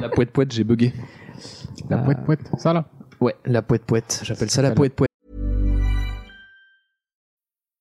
La poète poète, j'ai bugué. La Euh, poète poète, ça là? Ouais, la poète poète. J'appelle ça la poète poète.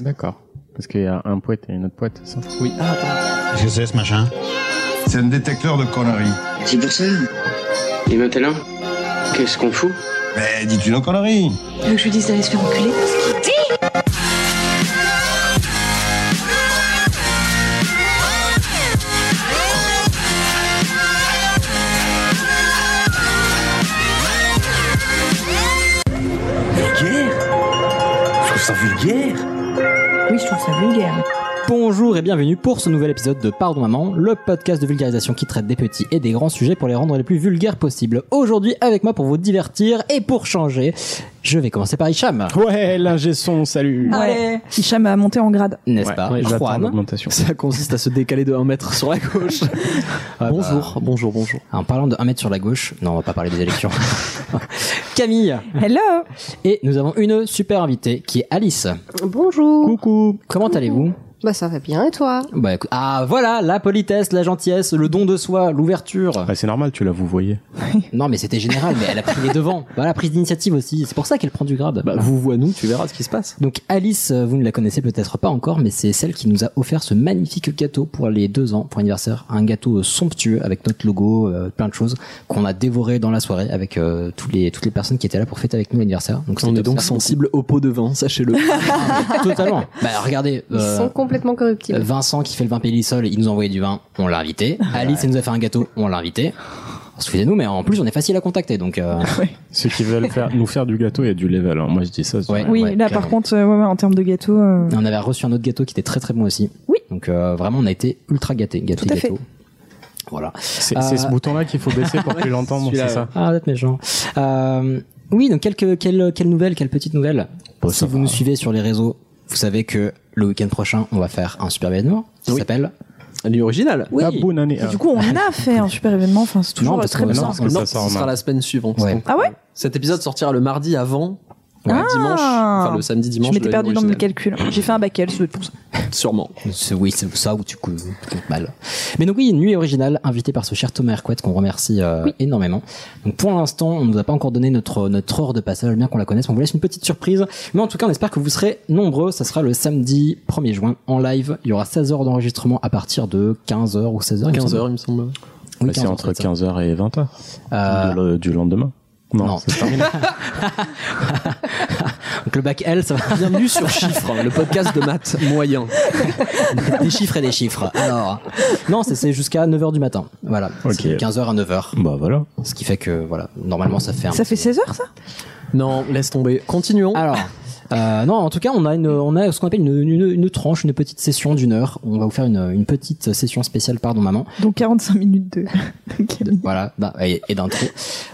D'accord. Parce qu'il y a un poète et une autre poète, ça? Oui. Ah, attends. Qu'est-ce que c'est ce machin C'est un détecteur de conneries. C'est pour ça. Et maintenant, qu'est-ce qu'on fout? Mais dis-tu nos conneries Tu veux que je lui dise d'aller se faire enculer Vulgaire? Je trouve ça vulgaire Oui, je trouve ça vulgaire. Bonjour et bienvenue pour ce nouvel épisode de Pardon Maman, le podcast de vulgarisation qui traite des petits et des grands sujets pour les rendre les plus vulgaires possibles. Aujourd'hui, avec moi pour vous divertir et pour changer, je vais commencer par Hicham. Ouais, l'ingé son, salut. Ouais. Hicham a monté en grade. N'est-ce Ouais, pas ouais, Juan. l'augmentation. Ça consiste à se décaler de 1 mètre sur la gauche. bah. bonjour, bonjour, bonjour. En parlant de 1 mètre sur la gauche, non, on va pas parler des élections. Camille. Hello Et nous avons une super invitée qui est Alice. Bonjour. Coucou. Comment allez-vous? Bah ça va bien et toi? Bah, écoute- Ah voilà, la politesse, la gentillesse, le don de soi, l'ouverture. Bah, c'est normal, tu l'as vous voyez. Non mais c'était général, mais elle a pris les devants. Voilà, prise d'initiative aussi. C'est pour ça qu'elle prend du grade. Bah, vous vois nous, tu verras ce qui se passe. Donc Alice, euh, vous ne la connaissez peut-être pas encore, mais c'est celle qui nous a offert ce magnifique gâteau pour les deux ans, pour l'anniversaire. Un gâteau euh, somptueux avec notre logo, euh, plein de choses qu'on a dévoré dans la soirée avec euh, tous les, toutes les personnes qui étaient là pour fêter avec nous l'anniversaire. Donc On est donc sensible au pot de vin, sachez-le. Totalement. Bah regardez, Ils sont complètement. Vincent qui fait le vin Pélisol, il nous a envoyé du vin, on l'a invité. Alice, elle nous a fait un gâteau, on l'a invité. Excusez-nous, mais en plus on est facile à contacter, donc euh, Ceux qui veulent faire, nous faire du gâteau, il y a du level. hein. Moi, je dis ça. Ouais. Oui, ouais, là clairement. par contre, euh, en termes de gâteau, euh, on avait reçu un autre gâteau qui était très très bon aussi. Oui. Donc euh, vraiment on a été ultra gâtés, gâtés Tout à fait. gâteau. Voilà. C'est Euh, ce bouton-là qu'il faut baisser pour plus l'entendre, c'est ça Ah, êtes méchant. Euh, oui, donc quelques, quelle, quelle nouvelle, quelle petite nouvelle Bon, Si vous va. nous suivez sur les réseaux, vous savez que le week-end prochain, on va faire un super événement qui Oui. s'appelle... Un lieu original. oui. Ah, bonne année. Et du coup, on a fait un super événement. Enfin, c'est toujours Non, parce très bien. non, non, ça sera la semaine suivante. Ouais. Donc, Ah ouais? Cet épisode sortira le mardi avant. Ouais. le dimanche, enfin le samedi dimanche. Je m'étais perdu dans mes calculs. J'ai fait un bacal, c'est pour ça. Sûrement. C'est- Oui, c'est ça où tu comptes mal. Mais donc oui, une nuit originale invitée par ce cher Thomas Hercouet qu'on remercie euh, énormément. Donc pour l'instant, on nous a pas encore donné notre notre heure de passage, bien qu'on la connaisse. On vous laisse une petite surprise. Mais en tout cas, on espère que vous serez nombreux. Ça sera le samedi 1er juin en live. Il y aura 16 heures d'enregistrement à partir de 15 heures ou 16 heures. 15 heures, il me semble. Oui, Bah, 15 c'est heures, entre ça. 15h et 20h. Euh, du lendemain. Non, non. c'est terminé. Donc le bac L, ça va Bienvenue sur Chiffres, le podcast de maths moyen. des chiffres et des chiffres. Alors, non, c'est- jusqu'à 9h du matin. Voilà. Ok. C'est de 15h à 9h. bah voilà. Ce qui fait que, voilà, normalement, ça fait un Ça fait 16 heures, ça? Non, laisse tomber. Continuons. Alors, euh, non, en tout cas, on a une, on a ce qu'on appelle une, une, une tranche, une petite session d'une heure. On va vous faire une, une petite session spéciale, pardon maman. Donc 45 minutes de. Voilà, bah, et, et d'intro.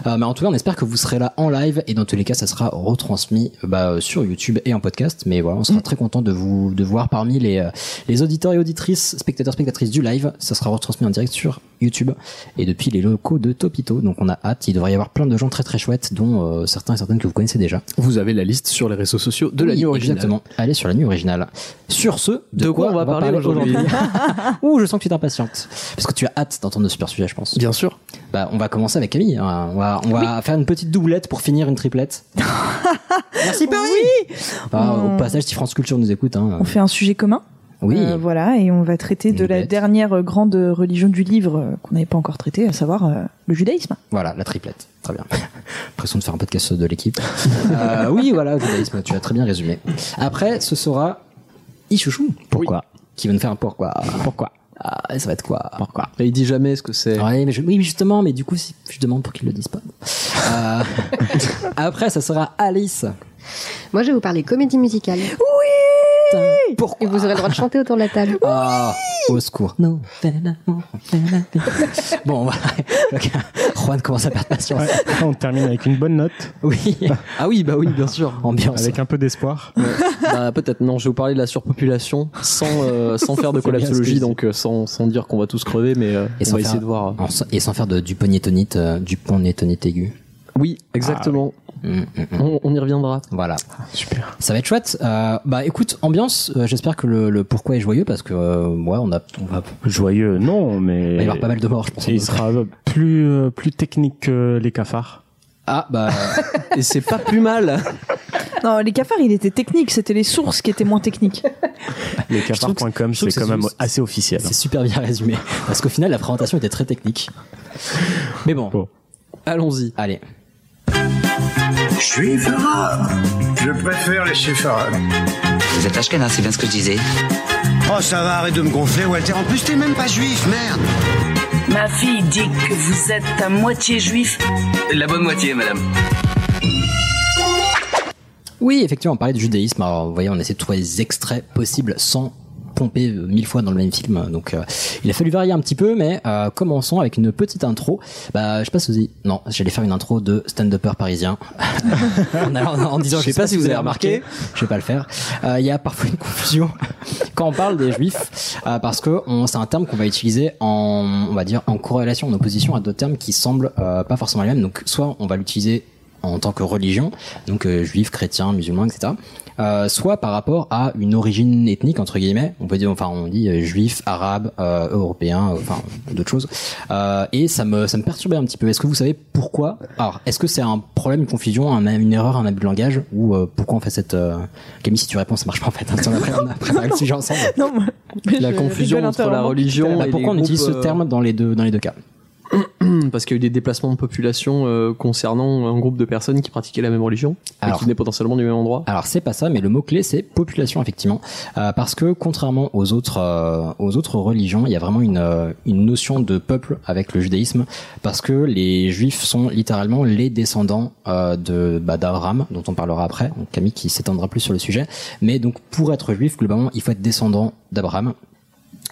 Euh, mais en tout cas, on espère que vous serez là en live et dans tous les cas, ça sera retransmis bah, sur YouTube et en podcast. Mais voilà, on sera très content de vous de voir parmi les euh, les auditeurs et auditrices, spectateurs spectatrices du live. Ça sera retransmis en direct sur YouTube et depuis les locaux de Topito. Donc on a hâte. Il devrait y avoir plein de gens très très chouettes, dont euh, certains et certaines que vous connaissez déjà. Vous avez la liste sur les réseaux sociaux de la Oui, nuit originale. Exactement. Allez sur la nuit originale. Sur ce, de, De quoi on va parler aujourd'hui Ouh, je sens que tu es impatiente. Parce que tu as hâte d'entendre de super sujets, je pense. Bien sûr. Bah, on va commencer avec Camille. hein. On va, on va faire une petite doublette pour finir une triplette. Merci Paris. Bah, On- Au passage, si France Culture nous écoute, hein. On fait un sujet commun? Oui. Euh, voilà, et on va traiter Une de la bête. dernière grande religion du livre euh, qu'on n'avait pas encore traité, à savoir euh, le judaïsme. Voilà, la triplette. Très bien. Impression de faire un podcast de l'équipe. Euh, oui, voilà, le judaïsme, tu as très bien résumé. Après, ce sera Ichouchou. Pourquoi Qui va nous faire un pourquoi Pourquoi ah, et ça va être quoi Pourquoi Et il dit jamais ce que c'est. Ouais, mais je- oui, mais justement, mais du coup, si je demande pour qu'ils le disent pas. Euh, après, ça sera Alice. Moi je vais vous parler comédie musicale. Et vous aurez le droit de chanter autour de la table. Ah, au secours. Non. Bon, voilà. Juan commence à perdre patience. Ouais, on termine avec une bonne note, Oui. Ah oui, bah oui, bien sûr. Ambiance. avec un peu d'espoir. bah, peut-être non, je vais vous parler de la surpopulation sans, euh, sans faire de collapsologie, donc euh, sans, sans dire qu'on va tous crever, mais euh, Et on sans va faire- essayer de voir. En- Et sans faire de, du pognétonite, euh, du aigu. Oui, exactement. Mm, mm, mm. On, on y reviendra. Voilà. Super. Ça va être chouette. Euh, bah écoute, ambiance, euh, j'espère que le, le pourquoi est joyeux parce que euh, ouais, on a on va, Joyeux, non, mais il va y avoir pas mal de morts, je pense. Il sera plus euh, plus technique que les cafards. Ah bah Et c'est pas plus mal. Non, les cafards, il était technique, c'était les sources qui étaient moins techniques. Les trouve que- cafards.com, je trouve c'est quand même assez officiel. c'est super bien résumé parce qu'au final la présentation était très technique. Mais bon, Bon. Allons-y. allez. Juif arabe. Je préfère les juifs arabes. Vous êtes Ashkenaz, c'est bien ce que je disais. Oh, ça va, arrête de me gonfler, Walter. En plus, t'es même pas juif, merde. Ma fille dit que vous êtes à moitié juif. La bonne moitié, madame. Oui, effectivement, on parlait de judaïsme. Alors, vous voyez, on essaie de trouver des extraits possibles sans pomper euh, mille fois dans le même film. Donc, euh, il a fallu varier un petit peu, mais euh, commençons avec une petite intro. Bah, je sais pas si vous avez... Non, j'allais faire une intro de stand-upper parisien. en, disant, Je sais pas si vous avez remarqué. Je vais pas le faire. Il y a parfois une confusion quand on parle des juifs, parce que c'est un terme qu'on va utiliser en, on va dire, en corrélation, en opposition à d'autres termes qui semblent pas forcément les mêmes. Donc, soit on va l'utiliser en tant que religion, donc euh, juif, chrétien, musulman, etc. Euh, soit par rapport à une origine ethnique entre guillemets, on peut dire, enfin on dit euh, juif, arabe, euh, européen, euh, enfin d'autres choses. Euh, et ça me ça me perturbait un petit peu. Est-ce que vous savez pourquoi? Alors est-ce que c'est un problème, une confusion, un- une erreur, un abus de langage? Ou euh, pourquoi on fait cette euh... Camille si tu réponds ça marche pas en fait. hein, si on a pré- on a préparé le sujet ensemble. Non, moi, La confusion entre la intérieurement. religion Bah, et pourquoi on utilise ce groupes, terme dans les deux dans les deux cas? Parce qu'il y a eu des déplacements de population euh, concernant un groupe de personnes qui pratiquaient la même religion Alors. et qui venaient potentiellement du même endroit. Alors c'est pas ça, mais le mot clé c'est population effectivement, Euh, parce que contrairement aux autres euh, aux autres religions, il y a vraiment une euh, une notion de peuple avec le judaïsme, parce que les juifs sont littéralement les descendants euh, de bah, d'Abraham, dont on parlera après. Donc Camille qui s'étendra plus sur le sujet, mais donc pour être juif globalement, il faut être descendant d'Abraham.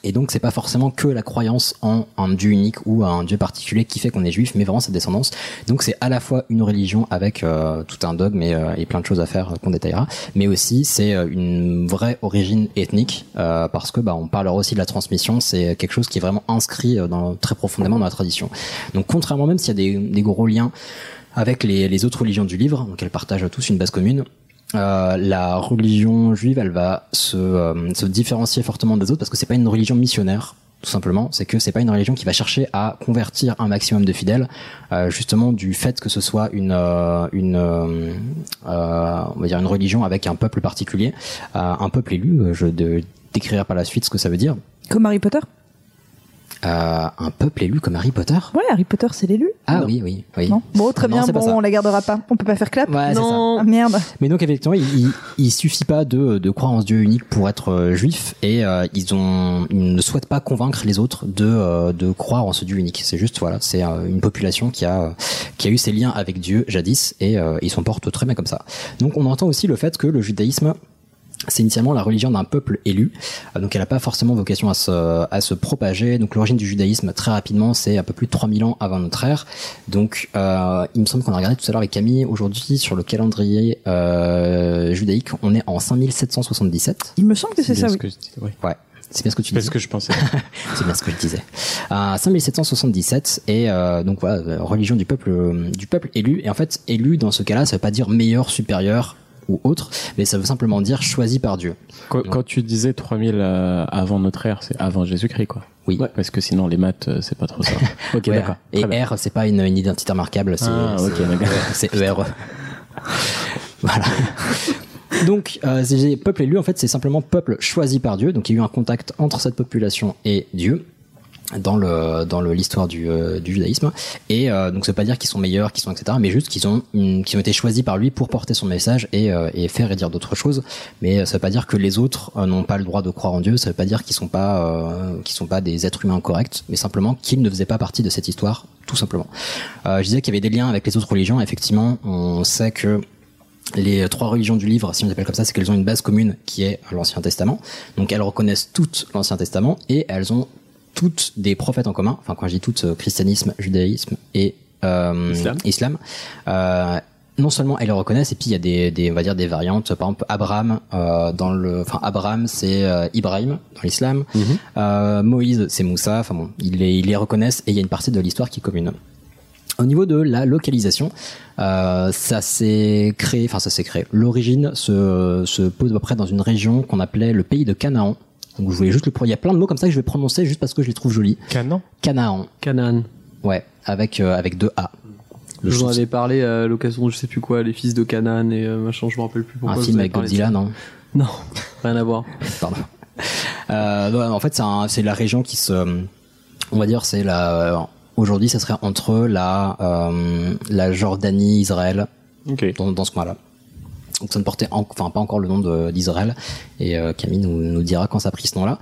Et donc c'est pas forcément que la croyance en un dieu unique ou un dieu particulier qui fait qu'on est juif, mais vraiment sa descendance. Donc c'est à la fois une religion avec euh, tout un dogme et, euh, et plein de choses à faire euh, qu'on détaillera, mais aussi c'est euh, une vraie origine ethnique euh, parce que bah on parlera aussi de la transmission, c'est quelque chose qui est vraiment inscrit dans, très profondément dans la tradition. Donc contrairement même s'il y a des, des gros liens avec les, les autres religions du livre, donc elles partagent tous une base commune. Euh, la religion juive, elle va se, euh, se différencier fortement des autres parce que c'est pas une religion missionnaire, tout simplement. C'est que c'est pas une religion qui va chercher à convertir un maximum de fidèles, euh, justement du fait que ce soit une euh, une euh, on va dire une religion avec un peuple particulier, un peuple élu. Je de, décrirai par la suite ce que ça veut dire. Comme Harry Potter? Euh, un peuple élu comme Harry Potter. Ouais, Harry Potter, c'est l'élu. Ah Non. oui, oui, oui. Non. Bon, très Non, bien, bon, on la gardera pas. On peut pas faire clap Ouais, ça. Ah merde. Mais donc effectivement, il, il, il suffit pas de, de croire en ce Dieu unique pour être euh, juif et euh, ils ont ils ne souhaitent pas convaincre les autres de euh, de croire en ce Dieu unique. C'est juste voilà, c'est euh, une population qui a euh, qui a eu ses liens avec Dieu jadis et euh, ils s'en portent très bien comme ça. Donc on entend aussi le fait que le judaïsme c'est initialement la religion d'un peuple élu, Euh, donc elle n'a pas forcément vocation à se, à se propager. Donc l'origine du judaïsme, très rapidement, c'est un peu plus de 3000 ans avant notre ère. Donc euh, il me semble qu'on a regardé tout à l'heure avec Camille, aujourd'hui sur le calendrier euh, judaïque, on est en 5777. Il me semble que c'est ça, bien oui. ce que je dis, oui. Ouais. C'est bien ce que tu C'est dis. ce que je pensais. C'est bien ce que je disais. Euh, 5777 et euh, donc voilà, euh, religion du peuple euh, du peuple élu et en fait élu dans ce cas-là, ça veut pas dire meilleur, supérieur ou autre, mais ça veut simplement dire choisi par Dieu. Quand, quand tu disais 3000 euh, avant notre ère, c'est avant Jésus-Christ, quoi. Oui. Parce que sinon, les maths, euh, c'est pas trop ça. ok, Ouais, d'accord. Et bien. R, c'est pas une, une identité remarquable, c'est Ah, c'est- ok, d'accord. c'est ERE. voilà. Donc, euh, c'est- peuple élu, en fait, c'est simplement peuple choisi par Dieu. Donc, il y a eu un contact entre cette population et Dieu dans le dans l'histoire du, euh, du judaïsme. Et euh, donc ça veut pas dire qu'ils sont meilleurs qu'ils sont etc mais juste qu'ils ont qu'ils ont été choisis par lui pour porter son message et, euh, et faire et dire d'autres choses. Mais ça veut pas dire que les autres n'ont pas le droit de croire en Dieu. Ça veut pas dire qu'ils sont pas qu'ils sont pas des êtres humains corrects mais simplement qu'ils ne faisaient pas partie de cette histoire tout simplement. Je disais qu'il y avait des liens avec les autres religions. Effectivement on sait que les trois religions du livre, si on les appelle comme ça, c'est qu'elles ont une base commune qui est l'Ancien Testament. Donc elles reconnaissent toutes l'Ancien Testament et elles ont toutes des prophètes en commun. Enfin, quand je dis toutes, euh, christianisme, judaïsme et euh, Islam. islam. Euh, non seulement elles le reconnaissent, et puis il y a des, des, on va dire des variantes. Par exemple, Abraham euh, dans le, enfin Abraham c'est euh, Ibrahim dans l'islam. Euh, Moïse c'est Moussa. Enfin bon, ils les, ils les reconnaissent et il y a une partie de l'histoire qui est commune. Au niveau de la localisation, ça s'est créé, enfin ça s'est créé. L'origine se, se pose à peu près dans une région qu'on appelait le pays de Canaan. Donc je voulais juste le pro- Il y a plein de mots comme ça que je vais prononcer juste parce que je les trouve jolis. Canaan. Canaan. Canaan. Ouais, avec avec avec deux A. Le Je vous en avais parlé à l'occasion de je sais plus quoi, les fils de Canaan et euh, machin, je me rappelle plus pourquoi. un film avec Godzilla, non Non, rien à voir. Pardon. Euh, ouais, en fait, c'est la région qui se, on va dire, c'est la. Aujourd'hui, ça serait entre la euh, la Jordanie, Israël, Ok. dans, dans ce coin-là. Donc ça ne portait en- enfin pas encore le nom d'Israël et euh, Camille nous, nous dira quand ça a pris ce nom-là.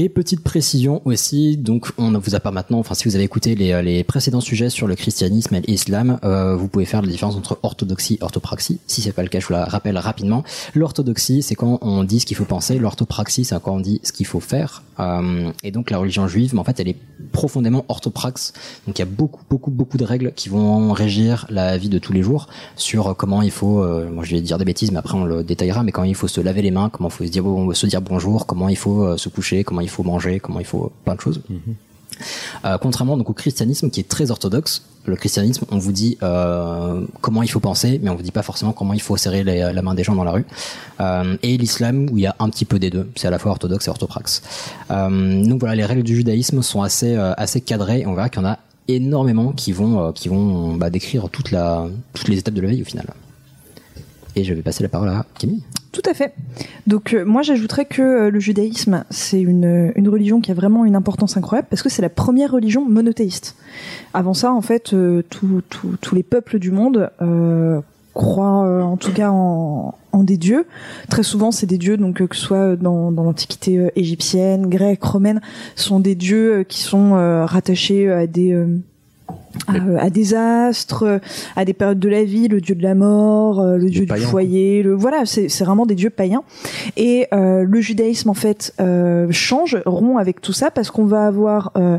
Et petite précision aussi, donc on vous a pas maintenant, enfin si vous avez écouté les, les précédents sujets sur le christianisme et l'islam, euh, vous pouvez faire la différence entre orthodoxie et orthopraxie. Si c'est pas le cas, je vous la rappelle rapidement. L'orthodoxie, c'est quand on dit ce qu'il faut penser. L'orthopraxie, c'est quand on dit ce qu'il faut faire. Euh, et donc la religion juive, mais en fait, elle est profondément orthopraxe. Donc il y a beaucoup, beaucoup, beaucoup de règles qui vont régir la vie de tous les jours sur comment il faut. Euh, moi, je vais dire des bêtises, mais après on le détaillera. Mais comment il faut se laver les mains, comment il faut se dire, bonjour, comment il faut euh, se coucher, comment il faut manger, comment il faut plein de choses. Euh, contrairement donc au christianisme qui est très orthodoxe, le christianisme on vous dit euh, comment il faut penser, mais on vous dit pas forcément comment il faut serrer la main des gens dans la rue. Euh, et l'islam où il y a un petit peu des deux, c'est à la fois orthodoxe et orthopraxe. Donc voilà, les règles du judaïsme sont assez assez cadrées on verra qu'il y en a énormément qui vont qui vont bah, décrire toute la toutes les étapes de la vie au final. Et je vais passer la parole à Camille. Tout à fait. Donc euh, moi j'ajouterais que euh, le judaïsme c'est une, une religion qui a vraiment une importance incroyable parce que c'est la première religion monothéiste. Avant ça en fait euh, tous les peuples du monde euh, croient euh, en tout cas en, des dieux. Très souvent c'est des dieux donc euh, que ce soit dans, dans l'antiquité euh, égyptienne, grecque, romaine, sont des dieux euh, qui sont euh, rattachés à des euh, à, à des astres, euh, à des périodes de la vie, le dieu de la mort, euh, le dieu du foyer, le voilà, c'est c'est vraiment des dieux païens. Et euh, le judaïsme en fait euh, change, rompt avec tout ça parce qu'on va avoir euh,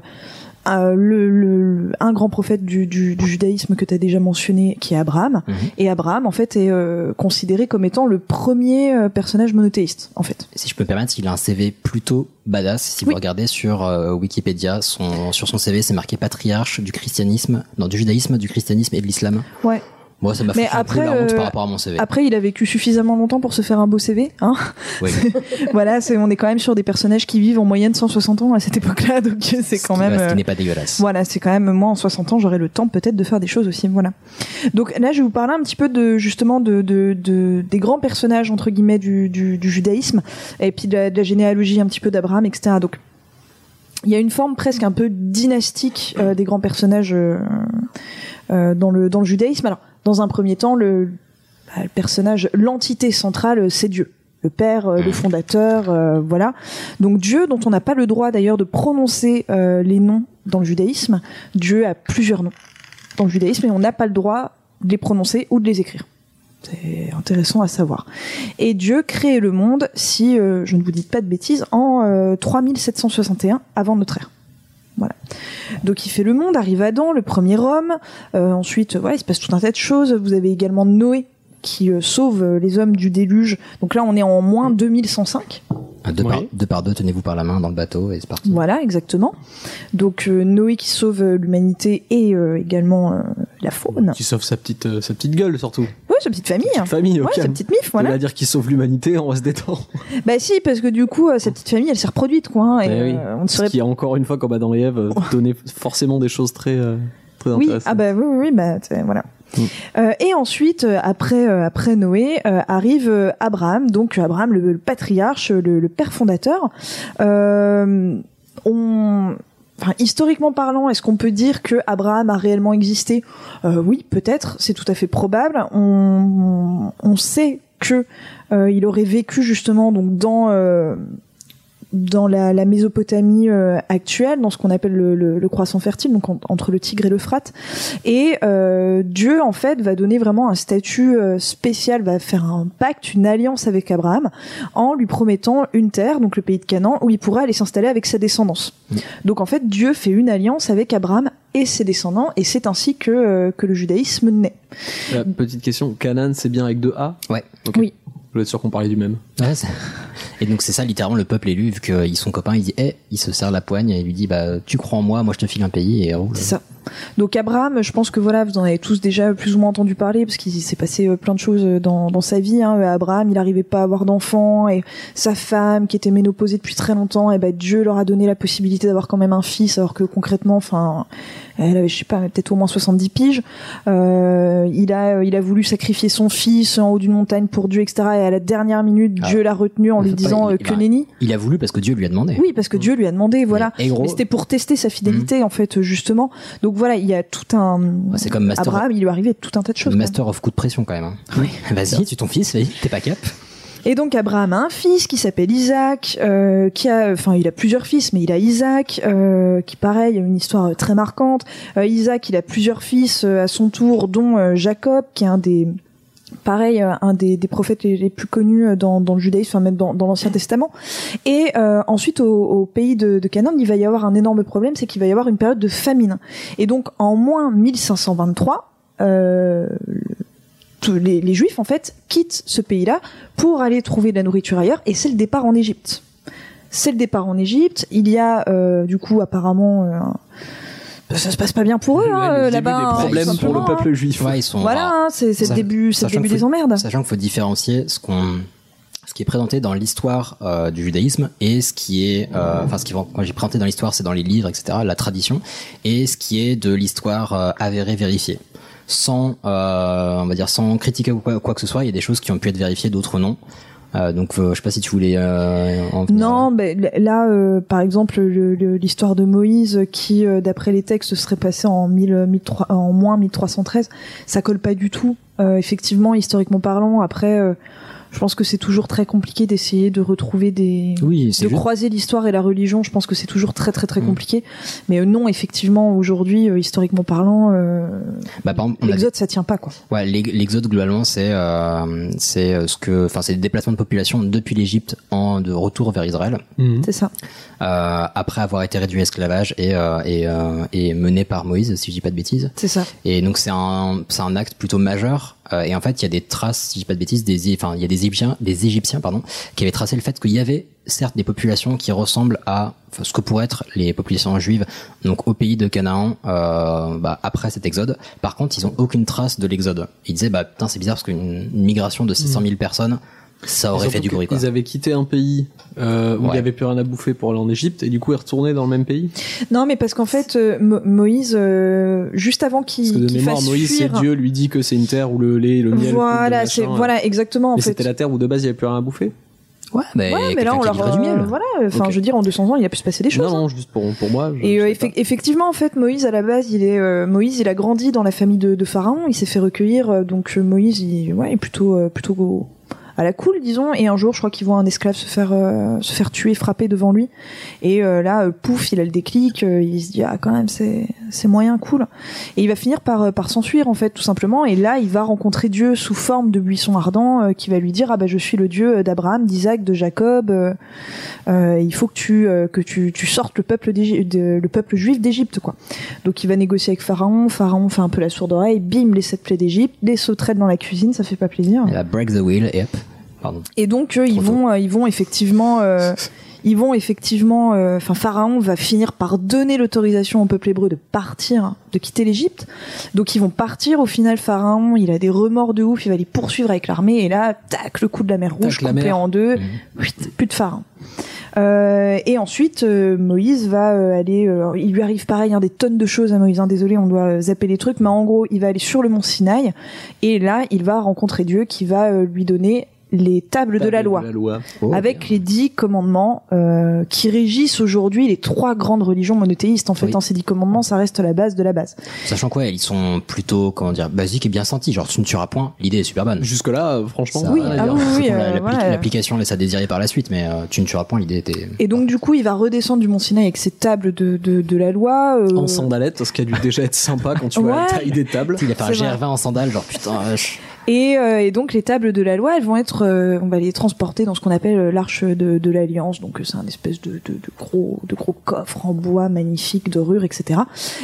euh, le, le- un grand prophète du, du, du judaïsme que tu as déjà mentionné, qui est Abraham. Mhm. Et Abraham, en fait, est euh, considéré comme étant le premier euh, personnage monothéiste, en fait. Si je peux me permettre, il a un CV plutôt badass. Si Oui. vous regardez sur euh, Wikipédia, son, sur son CV, c'est marqué patriarche du christianisme, non, du judaïsme, du christianisme et de l'islam. Ouais. Moi, ça m'a Mais fait un peu après, la honte euh, par rapport à mon CV. Après, il a vécu suffisamment longtemps pour se faire un beau CV, hein. Oui. voilà, c'est, on est quand même sur des personnages qui vivent en moyenne 160 ans à cette époque-là, donc c'est Ce quand qui- même. Ce qui euh, n'est pas dégueulasse. Voilà, c'est quand même moi en 60 ans, j'aurais le temps peut-être de faire des choses aussi. Voilà. Donc là, je vais vous parler un petit peu de justement de, de, de- des grands personnages entre guillemets du, du, du judaïsme et puis de la, de la généalogie un petit peu d'Abraham, etc. Donc il y a une forme presque un peu dynastique euh, des grands personnages euh, euh, dans le dans le judaïsme. Alors dans un premier temps, le, bah, le personnage, l'entité centrale, c'est Dieu. Le père, euh, le fondateur, euh, voilà. Donc Dieu, dont on n'a pas le droit d'ailleurs de prononcer euh, les noms dans le judaïsme, Dieu a plusieurs noms dans le judaïsme et on n'a pas le droit de les prononcer ou de les écrire. C'est intéressant à savoir. Et Dieu crée le monde, si euh, je ne vous dis pas de bêtises, en euh, 3761 avant notre ère. Voilà. Donc il fait le monde, arrive Adam, le premier homme. Euh, ensuite, voilà, il se passe tout un tas de choses. Vous avez également Noé qui euh, sauve euh, les hommes du déluge. Donc là, on est en moins 2105. Ah, Deux, par, Oui. deux par deux, tenez-vous par la main dans le bateau et c'est parti. Voilà, exactement. Donc euh, Noé qui sauve l'humanité et euh, également euh, la faune. Qui sauve sa petite, euh, sa petite gueule surtout. Sa petite famille. Petite famille, Ouais, sa petite mif, Voilà. voilà. dire qu'il sauve l'humanité, on va se détendre. Bah si, parce que du coup, euh, sa petite famille, elle s'est reproduite, quoi. hein, et Eh oui. euh, on ne Ce serait qui, encore une fois, comme Adam et Ève, euh, donnait forcément des choses très, euh, très Oui, intéressantes. ah bah oui, oui, oui, bah voilà. Mm. Euh, et ensuite, après, euh, après Noé, euh, arrive Abraham, donc Abraham, le, le patriarche, le, le père fondateur. Euh, on, enfin, historiquement parlant, est-ce qu'on peut dire que Abraham a réellement existé? Euh, Oui, peut-être, c'est tout à fait probable. On, sait que euh, il aurait vécu justement donc dans euh, dans la, la Mésopotamie euh, actuelle, dans ce qu'on appelle le, le, le croissant fertile, donc en- entre le Tigre et l'Euphrate. Et euh, Dieu, en fait, va donner vraiment un statut euh, spécial, va faire un pacte, une alliance avec Abraham, en lui promettant une terre, donc le pays de Canaan, où il pourra aller s'installer avec sa descendance. Donc en fait, Dieu fait une alliance avec Abraham et ses descendants, et c'est ainsi que, euh, que le judaïsme naît. La petite question, Canaan c'est bien avec deux A? Ouais. Oui. Je voulais être sûr qu'on parlait du même? Ouais, c'est- et donc c'est ça littéralement le peuple élu vu qu'ils sont copains il dit eh il se serre la poigne et il lui dit bah tu crois en moi moi je te file un pays et roule. C'est ça. Donc Abraham, je pense que voilà, vous en avez tous déjà plus ou moins entendu parler parce qu'il s'est passé euh, plein de choses euh, dans, dans sa vie. Hein. Abraham, il n'arrivait pas à avoir d'enfants et sa femme qui était ménopausée depuis très longtemps, et ben Dieu leur a donné la possibilité d'avoir quand même un fils, alors que concrètement, enfin, elle avait je sais pas, peut-être au moins 70 piges. Euh, il a il a voulu sacrifier son fils en haut d'une montagne pour Dieu, etc. Et à la dernière minute, Ah. Dieu l'a retenu en lui pas- disant il- euh, il que va- nenni. Il a voulu parce que Dieu lui a demandé. Oui, parce que Dieu lui a demandé, voilà. Et c'était pour tester sa fidélité, en fait, justement. Donc voilà, il y a tout un. c'est comme Master Abraham, il lui arrivait tout un tas de choses. Master of coup de pression quand même. hein. Vas-y tu ton fils vas-y t'es pas cap. Et donc Abraham a un fils qui s'appelle Isaac, euh, qui a, enfin, il a plusieurs fils, mais il a Isaac, euh, qui pareil, a une histoire euh, très marquante. Euh, Isaac, il a plusieurs fils euh, à son tour, dont euh, Jacob, qui est un des pareil euh, un des, prophètes les, plus connus euh, dans, le judaïsme enfin même dans, l'ancien testament. Et euh, ensuite au, pays de, Canaan il va y avoir un énorme problème c'est qu'il va y avoir une période de famine. Et donc en moins 1523 euh, tous les, juifs en fait quittent ce pays-là pour aller trouver de la nourriture ailleurs et c'est le départ en Égypte. C'est le départ en Égypte. Il y a du coup apparemment ça se passe pas bien pour eux hein, euh, là-bas hein, tout problème pour le simplement, peuple hein. juif. Ouais, ils sont Voilà, hein, c'est le début, c'est début des emmerdes. Sachant qu'il faut différencier ce qu'on ce qui est présenté dans l'histoire euh, du judaïsme et ce qui est euh, enfin ce qui quand j'ai présenté dans l'histoire c'est dans les livres etc la tradition et ce qui est de l'histoire euh, avérée vérifiée sans euh, on va dire sans critiquer ou quoi, quoi que ce soit il y a des choses qui ont pu être vérifiées d'autres non Euh, donc euh, je sais pas si tu voulais euh, en Non, mais là, euh, par exemple, le- le- l'histoire de Moïse, qui, euh, d'après les textes, serait passée en, 1000, 1003 en moins 1313, ça colle pas du tout. Euh, effectivement, historiquement parlant, après, euh, je pense que c'est toujours très compliqué d'essayer de retrouver des, Oui, c'est de juste- croiser l'histoire et la religion. Je pense que c'est toujours très très Mm. très compliqué. Mais euh, non, effectivement, aujourd'hui, euh, historiquement parlant, euh, Bah, par l'exode ça tient pas quoi. Ouais, l'ex- l'exode globalement c'est euh, c'est ce que enfin c'est des déplacements de population depuis l'Égypte en de retour vers Israël. C'est ça. Euh, après avoir été réduit à esclavage et euh, et, euh, et mené par Moïse si je dis pas de bêtises. C'est ça. Et donc c'est un c'est un acte plutôt majeur euh, et en fait il y a des traces si je dis pas de bêtises des enfin il y a des Égyptiens des Égyptiens pardon qui avaient tracé le fait qu'il y avait certes des populations qui ressemblent à enfin, ce que pourraient être les populations juives donc au pays de Canaan euh, bah, après cet exode. Par contre ils ont aucune trace de l'exode. Ils disaient bah putain c'est bizarre parce qu'une une migration de 600 000 personnes ça aurait fait du bruit quoi. Ils avaient quitté un pays euh, où il Ouais. y avait plus rien à bouffer pour aller en Égypte et du coup ils retournaient dans le même pays? Non, mais parce qu'en fait, euh, Mo- Moïse, euh, juste avant Parce qu'il que de qu'il mémoire, fasse Moïse, c'est fuir, Dieu lui dit que c'est une terre où le lait, le miel. Voilà, c'est voilà exactement en Mais c'était la terre où de base il y avait plus rien à bouffer. Ouais, mais, Ouais, mais là on leur du miel. euh, voilà, enfin je veux dire en 200 ans, il a pu se passer des choses. Non, hein. non, juste pour, pour moi. je- Et je effectivement, en fait, Moïse à la base, il est euh, Moïse, il a grandi dans la famille de, de Pharaon. Il s'est fait recueillir, donc Moïse, il, ouais, est plutôt euh, plutôt à la cool, disons. Et un jour, je crois qu'il voit un esclave se faire euh, se faire tuer, frapper devant lui. Et euh, là, euh, pouf, il a le déclic. il se dit ah quand même, c'est c'est moyen cool. Et il va finir par par s'enfuir en fait, tout simplement. Et là, il va rencontrer Dieu sous forme de buisson ardent, qui va lui dire ah bah je suis le Dieu d'Abraham, d'Isaac, de Jacob. il faut que tu que tu, tu sortes le peuple le peuple juif d'Égypte quoi. Donc il va négocier avec Pharaon, Pharaon fait un peu la sourde oreille, bim les sept plaies d'Égypte, les sauterelles dans la cuisine, ça fait pas plaisir. Break the wheel. Pardon. Et donc euh, ils vont euh, ils vont effectivement euh, ils vont effectivement enfin Pharaon va finir par donner l'autorisation au peuple hébreu de partir, de quitter l'Égypte. Donc ils vont partir au final Pharaon, il a des remords de ouf, il va les poursuivre avec l'armée et là tac le coup de la mer rouge coupé mer. en deux, Huit, plus de Pharaon. Euh, et ensuite, euh, Moïse va euh, aller. il lui arrive pareil, hein, des tonnes de choses à Moïse. hein, désolé, on doit zapper les trucs, mais en gros, il va aller sur le mont Sinaï et là, il va rencontrer Dieu qui va lui donner les tables de la loi, Oh, avec les dix commandements euh, qui régissent aujourd'hui les trois grandes religions monothéistes. En fait, Oui. dans ces dix commandements, ça reste la base de la base. Sachant quoi, ils sont plutôt, comment dire, basiques et bien sentis. Genre, tu ne tueras point. L'idée est super bonne. Jusque là, franchement. Ça, Oui, euh, ah oui, oui, euh, la-. L'application laisse à désirer par la suite, mais euh, tu ne tueras point. L'idée était. Et donc, du coup, il va redescendre du Mont Sinaï avec ses tables de, de, de la loi. euh, En sandalette, ce qui a dû déjà être sympa quand tu vois la Ouais. taille des tables. Il a fait un C'est vrai. GR20 en sandales, genre putain. Et, euh, et donc les tables de la loi, elles vont être, euh, on va les transporter dans ce qu'on appelle euh, l'arche de, de l'alliance. Donc c'est un espèce de, de, de gros, de gros coffre en bois magnifique, dorure, etc.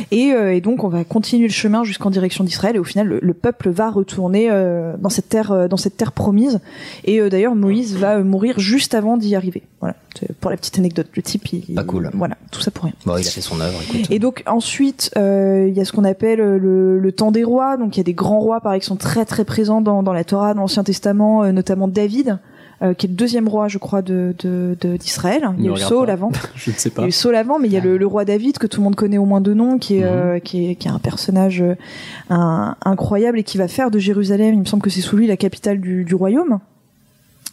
Et, euh, et donc on va continuer le chemin jusqu'en direction d'Israël. Et au final, le, le peuple va retourner dans cette terre, dans cette terre promise. Et d'ailleurs, Moïse va mourir juste avant d'y arriver. Voilà. Pour la petite anecdote, le type, il, Pas cool. Voilà, tout ça pour rien. Bon, il a fait son œuvre. Écoute. Et donc ensuite, il y a ce qu'on appelle le, le temps des rois. Donc il y a des grands rois, pareil, qui sont très très présents dans, dans la Torah, dans l'Ancien Testament, euh, notamment David, euh, qui est le deuxième roi, je crois, de de- de- d'Israël. Il y a eu Saul pas. avant. Je ne sais Il y pas. a eu Saul avant, mais il y a le, le roi David que tout le monde connaît au moins de nom, qui est, euh, qui est qui est un personnage euh, un- incroyable et qui va faire de Jérusalem, il me semble que c'est sous lui la capitale du, du royaume.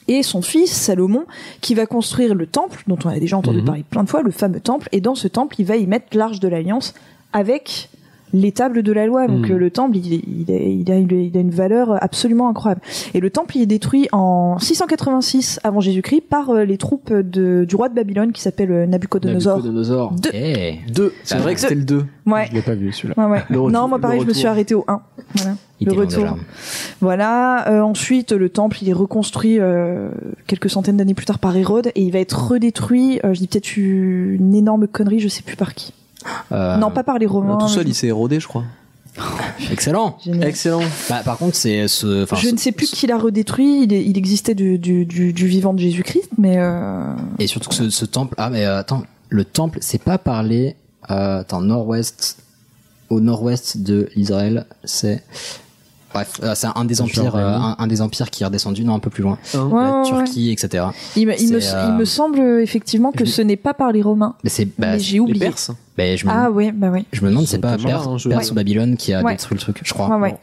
Et son fils Salomon, qui va construire le temple, dont on a déjà entendu Mhm. parler plein de fois, le fameux temple. Et dans ce temple, il va y mettre l'arche de l'alliance avec les tables de la loi. Donc Mhm. euh, le temple, il, il a, il, a, une- il a une valeur absolument incroyable. Et le temple, il est détruit en 686 avant Jésus-Christ par euh, les troupes de, du roi de Babylone qui s'appelle euh, Nabucodonosor. Nabucodonosor. Deux. Eh. Deux. C'est vrai que c'était le 2. Ouais. Je l'ai pas vu celui-là. Ouais, ouais. Le retour- non, moi pareil, je me suis arrêté au 1. Voilà. Il Le retour. Voilà. Euh, ensuite, le temple, il est reconstruit euh, quelques centaines d'années plus tard par Hérode et il va être redétruit. euh, je dis peut-être une énorme connerie, je sais plus par qui. Euh, non, pas par les Romains. Tout seul, mais- il s'est érodé, je crois. Excellent. Génial. Excellent. Bah, par contre, c'est ce. je ce- ne sais plus qui l'a redétruit. Il, est- il existait du, du, du, du vivant de Jésus-Christ, mais euh, Et surtout que ce, ce temple. Ah, mais euh, attends, le temple, c'est pas parlé. Euh, attends, nord-ouest. Au nord-ouest de l'Israël, c'est. Bref, euh, c'est un des empires, euh, un, un des empires qui est redescendu, non, un peu plus loin. Ouais, la ouais, Turquie, etc. il, me- il me, C'est, euh, il me semble effectivement que je- ce n'est pas par les Romains. Mais c'est. Bah, j'ai Les oublié. Perses bah, je me, Ah ouais, bah ouais. je me demande, c'est pas Perse, hein, Perse Ouais. ou Babylone qui a Ouais. détruit le truc, je crois. Ouais, ouais.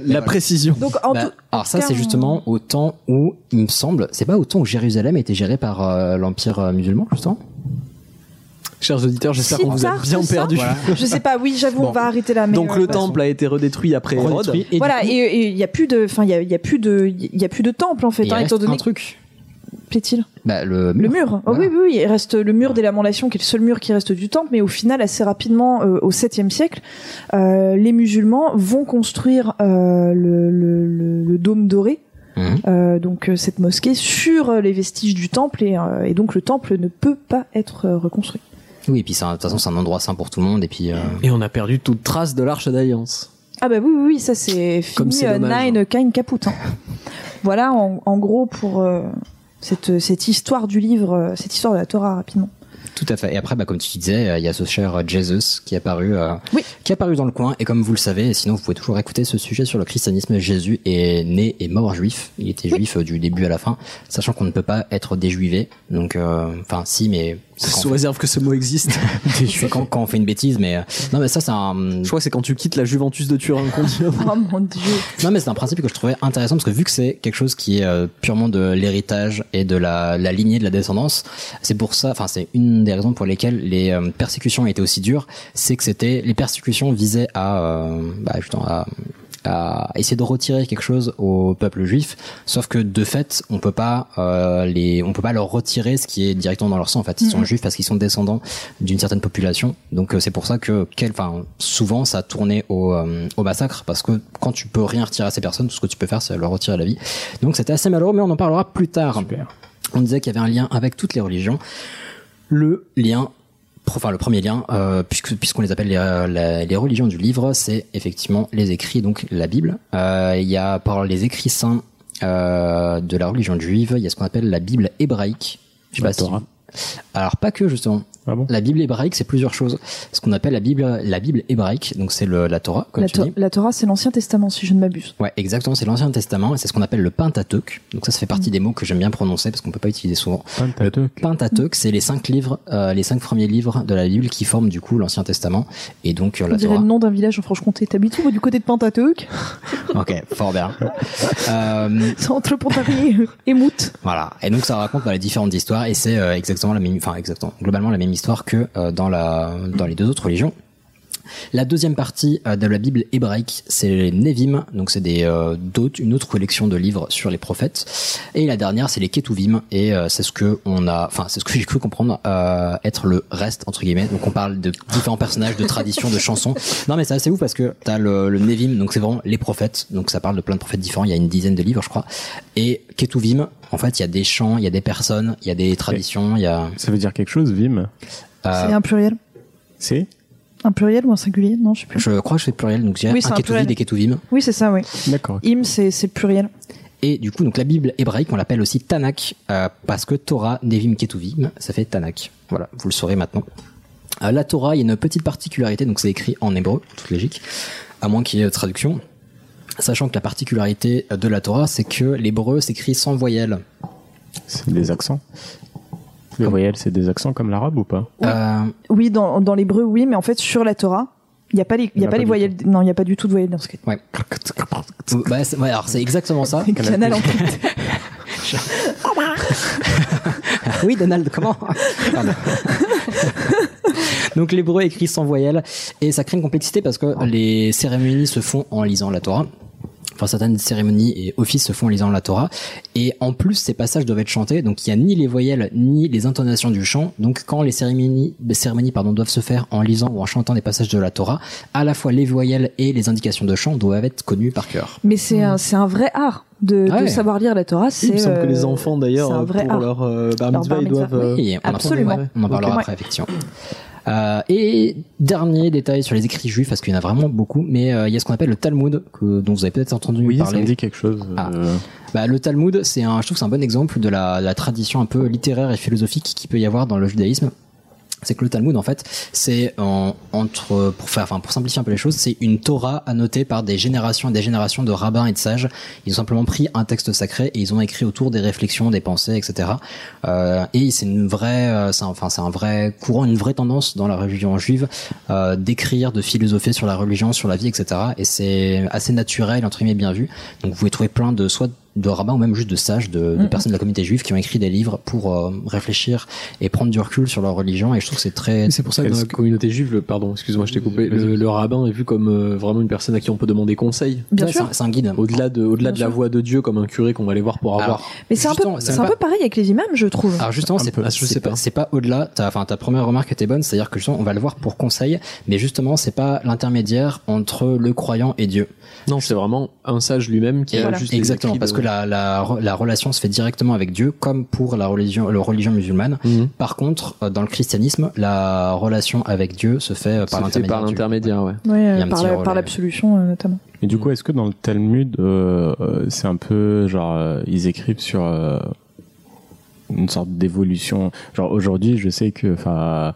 La précision. Donc en Bah, tout, alors ça, c'est justement au temps où, il me semble, c'est pas au temps où Jérusalem a été géré par euh, l'empire euh, musulman, justement? Chers auditeurs, j'espère Si qu'on vous a bien perdu. je sais pas. Oui, j'avoue, Bon. on va arrêter là. Mais Donc euh, le temple a été redétruit après Hérode. Et voilà, et il y a plus de, enfin il y a, y a plus de, il y a plus de temple en fait, il hein, reste étant donné un truc. plaît-il? Bah, le Le mur. mur. Oh, Voilà. oui, oui, oui, il reste le mur des lamentations, qui est le seul mur qui reste du temple, mais au final, assez rapidement, euh, au 7e siècle, euh, les musulmans vont construire euh, le, le, le, le dôme doré. Euh, donc euh, cette mosquée sur les vestiges du temple et, euh, et donc le temple ne peut pas être reconstruit. Oui, et puis c'est un- de toute façon, c'est un endroit sain pour tout le monde, et puis. euh, Et on a perdu toute trace de l'arche d'alliance. Ah bah oui, oui, oui, ça c'est Comme fini, c'est euh, dommage. nine, kind, caput. hein. voilà en, en gros pour euh, cette, cette histoire du livre, cette histoire de la Torah rapidement. Tout à fait. Et après, bah, comme tu disais, euh, il y a ce cher Jesus qui est apparu, euh, Oui. qui est apparu dans le coin. Et comme vous le savez, sinon vous pouvez toujours écouter ce sujet sur le christianisme. Jésus est né et mort juif. Il était juif du début à la fin, sachant qu'on ne peut pas être déjuivé. Donc, euh, enfin, si, mais Sous réserve que ce mot existe. c'est quand, quand on fait une bêtise. Mais euh, non, mais ça, c'est un. Je crois que c'est quand tu quittes la Juventus de Turin qu'on dit. Oh mon dieu. Non, mais c'est un principe que je trouvais intéressant parce que vu que c'est quelque chose qui est euh, purement de l'héritage et de la, la lignée de la descendance, c'est pour ça, enfin, c'est une des raisons pour lesquelles les euh, persécutions étaient aussi dures, c'est que c'était les persécutions visaient à, euh, bah, justement, à, à essayer de retirer quelque chose au peuple juif, sauf que de fait, on peut pas euh, les, on peut pas leur retirer ce qui est directement dans leur sang. En fait, ils sont juifs parce qu'ils sont descendants d'une certaine population. Donc euh, c'est pour ça que, quel, enfin, souvent ça tournait au, euh, au massacre parce que quand tu peux rien retirer à ces personnes, tout ce que tu peux faire, c'est leur retirer la vie. Donc c'était assez malheureux, mais on en parlera plus tard. On disait qu'il y avait un lien avec toutes les religions. Le lien enfin le premier lien, euh, puisque puisqu'on les appelle les, euh, la- les religions du livre, c'est effectivement les écrits, donc la Bible. Euh, Il y a par les écrits saints de la religion juive, il y a ce qu'on appelle la Bible hébraïque. Je sais pas si-. Alors pas que justement. Ah bon La Bible hébraïque, c'est plusieurs choses. Ce qu'on appelle la Bible, la Bible hébraïque, donc c'est la Torah, comme La, tu To- dis. la Torah, c'est l'Ancien Testament, si je ne m'abuse. Ouais, exactement, c'est l'Ancien Testament et c'est ce qu'on appelle le Pentateuque. Donc ça, ça fait Mm. partie des mots que j'aime bien prononcer parce qu'on peut pas utiliser souvent. Pentateuque. Pentateuque, c'est les cinq livres, euh, les cinq premiers livres de la Bible qui forment du coup l'Ancien Testament et donc euh, On la dirait Torah. le nom d'un village en Franche-Comté. T'habites où Du côté de Pentateuque Ok, fort bien. Euh, C'est entre Pontarlier et Mout. Voilà. Et donc ça raconte bah, les différentes histoires et c'est euh, exactement la même, enfin exactement, globalement la même histoire que euh, dans la dans les deux autres religions. La deuxième partie euh, de la Bible hébraïque, c'est les Nevim, donc c'est des euh, d'autres, une autre collection de livres sur les prophètes. Et la dernière, c'est les Ketuvim, et euh, c'est ce que on a, enfin c'est ce que j'ai cru comprendre euh, être le reste entre guillemets. Donc on parle de différents personnages, de traditions, de chansons. Non mais c'est assez ouf parce que t'as le, le Nevim, donc c'est vraiment les prophètes, donc ça parle de plein de prophètes différents. Il y a une dizaine de livres, je crois. Et Ketuvim, en fait, il y a des chants, il y a des personnes, il y a des traditions, il y a. Ça veut dire quelque chose, Vim? Euh, C'est un pluriel? C'est? Un pluriel ou un singulier Non, je sais plus. Je crois que je fais pluriel, donc j'ai Oui, un c'est un Ketuvim pluriel. des Ketuvim. Oui, c'est ça, oui. D'accord. Im, c'est pluriel. Et du coup, donc la Bible hébraïque, on l'appelle aussi Tanakh, euh, parce que Torah, Nevim, Ketuvim, ça fait Tanakh. Voilà, vous le saurez maintenant. Euh, la Torah, il y a une petite particularité, donc c'est écrit en hébreu, toute logique, à moins qu'il y ait de traduction. Sachant que la particularité de la Torah, c'est que l'hébreu s'écrit sans voyelle. C'est des accents. Les voyelles, c'est des accents comme l'arabe ou pas Euh, Oui, dans, dans l'hébreu, oui, mais en fait, sur la Torah, il n'y a pas les, il y a pas les voyelles. Non, il n'y a pas du tout de voyelles dans ce cas. ouais. Bah, c'est- ouais, alors c'est exactement ça. Canal en oui, Donald, comment? Pardon. Donc l'hébreu est écrit sans voyelle et ça crée une complexité parce que les cérémonies se font en lisant la Torah. Enfin, certaines cérémonies et offices se font en lisant la Torah. Et en plus, ces passages doivent être chantés. Donc, il y a ni les voyelles, ni les intonations du chant. Donc, quand les cérémonies, les cérémonies, pardon, doivent se faire en lisant ou en chantant des passages de la Torah, à la fois les voyelles et les indications de chant doivent être connues par cœur. Mais c'est un, c'est un vrai art de, de Ouais. savoir lire la Torah. Il C'est me semble que euh, les enfants d'ailleurs un pour art. leur euh, bar Leur mitzvah, bar ils doivent euh, Oui, en Absolument. parlera- On en parlera après, effectivement. Euh, et dernier détail sur les écrits juifs, parce qu'il y en a vraiment beaucoup, mais euh, il y a ce qu'on appelle le Talmud, que, dont vous avez peut-être entendu Oui, ça parler. me dit quelque chose. Ah. euh, Bah, le Talmud, c'est un, je trouve que c'est un bon exemple de la, la tradition un peu littéraire et philosophique qu'il peut y avoir dans le judaïsme. C'est que le Talmud, en fait, c'est en- entre, pour faire, enfin, pour simplifier un peu les choses, c'est une Torah annotée par des générations et des générations de rabbins et de sages. Ils ont simplement pris un texte sacré et ils ont écrit autour des réflexions, des pensées, etc. Euh, et c'est une vraie, euh, c'est enfin, c'est un vrai courant, une vraie tendance dans la religion juive euh, d'écrire, de philosopher sur la religion, sur la vie, etc. Et c'est assez naturel, entre guillemets, bien vu. Donc vous pouvez trouver plein de soit de rabbins ou même juste de sages, de, de Mhm. personnes de la communauté juive qui ont écrit des livres pour euh, réfléchir et prendre du recul sur leur religion. Et je trouve que c'est très. C'est pour ça que dans la communauté juive, le, pardon, excuse-moi, je t'ai coupé, le, le rabbin est vu comme euh, vraiment une personne à qui on peut demander conseil. Bien Ouais, sûr. c'est un- guide. Au-delà de, au-delà de la sûr. voix de Dieu, comme un curé qu'on va aller voir pour avoir. Alors, Mais c'est un peu, c'est un pas- peu pareil avec les imams, je trouve. Alors justement, c'est peu. pas, c'est pas, pas. c'est pas au-delà. Ta, enfin, ta première remarque était bonne, c'est-à-dire que justement, on va le voir pour conseil, mais justement, c'est pas l'intermédiaire entre le croyant et Dieu. Non, c'est vraiment un sage lui-même qui Et a voilà. juste Exactement, parce de- que la, la, la relation se fait directement avec Dieu, comme pour la religion, la religion musulmane. Mhm. Par contre, euh, dans le christianisme, la relation avec Dieu se fait euh, par l'intermédiaire. ouais. Ouais, un par, la- par l'absolution euh, notamment. Et du coup, est-ce que dans le Talmud, euh, euh, c'est un peu genre euh, ils écrivent sur euh, une sorte d'évolution? Genre aujourd'hui, je sais que, enfin,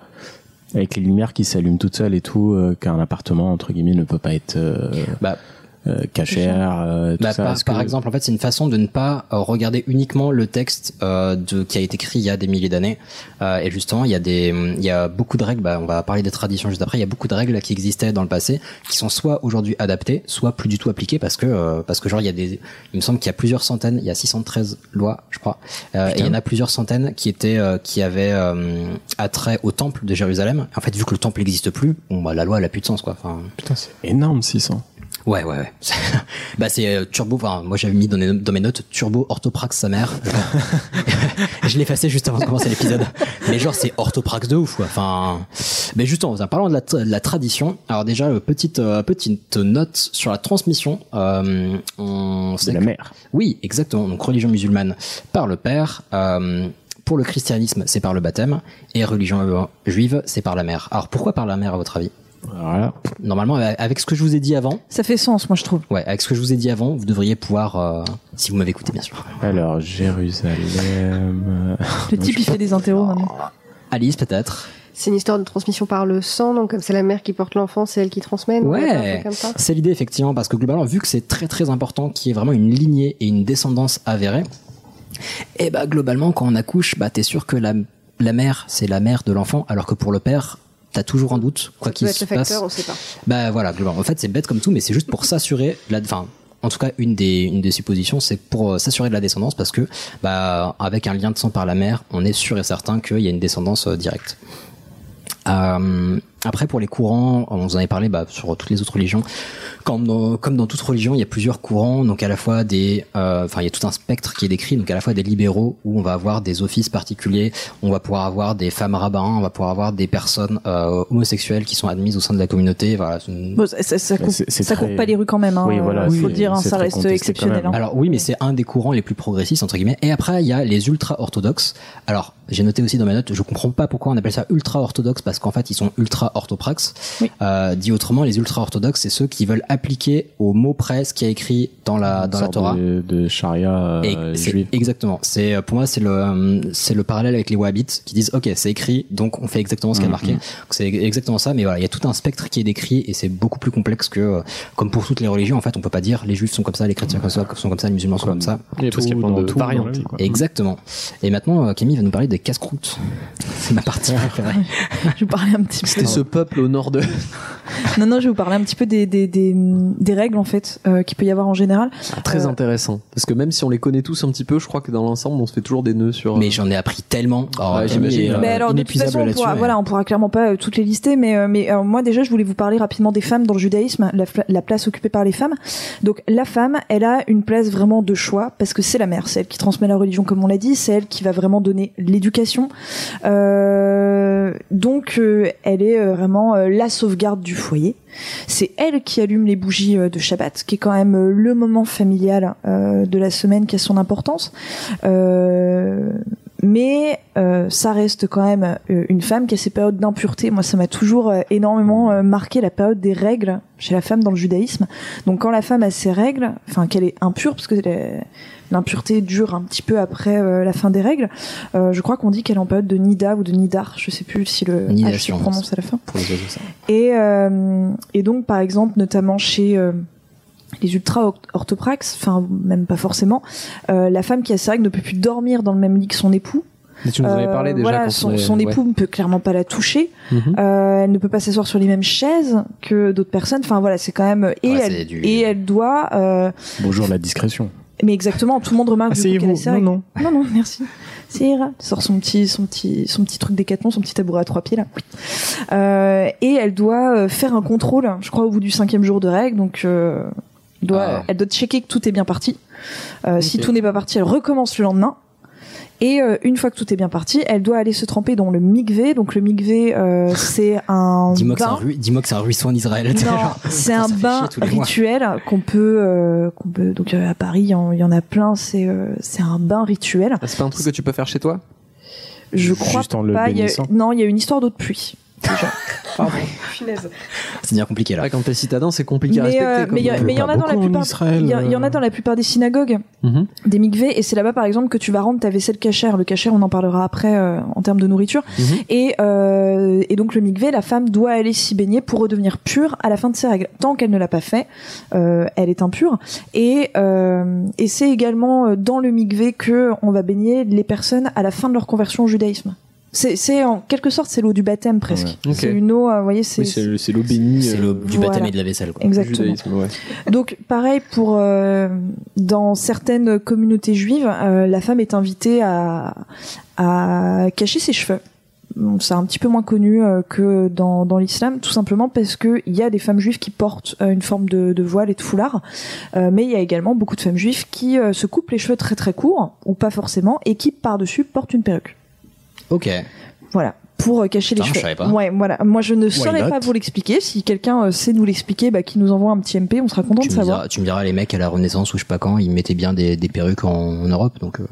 avec les lumières qui s'allument toutes seules et tout, euh, qu'un appartement entre guillemets ne peut pas être euh, Bah, euh, cachère, euh, tout Bah, ça. par, Est-ce par que- exemple, en fait, c'est une façon de ne pas euh, regarder uniquement le texte euh, de, qui a été écrit il y a des milliers d'années. Euh, et justement, il y a des, il y a beaucoup de règles. Bah, on va parler des traditions juste après. Il y a beaucoup de règles qui existaient dans le passé, qui sont soit aujourd'hui adaptées, soit plus du tout appliquées parce que, euh, parce que genre il y a des, il me semble qu'il y a plusieurs centaines, il y a 613 lois, je crois. Euh, et il y en a plusieurs centaines qui étaient, euh, qui avaient euh, attrait au temple de Jérusalem. En fait, vu que le temple n'existe plus, bon bah la loi elle a plus de sens quoi. Enfin, Putain, c'est énorme 600. Ouais, ouais, ouais. bah, c'est euh, turbo. Enfin, moi, j'avais mis dans, les- dans mes notes turbo orthoprax sa mère. je l'ai effacé juste avant de commencer l'épisode. Mais genre, c'est orthoprax de ouf, quoi. Enfin, mais justement, en parlant de la, tra- de la tradition, alors déjà, euh, petite euh, petite note sur la transmission. Euh, on la que- mère. oui, exactement. Donc religion musulmane par le père. Euh, pour le christianisme, c'est par le baptême. Et religion euh, juive, c'est par la mère. Alors pourquoi par la mère, à votre avis? Voilà. Normalement, avec ce que je vous ai dit avant, Ça fait sens, moi je trouve. Ouais, avec ce que je vous ai dit avant, vous devriez pouvoir, euh, si vous m'avez écouté bien sûr. Alors, Jérusalem. euh, Le type il fait des interros maintenant. Alice peut-être. C'est une histoire de transmission par le sang, donc comme c'est la mère qui porte l'enfant, c'est elle qui transmet. Ouais, c'est l'idée effectivement parce que globalement vu que c'est très très important qu'il y ait vraiment une lignée et une descendance avérée, et bah globalement quand on accouche, bah t'es sûr que la la mère c'est la mère de l'enfant alors que pour le père t'as toujours un doute quoi Ça peut qu'il être se le facteur, passe. on sait pas. Bah voilà, globalement. En fait, c'est bête comme tout, mais c'est juste pour s'assurer, la, enfin, en tout cas, une des, une des suppositions, c'est pour euh, s'assurer de la descendance parce que, bah, avec un lien de sang par la mère, on est sûr et certain qu'il y a une descendance euh, directe. Euh, après, pour les courants, on vous en avait parlé bah, sur toutes les autres religions. Comme dans, comme dans toute religion, il y a plusieurs courants. Donc à la fois des, euh, enfin il y a tout un spectre qui est décrit. Donc à la fois des libéraux où on va avoir des offices particuliers, on va pouvoir avoir des femmes rabbins, on va pouvoir avoir des personnes euh, homosexuelles qui sont admises au sein de la communauté. Voilà. Bon, ça, ça, ça coupe, c'est- c'est ça très- coupe pas les rues quand même. Hein, Oui, voilà, faut le dire, hein, ça reste exceptionnel. hein. Alors oui, mais c'est un des courants les plus progressistes entre guillemets. Et après, il y a les ultra orthodoxes. Alors j'ai noté aussi dans mes notes, je comprends pas pourquoi on appelle ça ultra orthodoxe parce qu'en fait ils sont ultra orthoprax. Euh, dit autrement, les ultra orthodoxes, c'est ceux qui veulent appliquer au mot près ce qui est écrit dans la dans la sorte Torah. de, de charia Et euh, c'est- juive. exactement. C'est euh, pour moi c'est le euh, c'est le parallèle avec les wahhabites qui disent ok c'est écrit donc on fait exactement ce qui est marqué. Donc, C'est exactement ça. Mais voilà il y a tout un spectre qui est décrit et c'est beaucoup plus complexe que euh, comme pour toutes les religions en fait on peut pas dire les juifs sont comme ça les chrétiens comme ça sont comme ça les musulmans sont comme ça. Oui, parce qu'il y a plein de tout variantes. vie. Exactement. Et maintenant Camille va nous parler des casse-croûtes. C'est ma partie préférée. Je vais vous parler un petit peu. C'était ce peuple au nord de. Non, non, je vais vous parler un petit peu des, des, des, des règles en fait euh, qu'il peut y avoir en général. Très Euh, intéressant. Parce que même si on les connaît tous un petit peu, je crois que dans l'ensemble, on se fait toujours des nœuds sur. Mais j'en ai appris tellement. Oh, Ouais, j'imagine. euh, mais alors, de toute façon, on pourra, ouais. voilà, on pourra clairement pas euh, toutes les lister, mais, euh, mais euh, moi déjà, je voulais vous parler rapidement des femmes dans le judaïsme, la, la place occupée par les femmes. Donc, la femme, elle a une place vraiment de choix parce que c'est la mère, c'est elle qui transmet la religion, comme on l'a dit, c'est elle qui va vraiment donner l'éducation. Euh, donc, euh, elle est euh, vraiment la sauvegarde du foyer. C'est elle qui allume les bougies de Shabbat, qui est quand même le moment familial de la semaine qui a son importance. Mais euh, ça reste quand même euh, une femme qui a ses périodes d'impureté. Moi, ça m'a toujours euh, énormément euh, marqué la période des règles chez la femme dans le judaïsme. Donc, quand la femme a ses règles, enfin qu'elle est impure, parce que l'impureté dure un petit peu après euh, la fin des règles, euh, je crois qu'on dit qu'elle est en période de nida ou de nidar. Je sais plus si le H se prononce à la fin. pour les oiseaux ça. Et, euh, et donc, par exemple, notamment chez euh, les ultra orthoprax, enfin même pas forcément, euh, la femme qui a ses règles ne peut plus dormir dans le même lit que son époux. Mais tu nous en avais Euh, parlé déjà. Voilà, quand son, on est- son ouais. époux ne peut clairement pas la toucher. Mhm. Euh, elle ne peut pas s'asseoir sur les mêmes chaises que d'autres personnes. Enfin voilà, c'est quand même et Ouais, elle du- et elle doit. euh, Bonjour la discrétion. mais exactement, tout le monde remarque du coup, qu'elle a ses règles. non. Non, non, merci. Elle sort son petit, son petit, son petit truc décathlon, son petit tabouret à trois pieds là. Oui. Euh, et elle doit euh, faire un contrôle, je crois au bout du cinquième jour de règle, donc euh, doit, Ah. elle doit checker que tout est bien parti. Euh, Si tout n'est pas parti, elle recommence le lendemain. Et euh, une fois que tout est bien parti, elle doit aller se tremper dans le mikvé. Donc le mikvé, euh, c'est un Dis-moi que c'est un, bain. ru- dis-moi que c'est un ruisseau en Israël. c'est un bain rituel qu'on peut, euh, qu'on peut. Donc euh, à Paris, il y, en- il y en a plein. C'est euh, c'est un bain rituel. Ah, c'est pas un truc que tu peux faire chez toi? Je crois Juste en le pas. il y a- non, il y a une histoire d'eau de pluie. Déjà. C'est bien compliqué là. Ah, quand t'es citadin, c'est compliqué à respecter. euh, mais il y, en a dans la plupart. Israël, Il y, a- il y en a dans la plupart des synagogues, Mhm. des mikvés, et c'est là-bas par exemple que tu vas rendre ta vaisselle cachère. Le cachère, on en parlera après euh, en termes de nourriture. Mhm. Et, euh, et donc le mikvé, la femme doit aller s'y baigner pour redevenir pure à la fin de ses règles. Tant qu'elle ne l'a pas fait, euh, elle est impure. Et, euh, et c'est également dans le mikvé que on va baigner les personnes à la fin de leur conversion au judaïsme. C'est, c'est en quelque sorte c'est l'eau du baptême presque. Ouais. Ok. C'est une eau, euh, vous voyez, c'est, Oui, c'est c'est l'eau bénie. C'est euh, le du voilà. baptême et de la vaisselle. Quoi. exactement. ouais. Donc pareil pour euh, dans certaines communautés juives, euh, la femme est invitée à, à cacher ses cheveux. Bon, C'est un petit peu moins connu euh, que dans, dans l'islam, tout simplement parce que il y a des femmes juives qui portent euh, une forme de, de voile et de foulard, Euh, mais il y a également beaucoup de femmes juives qui euh, se coupent les cheveux très très courts ou pas forcément et qui par dessus portent une perruque. Ok. Voilà. Pour euh, cacher Putain, les je cheveux. savais pas. Ouais, voilà. Moi, je ne saurais not? pas vous l'expliquer. Si quelqu'un euh, sait nous l'expliquer, bah, qui nous envoie un petit MP, on sera content Tu de me, savoir. diras, tu me diras, les mecs à la Renaissance ou je sais pas quand, ils mettaient bien des, des perruques en, en Europe, donc. euh,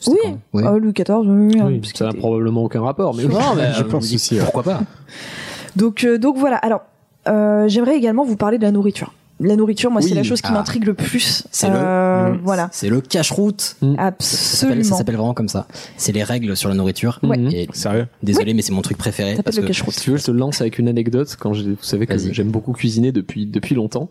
c'était Oui, Oui. Ah, Louis XIV, oui, oui, hein, ça n'a probablement aucun rapport, mais. Non, mais Je pense aussi. Pourquoi pas? Donc, euh, donc voilà. Alors, euh, j'aimerais également vous parler de la nourriture. La nourriture, moi, Oui. c'est la chose qui Ah. m'intrigue le plus. C'est Euh, le, voilà. c'est le cache-route. Ça s'appelle- Absolument. Ça s'appelle vraiment comme ça. C'est les règles sur la nourriture. Ouais. Et Sérieux Désolé, mais c'est mon truc préféré. Parce le que cache-route. Si tu veux, je te lance avec une anecdote. Quand vous savez que j'aime beaucoup cuisiner depuis depuis longtemps,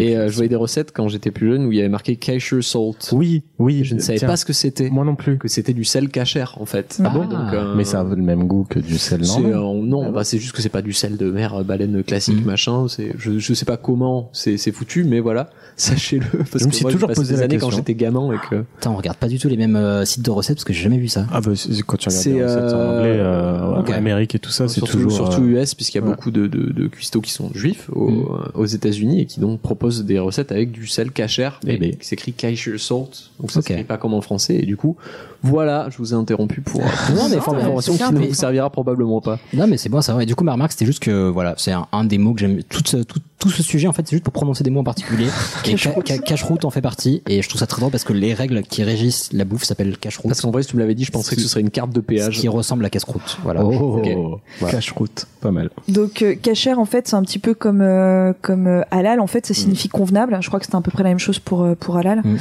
et euh, je voyais des recettes quand j'étais plus jeune où il y avait marqué kosher salt. Oui, oui. Je ne savais tiens, pas ce que c'était. Moi non plus. Que c'était du sel cachère en fait. Ah bon Donc, euh, Mais ça a le même goût que du sel normal. euh, non, bah, c'est juste que c'est pas du sel de mer euh, baleine classique Mhm. machin. C'est je je sais pas comment c'est c'est foutu, mais voilà, sachez-le. Parce Je me que suis moi, toujours posé des la années quand question. j'étais gamin et que Putain, on regarde pas du tout les mêmes euh, sites de recettes parce que j'ai jamais vu ça. Ah bah c'est- quand tu regardes les recettes en anglais, euh, ok. Amérique et tout ça, c'est surtout, toujours surtout US puisqu'il y a beaucoup de, de, cuistots qui sont juifs Mm. aux États-Unis et qui donc proposent des recettes avec du sel cachère Eh et ben. qui s'écrit kosher salt donc ça Ok. s'écrit pas comme en français et du coup voilà je vous ai interrompu pour pour Non, mais information qui ne vous servira probablement pas Non, mais c'est bon, ça va. Et du coup, ma remarque, c'était juste que, voilà, c'est un, un des mots que j'aime. Tout, ce- tout, tout ce sujet, en fait, c'est juste pour prononcer des mots en particulier. et cache-route en fait partie. Et je trouve ça très drôle parce que les règles qui régissent la bouffe s'appellent cache-route. parce qu'en vrai si tu me l'avais dit je pensais que ce serait une carte de Ce péage qui ressemble à casse-croûte. Voilà. Oh. Voilà. cache-route, pas mal. Donc euh, kasher en fait c'est un petit peu comme euh, comme euh, halal en fait ça signifie convenable. Je crois que c'était à peu près la même chose pour euh, pour halal. Mm.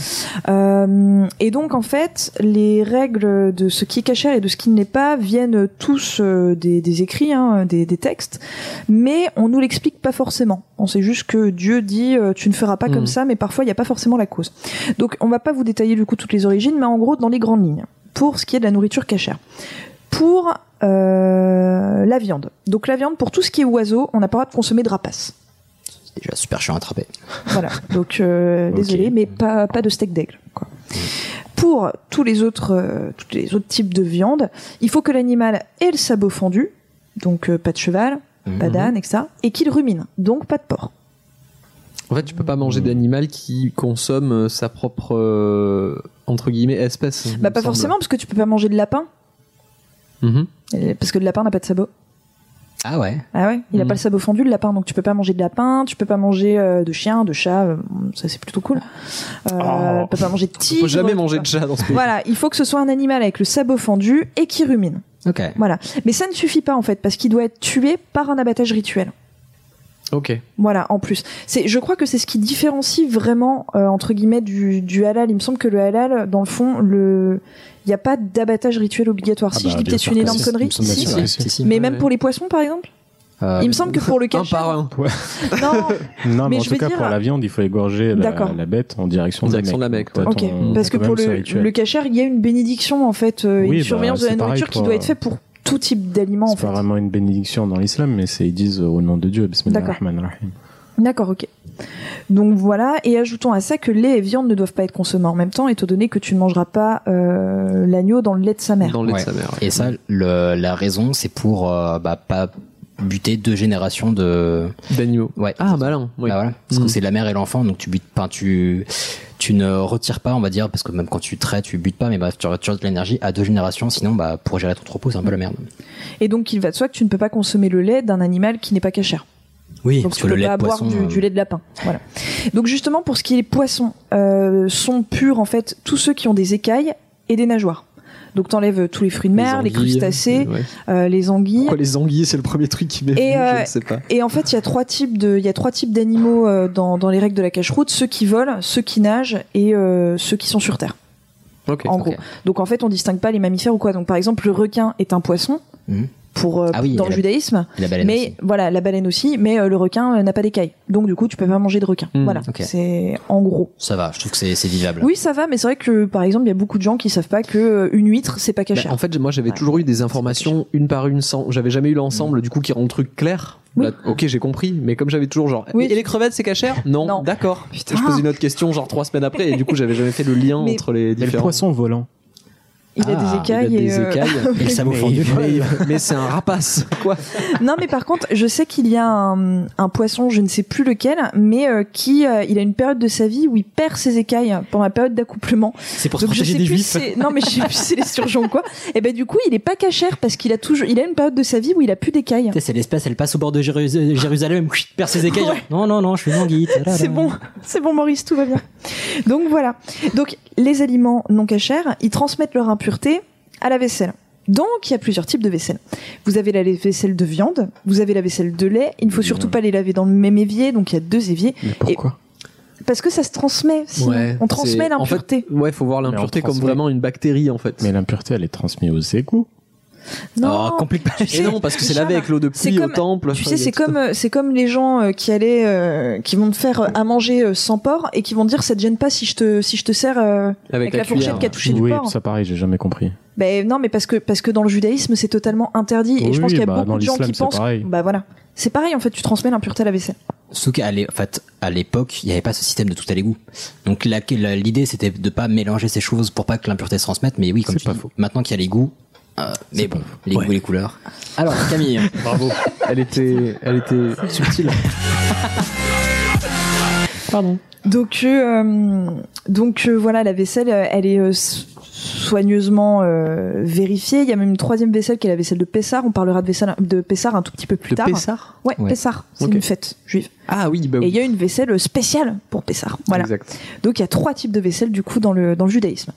Euh, et donc en fait les règles de ce qui est kasher et de ce qui ne l'est pas viennent tous euh, des, des écrits, hein, des, des textes, mais on nous l'explique pas forcément. On sait juste que Dieu dit tu ne feras pas Mm. comme ça, mais parfois il n'y a pas forcément la cause. Donc on va pas vous détailler du coup toutes les origines, mais en gros dans les grandes lignes pour ce qui est de la nourriture kasher. Pour euh, la viande. Donc la viande, pour tout ce qui est oiseau, on n'a pas le droit de consommer de rapaces. Déjà super chiant à attraper. Voilà. Donc euh, désolé, mais pas pas de steak d'aigle. quoi. Pour tous les autres euh, tous les autres types de viande, il faut que l'animal ait le sabot fendu, donc euh, pas de cheval, pas Mhm. d'âne, etc., et qu'il rumine, donc pas de porc. en fait tu peux pas manger d'animal qui consomme euh, sa propre euh, entre guillemets espèce Bah pas semble. forcément, parce que tu peux pas manger de lapin, Mhm. parce que le lapin n'a pas de sabot. Ah ouais. Ah ouais, il a pas le sabot fendu le lapin, donc tu peux pas manger de lapin, tu peux pas manger euh, de chien, de chat, euh, ça c'est plutôt cool. Euh, Oh. Tu peux pas manger de faut tigre. jamais manger de chat dans ce pays Voilà, il faut que ce soit un animal avec le sabot fendu et qui rumine. Ok. Voilà. Mais ça ne suffit pas en fait, parce qu'il doit être tué par un abattage rituel. Ok Voilà, en plus. C'est, je crois que c'est ce qui différencie vraiment, euh, entre guillemets, du, du halal. Il me semble que le halal, dans le fond, le, il n'y a pas d'abattage rituel obligatoire. Ah si bah, je dis bien peut-être une énorme connerie. Si, si. Mais Ouais, même ouais. pour les poissons, par exemple Euh, Il me semble que pour le un cachère. par un Non, Non, mais, Mais en je tout cas, dire- pour la viande, il faut égorger la, bête en direction, En direction de la Mecque, ok. ton- Parce que pour le, le il y a une bénédiction, en fait, euh, Oui, une bah, surveillance de la nourriture qui doit être faite pour tout type d'aliments, en C'est fait. pas vraiment une bénédiction dans l'islam, mais c'est ils disent euh, au nom de Dieu, Bismillah D'accord. ar-Rahman ar-Rahim. D'accord, ok. Donc voilà, et ajoutons à ça que lait et viande ne doivent pas être consommés en même temps, étant donné que tu ne mangeras pas euh, l'agneau dans le lait de sa mère. dans le lait Ouais. de sa mère Et ça, le, la raison, c'est pour euh, bah, pas buter deux générations de. d'animaux Ouais. ah malin oui Bah voilà, parce que Mhm. c'est la mère et l'enfant, donc tu butes pas, tu tu ne retires pas, on va dire, parce que même quand tu traites, tu butes pas, mais bref, tu retires de l'énergie à deux générations, sinon bah pour gérer ton troupeau, c'est un peu la merde. Et donc il va de soi que tu ne peux pas consommer le lait d'un animal qui n'est pas cachère. Oui, Donc tu que peux le lait pas de boire poisson. du, euh, du lait de lapin. Voilà. Donc justement pour ce qui est des poissons, euh, sont purs en fait tous ceux qui ont des écailles et des nageoires. Donc t'enlèves tous les fruits de mer, les, anguilles, crustacés, ouais. euh, les anguilles. Pourquoi les anguilles c'est le premier truc qui m'est je euh, ne sais pas Et en fait, il y a trois types de, il y a trois types d'animaux euh, dans, dans les règles de la cache-route ceux qui volent, ceux qui nagent et euh, ceux qui sont sur terre. ok En gros. Donc en fait, on distingue pas les mammifères ou quoi. Donc par exemple, le requin est un poisson Mhm. Pour euh, Ah oui, dans le la- judaïsme. la baleine mais aussi. voilà, la baleine aussi. Mais euh, le requin euh, n'a pas d'écailles. Donc du coup, tu peux pas manger de requin. Mhm. Voilà. C'est en gros. Ça va, je trouve que c'est c'est vivable. Oui, ça va, mais c'est vrai que par exemple, il y a beaucoup de gens qui savent pas que une huître, c'est pas Bah, caché. en fait, moi, j'avais toujours eu des informations une par une sans. J'avais jamais eu l'ensemble, du coup, qui rend le truc clair. Oui. Là, ok, j'ai compris, mais comme j'avais toujours genre. Oui. Et les crevettes, c'est cachère Non. Non. D'accord. Putain. Je pose une autre question, genre trois semaines après, et du coup, j'avais jamais fait le lien Mais- entre les Mais le différents. poisson volant. Il a Ah, des Il a écailles des et, euh, écailles. Et sabot Mais- mais, mais c'est un rapace, quoi. Non, mais par contre, je sais qu'il y a un, un poisson, je ne sais plus lequel, mais euh, qui, euh, il a une période de sa vie où il perd ses écailles pendant la période d'accouplement. C'est pour se protéger sais des plus juifs. si c'est- non mais je sais plus si c'est les surgeons ou quoi. Et ben du coup, il est pas cachère parce qu'il a toujours, il a une période de sa vie où il a plus d'écailles. Tu sais, C'est l'espèce, elle passe au bord de Jéru- Jérusalem, perd ses écailles. genre. Non, non, non, je suis anguille. C'est bon, c'est bon Maurice, tout va bien. Donc voilà. Donc les aliments non cachers, ils transmettent leur à la vaisselle. Donc il y a plusieurs types de vaisselle. Vous avez la vaisselle de viande, vous avez la vaisselle de lait. Il ne faut surtout pas les laver dans le même évier, donc il y a deux éviers. Mais pourquoi? Parce que ça se transmet. sinon. on transmet c'est- en fait, l'impureté. ouais, faut voir l'impureté comme transmet. vraiment une bactérie en fait. Mais l'impureté, elle est transmise aux égouts. Non, Oh, complique pas. Et non, parce que c'est lavé avec l'eau de pluie au comme- temple. Tu sais, c'est comme c'est comme les gens euh, qui allaient, euh, qui vont te faire euh, à manger sans porc et qui vont te dire ça te gêne pas si je te si je te sers euh, avec, la, fourchette cuillère. qui a touché du oui, porc. ça pareil, j'ai jamais compris. Ben non, mais parce que parce que dans le judaïsme c'est totalement interdit et je Oui, pense qu'il y a bah, beaucoup de gens qui pensent. pareil. Bah voilà, c'est pareil en fait, tu transmets l'impureté à la vaisselle. Sauf qu'à l'é- en fait, à l'époque, il n'y avait pas ce système de tout à l'égout. Donc l'idée, c'était de pas mélanger ces choses pour pas que l'impureté se transmette. Mais oui, comme C'est tu pas dis, faux. maintenant qu'il y a l'égout, euh, mais bon, les goûts et les couleurs. Alors Camille, Bravo. Elle était, elle était subtile. pardon. Donc euh, donc euh, voilà, la vaisselle, elle est euh, soigneusement euh, vérifiée. Il y a même une troisième vaisselle qui est la vaisselle de Pessar. On parlera de vaisselle de Pessar un tout petit peu plus De tard. Pessar Ouais, Ouais. Pessar, c'est une fête juive. Ah oui, bah Et oui. il y a une vaisselle spéciale pour Pessar. Voilà. Exact. Donc il y a trois types de vaisselle du coup dans le dans le judaïsme.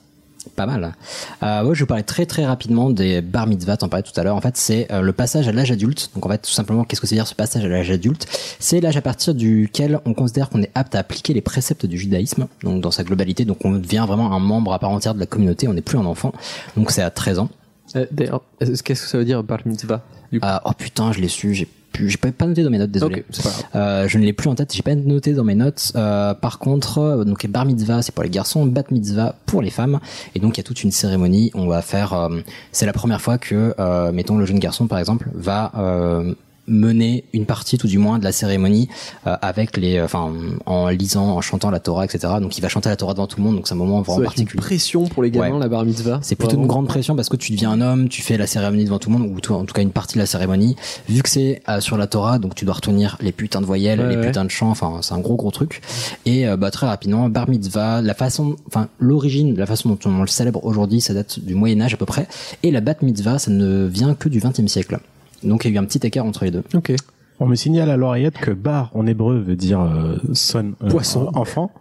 Pas mal. Euh, moi, je vais vous parler très très rapidement des bar mitzvah. T'en parlais tout à l'heure. En fait, c'est euh, le passage à l'âge adulte. Donc, en fait, tout simplement, qu'est-ce que c'est dire ce passage à l'âge adulte? C'est l'âge à partir duquel on considère qu'on est apte à appliquer les préceptes du judaïsme. Donc, dans sa globalité, donc on devient vraiment un membre à part entière de la communauté. On n'est plus un enfant. Donc, c'est à 13 ans. Euh, D'ailleurs, est-ce- qu'est-ce que ça veut dire bar mitzvah du coup? Ah, oh putain, je l'ai su. J'ai plus, j'ai pas, noté dans mes notes. Désolé. Ok, c'est pas grave. Euh, je ne l'ai plus en tête, j'ai pas noté dans mes notes. Euh, par contre, euh, donc bar mitzvah c'est pour les garçons, bat mitzvah pour les femmes. Et donc il y a toute une cérémonie. On va faire, euh, c'est la première fois que, euh, mettons le jeune garçon par exemple, va euh, mener une partie tout du moins de la cérémonie euh, avec les, enfin en lisant, en chantant la Torah, etc. Donc il va chanter la Torah devant tout le monde. Donc c'est un moment Ça vraiment doit être une particulier. pression pour les gamins, Ouais. la bar mitzvah. C'est plutôt une grande pression parce que tu deviens un homme, tu fais la cérémonie devant tout le monde, ou en tout cas une partie de la cérémonie. Vu que c'est euh, sur la Torah, donc tu dois retenir les putains de voyelles, Ouais, les ouais. putains de chants, enfin c'est un gros gros truc. Et euh, bah, très rapidement, bar mitzvah, la façon, enfin l'origine, la façon dont on le célèbre aujourd'hui, ça date du Moyen Âge à peu près. Et la bat mitzvah, ça ne vient que du XXe siècle. Donc il y a eu un petit écart entre les deux. Ok. On me signale à l'oreillette que bar en hébreu veut dire euh, son, euh, Poisson. enfant,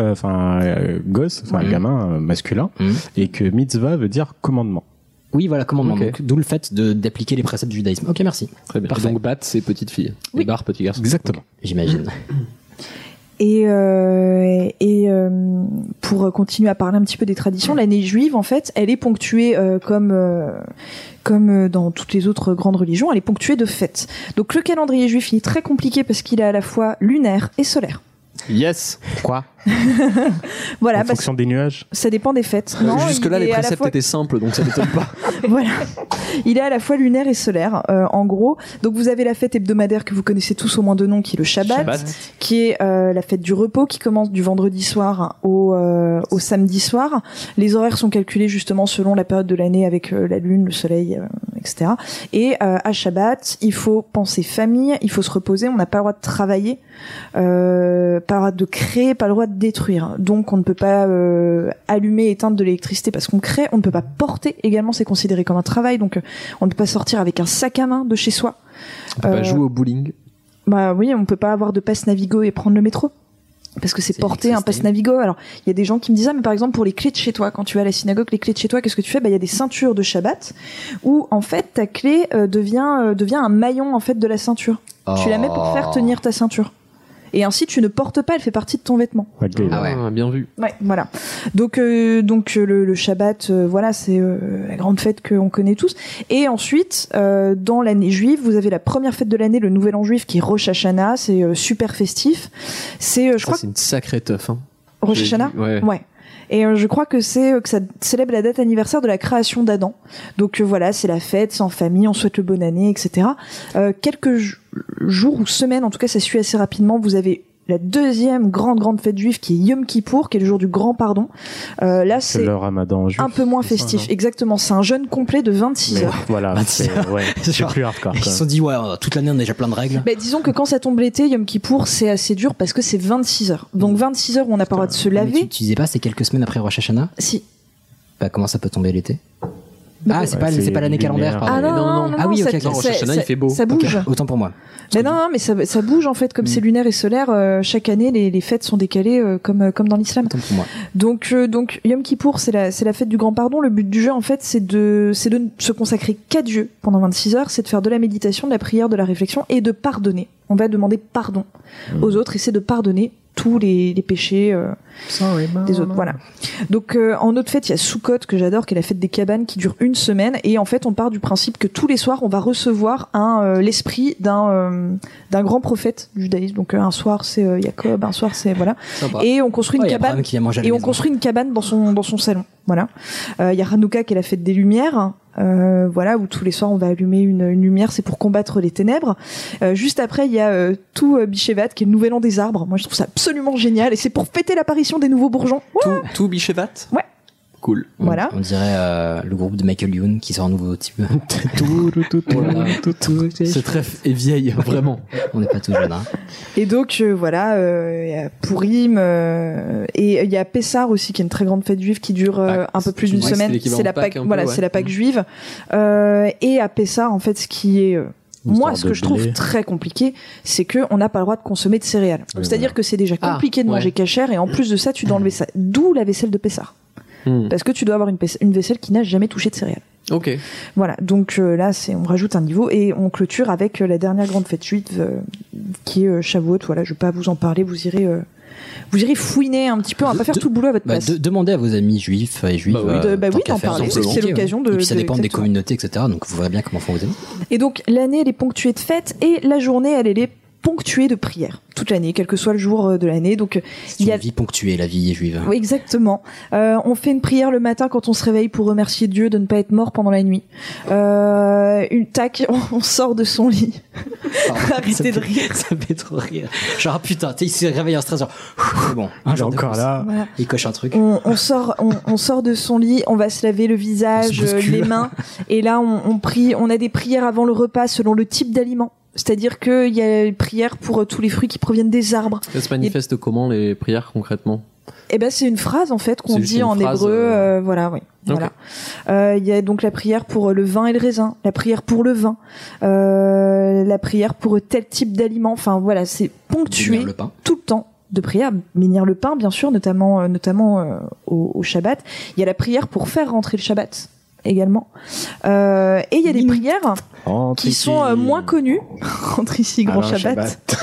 euh, enfin euh, gosse, enfin Mhm. gamin euh, masculin, Mhm. et que mitzvah veut dire commandement. Oui, voilà, commandement. D'où le fait d'appliquer les préceptes du judaïsme. Ok, merci. Très bien. Parfait. Donc bat, c'est petite fille. Oui. Et bar, petit garçon. Exactement. J'imagine. Et, euh, et euh, pour continuer à parler un petit peu des traditions, l'année juive, en fait, elle est ponctuée euh, comme euh, comme euh, dans toutes les autres grandes religions, elle est ponctuée de fêtes. Donc le calendrier juif il est très compliqué parce qu'il est à la fois lunaire et solaire. Yes. Quoi Voilà, En bah, fonction des nuages ça dépend des fêtes. Non, Jusque là, il les est à la préceptes fois- étaient simples, donc ça m'étonne pas. voilà. Il est à la fois lunaire et solaire, euh, en gros. Donc vous avez la fête hebdomadaire que vous connaissez tous au moins de nom, qui est le Shabbat, Shabbat. qui est euh, la fête du repos, qui commence du vendredi soir au, euh, au samedi soir. Les horaires sont calculés justement selon la période de l'année avec euh, la lune, le soleil, euh, etc. Et euh, à Shabbat, il faut penser famille, il faut se reposer. On n'a pas le droit de travailler, euh, pas le droit de créer, pas le droit de détruire. Donc on ne peut pas euh, allumer, éteindre de l'électricité parce qu'on crée. On ne peut pas porter également, c'est considéré comme un travail. Donc euh, on ne peut pas sortir avec un sac à main de chez soi. On peut Euh, pas jouer au bowling. Bah oui, on peut pas avoir de passe Navigo et prendre le métro. Parce que c'est porter un passe Navigo. Alors, il y a des gens qui me disent, ah, mais par exemple, pour les clés de chez toi, quand tu vas à la synagogue, les clés de chez toi, qu'est-ce que tu fais? Bah, il y a des ceintures de Shabbat où, en fait, ta clé euh, devient, euh, devient un maillon, en fait, de la ceinture. Tu la mets pour faire Oh. tenir ta ceinture. Et ainsi, tu ne portes pas, elle fait partie de ton vêtement. Ah ouais. bien vu. Ouais, voilà. Donc, euh, donc euh, le, le Shabbat, euh, voilà, c'est euh, la grande fête qu'on connaît tous. Et ensuite, euh, dans l'année juive, vous avez la première fête de l'année, le Nouvel An juif, qui est Rosh Hashanah. C'est euh, super festif. C'est, euh, je crois, c'est une sacrée teuf. Hein. Rosh Hashanah. ouais. Ouais. Et euh, je crois que c'est euh, que ça célèbre la date anniversaire de la création d'Adam. Donc euh, voilà, c'est la fête, c'est en famille, on souhaite le bonne année, etc. Quelques jours ou semaines, en tout cas, ça suit assez rapidement. Vous avez la deuxième grande grande fête juive qui est Yom Kippour, qui est le jour du grand pardon. Euh, là, C'est le ramadan juif. un peu moins ça, festif. Exactement, c'est un jeûne complet de 26 Mais heures. voilà, c'est ouais, plus hardcore. Ils se sont dit, ouais, toute l'année on a déjà plein de règles. Bah, disons que quand ça tombe l'été, Yom Kippour, c'est assez dur parce que c'est 26 heures. Donc 26 heures où on n'a pas le droit de se Mais laver. tu, tu disais pas, c'est quelques semaines après Rosh Hashanah? Si. Bah, comment ça peut tomber l'été? Ah, c'est pas, c'est c'est pas l'année calendaire, pardon. Ah non, non, non, Ah oui, ça- ok, il fait beau. Ça bouge. autant pour moi. Mais non, non, mais ça, ça bouge en fait, comme c'est lunaire et solaire, euh, chaque année les, les fêtes sont décalées euh, comme, euh, comme dans l'islam. Autant pour moi. Donc, euh, donc Yom Kippour, c'est la, c'est la fête du grand pardon. Le but du jeu en fait, c'est de, c'est de se consacrer qu'à Dieu pendant 26 heures, c'est de faire de la méditation, de la prière, de la réflexion et de pardonner. On va demander pardon aux autres et c'est de pardonner tous les, les péchés euh, des autres. Voilà. Donc euh, en autre fête, il y a Soukot que j'adore, qui est la fête des cabanes qui dure une semaine et en fait on part du principe que tous les soirs on va recevoir un euh, l'esprit d'un euh, d'un grand prophète du judaïsme. Donc euh, un soir c'est euh, Jacob, un soir c'est voilà. Et on construit Oh, une a cabane qui a mangé et on maison. construit une cabane dans son dans son salon. Voilà. Euh, Il y a Hanouka qui est la fête des lumières. Euh, voilà où tous les soirs on va allumer une, une lumière, c'est pour combattre les ténèbres. Euh, juste après il y a euh, tout euh, Bishevat qui est le nouvel an des arbres. Moi je trouve ça absolument génial et c'est pour fêter l'apparition des nouveaux bourgeons. Tout, tout Bichevat? Ouais. Cool. On- Voilà. On dirait euh, le groupe de Michael Youn qui sort un nouveau type. C'est très et vieille, vraiment. On n'est pas tout jeune. Hein. Et donc euh, voilà, euh, il y a Pourim euh, et il y a Pessar aussi qui est une très grande fête juive qui dure euh, Pâques. un peu plus d'une Ouais, semaine. C'est la Pâques Pâque, un peu, voilà, ouais. c'est la Pâque juive. Euh, et à Pessar en fait, ce qui est euh, moi, ce que je trouve très compliqué, c'est que on n'a pas le droit de consommer de céréales. C'est-à-dire voilà. que c'est déjà Ah, compliqué de ouais. manger cachère et en plus de ça, tu dois enlever ça. D'où la vaisselle de Pessar. Hmm. Parce que tu dois avoir une, une vaisselle qui n'a jamais touché de céréales. Ok. Voilà, donc euh, là, c'est on rajoute un niveau et on clôture avec euh, la dernière grande fête juive euh, qui est euh, Shavuot. Voilà, je vais pas vous en parler, vous irez, euh, vous irez fouiner un petit peu. On va pas faire De- tout le boulot à votre Bah, place. de- demandez à vos amis juifs et juifs. Bah oui. De- bah oui, d'en parler, c'est c'est l'occasion de- Et puis ça de- dépend des communautés, etc. Donc vous verrez bien comment font vos amis. Et donc l'année, elle est ponctuée de fêtes et la journée, elle, elle est ponctuée de prières toute l'année, quel que soit le jour euh, de l'année. Donc C'est il y une a vie ponctuée, la vie juive. Oui, exactement. Euh, on fait une prière le matin quand on se réveille pour remercier Dieu de ne pas être mort pendant la nuit. Euh, une tac, on, on sort de son lit. Arrêtez de rire. Ça me fait trop rire. Genre, ah, putain, tu sais, il s'est réveillé en stress, genre, c'est bon. Un Il est jour de encore là. Voilà. Il coche un truc. On, on sort, on, on sort de son lit, on va se laver le visage, bouscule. les mains, et là on, on prie. On a des prières avant le repas selon le type d'aliment. C'est-à-dire qu'il y a une prière pour euh, tous les fruits qui proviennent des arbres. Ça se manifeste comment les prières concrètement? Eh ben c'est une phrase en fait qu'on dit en phrase, hébreu. euh, euh, voilà, oui. Voilà. Euh, Il y a donc la prière pour le vin et le raisin, la prière pour le vin, euh, la prière pour tel type d'aliment. Enfin voilà, c'est ponctué Bénir le pain. tout le temps de prière. Bénir le pain, bien sûr, notamment euh, notamment euh, au, au Shabbat. Il y a la prière pour faire rentrer le Shabbat également. Euh, et il y a des prières qui ici. sont euh, moins connues. Rentre ici, grand Alors, Shabbat.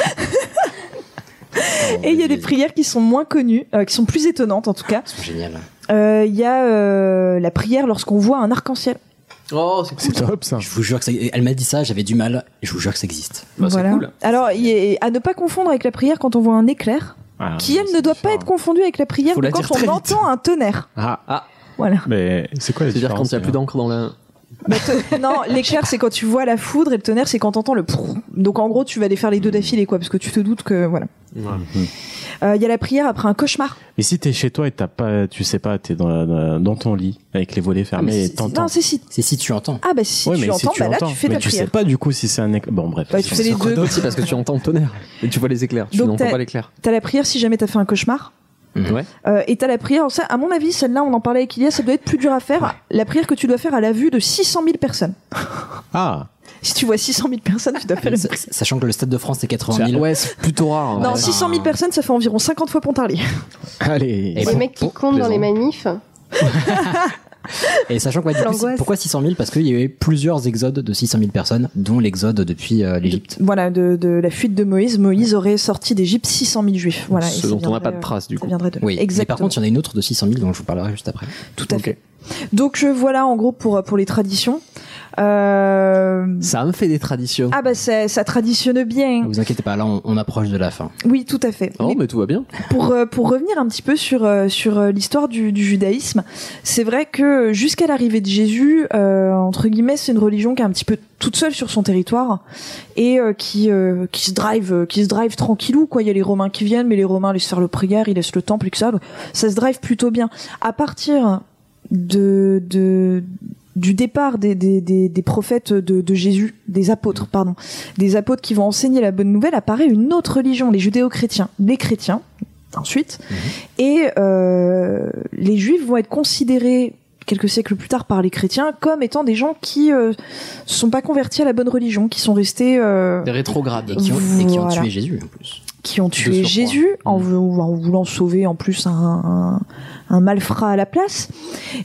Et il y a des prières qui sont moins connues, euh, qui sont plus étonnantes en tout cas. C'est génial. Euh, Il y a euh, la prière lorsqu'on voit un arc-en-ciel. Oh, c'est top ça. Je vous jure que ça... Elle m'a dit ça, j'avais du mal. Je vous jure que ça existe. Bah, c'est voilà. cool. Alors, à ne pas confondre avec la prière quand on voit un éclair, Ah, qui elle ne doit pas être confondue avec la prière la quand on vite. entend un tonnerre. Ah, Ah, Voilà. mais c'est quoi la c'est-à-dire quand il n'y a plus d'encre dans la. Bah, te- non, l'éclair c'est quand tu vois la foudre et le tonnerre c'est quand t'entends le. prrr. Donc en gros, tu vas aller faire les deux d'affilée quoi, parce que tu te doutes que voilà. Euh, Il y a la prière après un cauchemar. Mais si t'es chez toi et t'as pas, tu sais pas, t'es dans, la- dans ton lit avec les volets fermés mais et t'entends. Non, c'est si. C'est si tu entends. Ah bah si Ouais, tu mais entends, si tu bah là tu fais mais ta tu prière. sais pas du coup si c'est un éc- Bon bref. Bah, tu fais les deux. c'est parce que tu entends le tonnerre et tu vois les éclairs. Tu n'entends pas l'éclair. T'as la prière si jamais t'as fait un cauchemar. Ouais. Euh, et t'as la prière, ça, à mon avis, celle-là, on en parlait avec Ilias, ça doit être plus dur à faire. La prière que tu dois faire à la vue de 600 000 personnes. Ah, Si tu vois 600 000 personnes, tu dois faire une prière. Sachant que le stade de France c'est 80 000. Ouais, c'est plutôt rare. Non, ouais. 600 000 personnes, ça fait environ 50 fois Pontarlier. allez. Et Les bon, mecs qui bon, comptent dans les manifs. Et sachant que ouais, du coup, pourquoi 600 000 Parce qu'il y a eu plusieurs exodes de 600 000 personnes, dont l'exode depuis euh, l'Égypte. Voilà, de, de la fuite de Moïse. Moïse aurait sorti d'Égypte 600 000 juifs. Voilà. Ce dont on n'a pas de traces, du Ça coup. viendrait de Oui, mais Exactement. par contre, il y en a une autre de 600 000 dont je vous parlerai juste après. Tout à Ok. fait. Donc euh, voilà, en gros, pour, pour les traditions. Euh... Ça me fait des traditions. Ah bah ça, ça traditionne bien. Ne vous inquiétez pas, là on, on approche de la fin. Oui, tout à fait. Oh, Mais mais tout va bien. pour, euh, pour revenir un petit peu sur, euh, sur l'histoire du, du judaïsme, c'est vrai que jusqu'à l'arrivée de Jésus, euh, entre guillemets, c'est une religion qui est un petit peu toute seule sur son territoire et euh, qui, qui se drive qui se drive tranquillou quoi. Il y a les Romains qui viennent, mais les Romains laissent faire le prière, ils laissent le temple et que ça. Ça se drive plutôt bien. À partir de, de du départ des, des, des, des prophètes de, de Jésus, des apôtres, pardon, des apôtres qui vont enseigner la bonne nouvelle, apparaît une autre religion, les judéo-chrétiens, les chrétiens, ensuite, et euh, les juifs vont être considérés quelques siècles plus tard par les chrétiens comme étant des gens qui euh, se sont pas convertis à la bonne religion, qui sont restés euh, Des rétrogrades. Et qui ont, et qui ont Voilà. tué Jésus en plus. qui ont tué. Jésus en, vou- en voulant sauver en plus un, un, un malfrat à la place.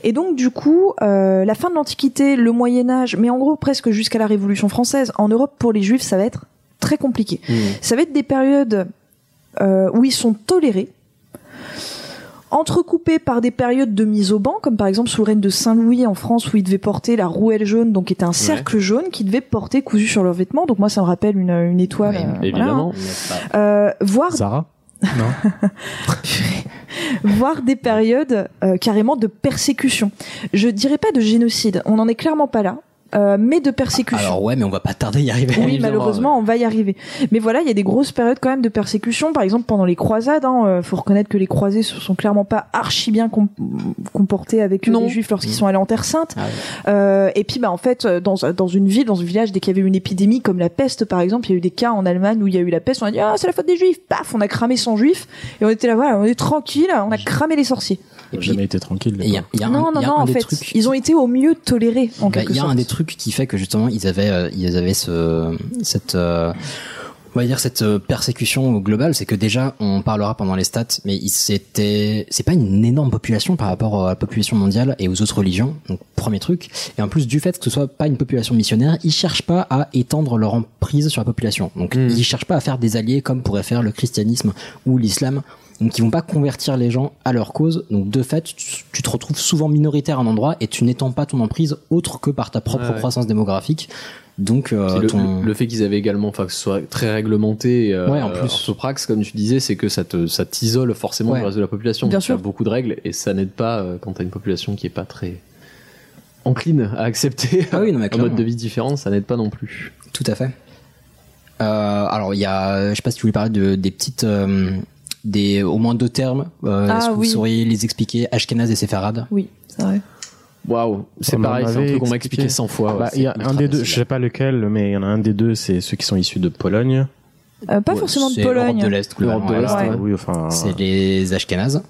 Et donc du coup, euh, la fin de l'Antiquité, le Moyen Âge, mais en gros presque jusqu'à la Révolution française, en Europe pour les Juifs, ça va être très compliqué. Mm. Ça va être des périodes euh, où ils sont tolérés, entrecoupés par des périodes de mise au banc, comme par exemple sous le règne de Saint-Louis en France, où ils devaient porter la rouelle jaune, donc qui était un cercle jaune qu'ils devaient porter cousu sur leurs vêtements. Donc moi, ça me rappelle une, une étoile. euh, voilà, Évidemment. hein. Euh, voire Zara Non. voire des périodes euh, carrément de persécution. Je dirais pas de génocide, on n'en est clairement pas là. Euh, mais de persécution. Alors ouais, mais on va pas tarder à y arriver. Oui, malheureusement, on va y arriver. Mais voilà, il y a des grosses périodes quand même de persécution. Par exemple, pendant les croisades, hein, euh, faut reconnaître que les croisés se sont clairement pas archi bien com- comportés avec Non. les juifs lorsqu'ils sont allés en Terre Sainte. Ah ouais. Euh, et puis, bah en fait, euh, dans dans une ville, dans un village, dès qu'il y avait une épidémie comme la peste, par exemple, il y a eu des cas en Allemagne où il y a eu la peste. On a dit ah c'est la faute des juifs. Paf, on a cramé 100 juifs et on était là voilà, on est tranquille, on a cramé les sorciers. Et puis, jamais été tranquille. il y a, il y a un- non, non, il y a non. un En fait, trucs ils ont été au mieux tolérés en Bah, quelque Il y a sorte. un des trucs qui fait que justement ils avaient euh, ils avaient ce cette euh, on va dire cette euh, persécution globale, c'est que déjà on parlera pendant les stats, mais ils- c'était c'est pas une énorme population par rapport à la population mondiale et aux autres religions. Donc premier truc, et en plus du fait que ce soit pas une population missionnaire, ils cherchent pas à étendre leur emprise sur la population. Donc Mm. ils cherchent pas à faire des alliés comme pourrait faire le christianisme ou l'islam. Donc ils vont pas convertir les gens à leur cause. Donc de fait, tu, tu te retrouves souvent minoritaire à un endroit et tu n'étends pas ton emprise autre que par ta propre ouais. croissance démographique. Donc euh, le, ton... le- le fait qu'ils avaient également, enfin que ce soit très réglementé, euh, Ouais, en plus. orthopraxe, comme tu disais, c'est que ça te ça t'isole forcément Ouais. du reste de la population. Bien Tu sûr. as beaucoup de règles et ça n'aide pas euh, quand t'as une population qui est pas très encline à accepter Ah oui, non, mais un mode de vie différent, ça n'aide pas non plus. Tout à fait. Euh, alors il y a, je sais pas si tu voulais parler de des petites, euh, des au moins deux termes. Euh, Ah, Est-ce que oui. vous sauriez les expliquer Ashkenaz et Séfarade. Oui, c'est vrai. Waouh, c'est pareil, c'est un truc qu'on m'a expliqué. expliqué 100 fois. ouais, Bah, il y a un des deux, je sais pas lequel, mais il y en a un des deux, c'est ceux qui sont issus de Pologne. Euh, pas Ouais, forcément de c'est l'Europe Pologne. de l'Est, globalement, L'Europe de l'Est, Ouais. Oui, enfin. C'est les Ashkenazes.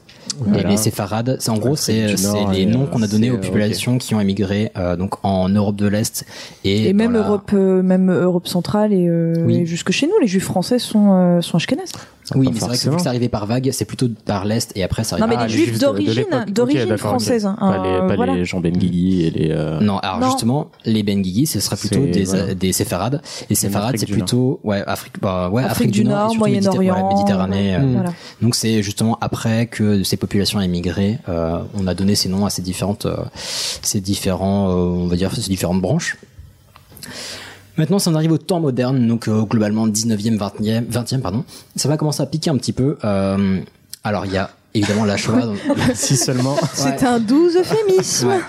Et les séfarades, c'est en gros c'est les noms euh, qu'on a donnés aux euh, populations qui ont émigré euh, donc en Europe de l'Est et, Et, même la- Europe, euh, même Europe centrale et, euh, Oui. et jusque chez nous, les Juifs français sont euh, sont ashkénazes. Oui, mais c'est vrai que vu que c'est arrivé par vague, c'est plutôt par l'est et après ça Non, arrive. mais Ah, les les Juifs d'origine, d'origine française. hein. Pas les, Euh, pas voilà. les Jean Benguigui et les. euh, Non, alors Non. justement, les Ben Guigui, ce serait plutôt des, voilà. des séfarades. Et séfarades, c'est plutôt, ouais, Afrique, bah, ouais, Afrique du Nord, Moyen-Orient, ouais, Méditerranée. ouais, euh, voilà. Donc c'est justement après que ces populations émigrées, euh, on a donné ces noms à ces différentes, euh, ces différents, euh, on va dire, ces différentes branches. Maintenant, ça en arrive au temps moderne, donc euh, globalement 19e, 20e, 20e, pardon. Ça va commencer à piquer un petit peu. Euh, alors il y a évidemment la Shoah. donc- si seulement. C'est un doux euphémisme. Ouais.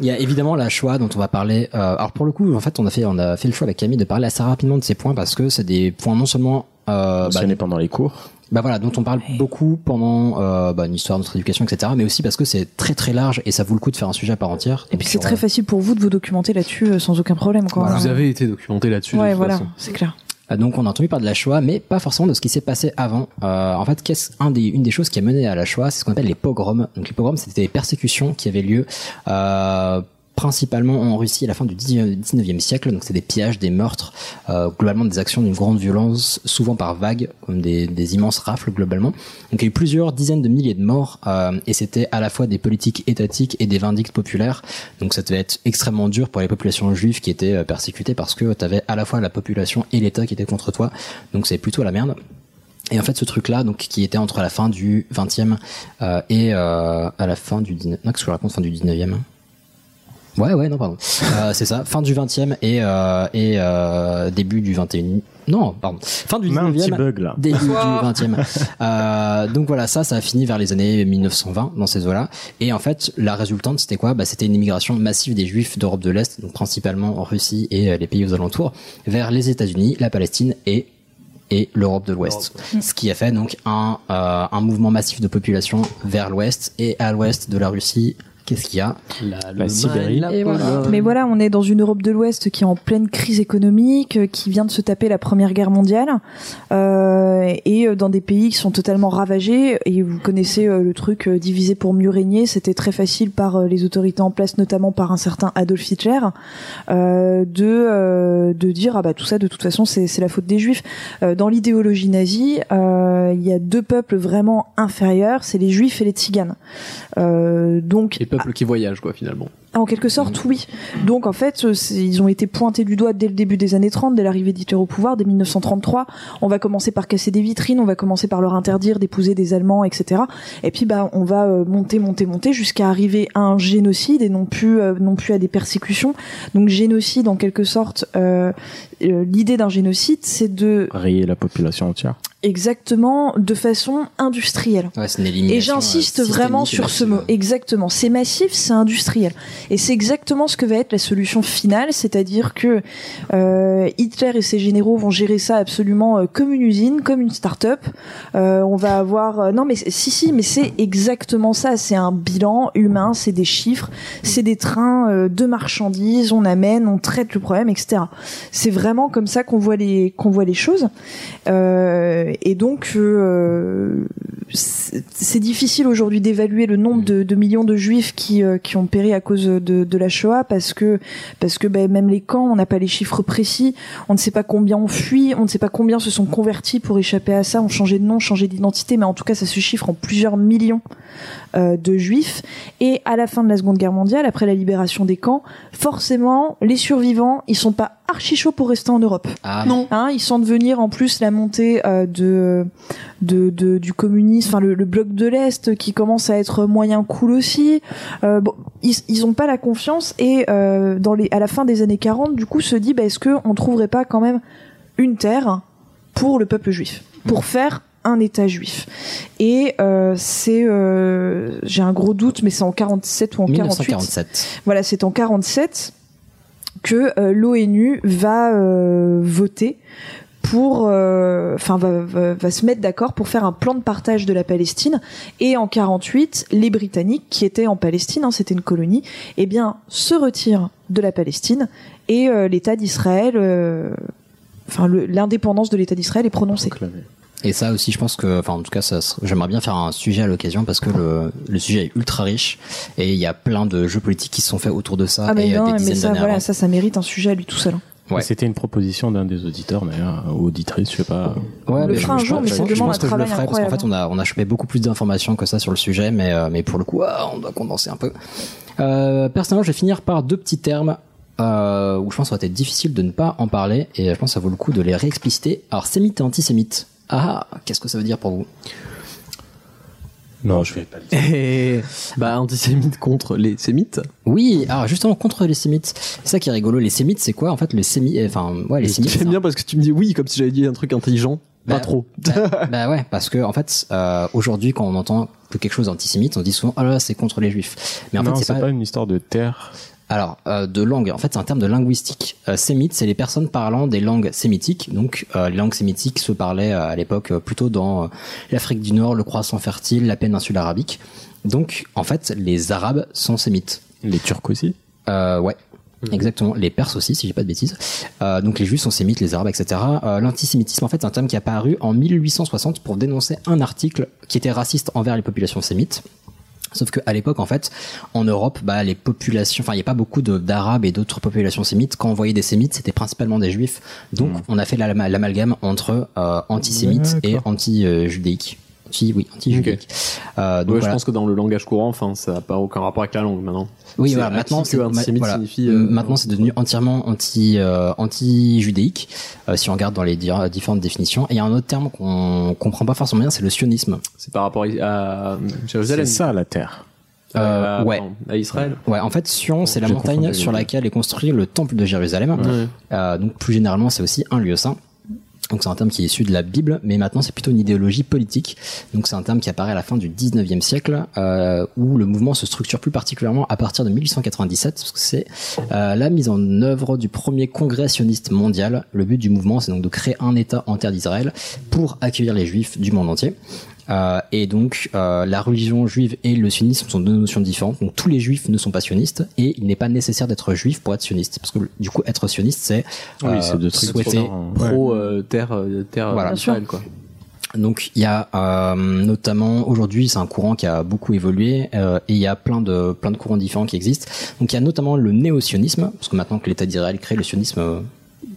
Il y a évidemment la Shoah dont on va parler. euh, alors pour le coup, en fait, on a fait on a fait le choix avec Camille de parler assez rapidement de ces points parce que c'est des points non seulement euh, bah, pendant les cours. Bah voilà, dont on parle beaucoup pendant euh, bah, une histoire de notre éducation, etc. Mais aussi parce que c'est très très large et ça vaut le coup de faire un sujet à part entière. Et Donc, puis c'est très euh, facile pour vous de vous documenter là-dessus euh, sans aucun problème. Quoi. Vous avez été documenté là-dessus. de Ouais, toute voilà, c'est clair. Euh, Donc on a entendu parler de la Shoah, mais pas forcément de ce qui s'est passé avant. Euh, en fait, qu'est-ce un des, une des choses qui a mené à la Shoah, c'est ce qu'on appelle les pogroms. Donc les pogroms, c'était des persécutions qui avaient lieu euh, principalement en Russie à la fin du 19e siècle. Donc c'est des pillages, des meurtres, euh, globalement des actions d'une grande violence, souvent par vagues, comme des, immenses rafles globalement. Donc il y a eu plusieurs dizaines de milliers de morts, euh, et c'était à la fois des politiques étatiques et des vindictes populaires. Donc ça devait être extrêmement dur pour les populations juives qui étaient euh, persécutées parce que tu avais à la fois la population et l'État qui étaient contre toi. Donc c'est plutôt la merde. Et en fait, ce truc-là, donc qui était entre la fin du 20e euh, et à la fin du 19 non, que je raconte fin du 19e Ouais, ouais, non, pardon. Euh, c'est ça, fin du 20e et, euh, et euh, début du 21e. Non, pardon. Fin du On a un 19e. petit bug là. Début du 20e. Euh, donc voilà, ça, ça a fini vers les années 1920 dans ces eaux-là. Et en fait, la résultante, c'était quoi? Bah, C'était une immigration massive des Juifs d'Europe de l'Est, donc principalement en Russie et les pays aux alentours, vers les États-Unis, la Palestine et et l'Europe de l'Ouest. Ce qui a fait donc un, euh, un mouvement massif de population vers l'Ouest et à l'Ouest de la Russie. Qu'est-ce qu'il y a La, La Sibérie. Et voilà. Mais voilà, on est dans une Europe de l'Ouest qui est en pleine crise économique, euh, qui vient de se taper la Première Guerre mondiale, euh, et euh, dans des pays qui sont totalement ravagés. Et vous connaissez euh, le truc euh, divisé pour mieux régner. C'était très facile par euh, les autorités en place, notamment par un certain Adolf Hitler, euh, de euh, de dire ah bah tout ça de toute façon c'est la faute des Juifs. Euh, dans l'idéologie nazie, euh, il y a deux peuples vraiment inférieurs, c'est les Juifs et les Tziganes. Euh, donc Les peuples qui voyagent, quoi, finalement. En quelque sorte, oui. Donc en fait, euh, ils ont été pointés du doigt dès le début des années 30, dès l'arrivée d'Hitler au pouvoir, dès 1933. On va commencer par casser des vitrines, on va commencer par leur interdire d'épouser des Allemands, etc. Et puis bah on va euh, monter, monter, monter jusqu'à arriver à un génocide et non plus, euh, à des persécutions. Donc génocide, en quelque sorte, l'idée d'un génocide, c'est de Rayer la population entière. exactement de façon industrielle. Ouais, c'est une élimination. Et j'insiste euh, vraiment sur ce massive. mot. Exactement. C'est massif, c'est industriel. Et c'est exactement ce que va être la solution finale, c'est-à-dire que euh, Hitler et ses généraux vont gérer ça absolument euh, comme une usine, comme une start-up. Euh, on va avoir euh, non mais c'est- si si mais c'est exactement ça. C'est un bilan humain, c'est des chiffres, c'est des trains euh, de marchandises, on amène, on traite le problème, etc. C'est vraiment comme ça qu'on voit les qu'on voit les choses. Euh, et donc euh, c'est difficile aujourd'hui d'évaluer le nombre de, millions de juifs qui, euh, qui ont péri à cause de, la Shoah parce que parce que ben, même les camps, on n'a pas les chiffres précis, on ne sait pas combien ont fui, on ne sait pas combien se sont convertis pour échapper à ça, ont changé de nom, changé d'identité, mais en tout cas ça se chiffre en plusieurs millions de juifs. Et à la fin de la Seconde Guerre mondiale, après la libération des camps, forcément les survivants, ils sont pas archi chauds pour rester en Europe. Ah, Non. Hein, ils sentent venir en plus la montée euh, de, de, de- du communisme, enfin le, le bloc de l'Est qui commence à être moyen cool aussi. Euh, bon, ils, ils ont pas la confiance et euh, dans les, à la fin des années 40, du coup, se dit bah, est-ce que on trouverait pas quand même une terre pour le peuple juif, pour faire un État juif? Et euh, c'est, euh, j'ai un gros doute, mais c'est en 47 ou en 48. 1947. Voilà, c'est en 47 que euh, l'ONU va euh, voter pour, euh, enfin, va, se mettre d'accord pour faire un plan de partage de la Palestine. Et en 48, les Britanniques, qui étaient en Palestine, hein, c'était une colonie, eh bien, se retirent de la Palestine et l'État d'Israël, enfin, l'indépendance de l'État d'Israël est prononcée. Et ça aussi, je pense que, enfin, en tout cas, ça, j'aimerais bien faire un sujet à l'occasion parce que le, le sujet est ultra riche et il y a plein de jeux politiques qui se sont faits autour de ça Ah mais et euh, non, des mais ça, d'années voilà, avant. ça, ça mérite un sujet à lui tout seul. hein. Ouais. C'était une proposition d'un des auditeurs, d'ailleurs, ou auditrice, je sais pas. Ouais, le fera un je- jour, je- mais je ça pense- demande je pense un que je le travail ferai parce qu'en fait, on a, on a chopé beaucoup plus d'informations que ça sur le sujet, mais, euh, mais pour le coup, ah, on doit condenser un peu. Euh, personnellement, je vais finir par deux petits termes euh, où je pense que ça va être difficile de ne pas en parler et je pense que ça vaut le coup de les réexpliciter. Alors, sémite et antisémite. Ah, qu'est-ce que ça veut dire pour vous? Non, je vais pas le bah antisémite contre les sémites. Oui, alors justement contre les sémites. C'est ça qui est rigolo. Les sémites, c'est quoi en fait le sémi Enfin, ouais, les sémites. J'aime un- bien parce que tu me dis oui comme si j'avais dit un truc intelligent. Bah, Pas trop. bah, bah ouais, parce que en fait, euh, aujourd'hui, quand on entend que quelque chose est antisémite, on dit souvent oh là là, c'est contre les juifs. Mais en non, fait, c'est pas... une histoire de terre. Alors, euh, de langue, en fait, c'est un terme de linguistique. Euh, sémite, c'est les personnes parlant des langues sémitiques. Donc, euh, les langues sémitiques se parlaient euh, à l'époque plutôt dans l'Afrique du Nord, le croissant fertile, la péninsule arabique. Donc, en fait, les Arabes sont sémites. Les Turcs aussi ouais. Exactement, les Perses aussi, si j'ai pas de bêtises. Donc les Juifs sont sémites, les Arabes, etc. L'antisémitisme, en fait, c'est un terme qui est apparu en 1860 pour dénoncer un article qui était raciste envers les populations sémites. Sauf qu'à l'époque, en fait, en Europe, bah, les populations, enfin, il n'y a pas beaucoup d'Arabes et d'autres populations sémites. Quand on voyait des sémites, c'était principalement des Juifs. Donc, on a fait la- l'amalgame entre euh, antisémite et anti-judéique. Anti, oui, anti-judéique. Euh, donc Ouais, voilà. Je pense que dans le langage courant, enfin, ça n'a pas aucun rapport avec la langue maintenant. Oui, voilà, maintenant c'est voilà. euh, maintenant c'est devenu entièrement anti euh, anti euh, si on regarde dans les di- différentes définitions. Et il y a un autre terme qu'on comprend pas forcément bien, c'est le sionisme. C'est par rapport à Jérusalem. C'est ça la terre. Euh, à, ouais. à Israël. Ouais, en fait, Sion, c'est la montagne sur laquelle est construit le temple de Jérusalem. Ouais. Euh, donc plus généralement, c'est aussi un lieu saint. Donc c'est un terme qui est issu de la Bible, mais maintenant c'est plutôt une idéologie politique. Donc c'est un terme qui apparaît à la fin du 19e siècle, euh, où le mouvement se structure plus particulièrement à partir de 1897, parce que c'est euh, la mise en œuvre du premier congrès sioniste mondial. Le but du mouvement, c'est donc de créer un État en terre d'Israël pour accueillir les Juifs du monde entier. Euh, et donc, euh, la religion juive et le sionisme sont deux notions différentes. Donc, tous les juifs ne sont pas sionistes et il n'est pas nécessaire d'être juif pour être sioniste. Parce que, du coup, être sioniste, c'est Oui, euh, souhaiter. différents. Pro euh, terre, terre Voilà. quoi. Donc, il y a euh, notamment aujourd'hui, c'est un courant qui a beaucoup évolué euh, et il y a plein de plein de courants différents qui existent. Donc, il y a notamment le néo-sionisme, parce que maintenant que l'État d'Israël crée le sionisme. euh,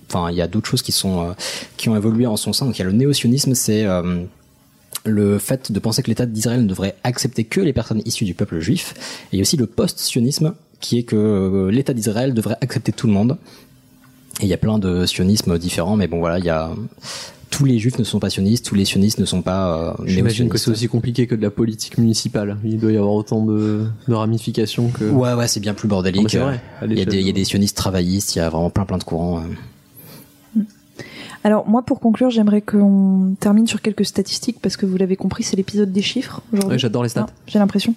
Enfin, il y a d'autres choses qui sont euh, qui ont évolué en son sein. Donc, il y a le néo-sionisme, c'est euh, le fait de penser que l'État d'Israël ne devrait accepter que les personnes issues du peuple juif. Et il y a aussi le post-sionisme qui est que euh, l'État d'Israël devrait accepter tout le monde. Et il y a plein de sionismes différents, mais bon voilà, il y a tous les juifs ne sont pas sionistes, tous les sionistes ne sont pas euh, J'imagine que c'est aussi compliqué que de la politique municipale. Il doit y avoir autant de, de ramifications que. Ouais, ouais, c'est bien plus bordélique. Non, c'est vrai. Il y, a l'échelle des, il y a de- des sionistes travaillistes, il y a vraiment plein plein de courants. euh. Alors moi pour conclure j'aimerais qu'on termine sur quelques statistiques parce que vous l'avez compris c'est l'épisode des chiffres aujourd'hui. Ouais, j'adore les stats. J'ai l'impression.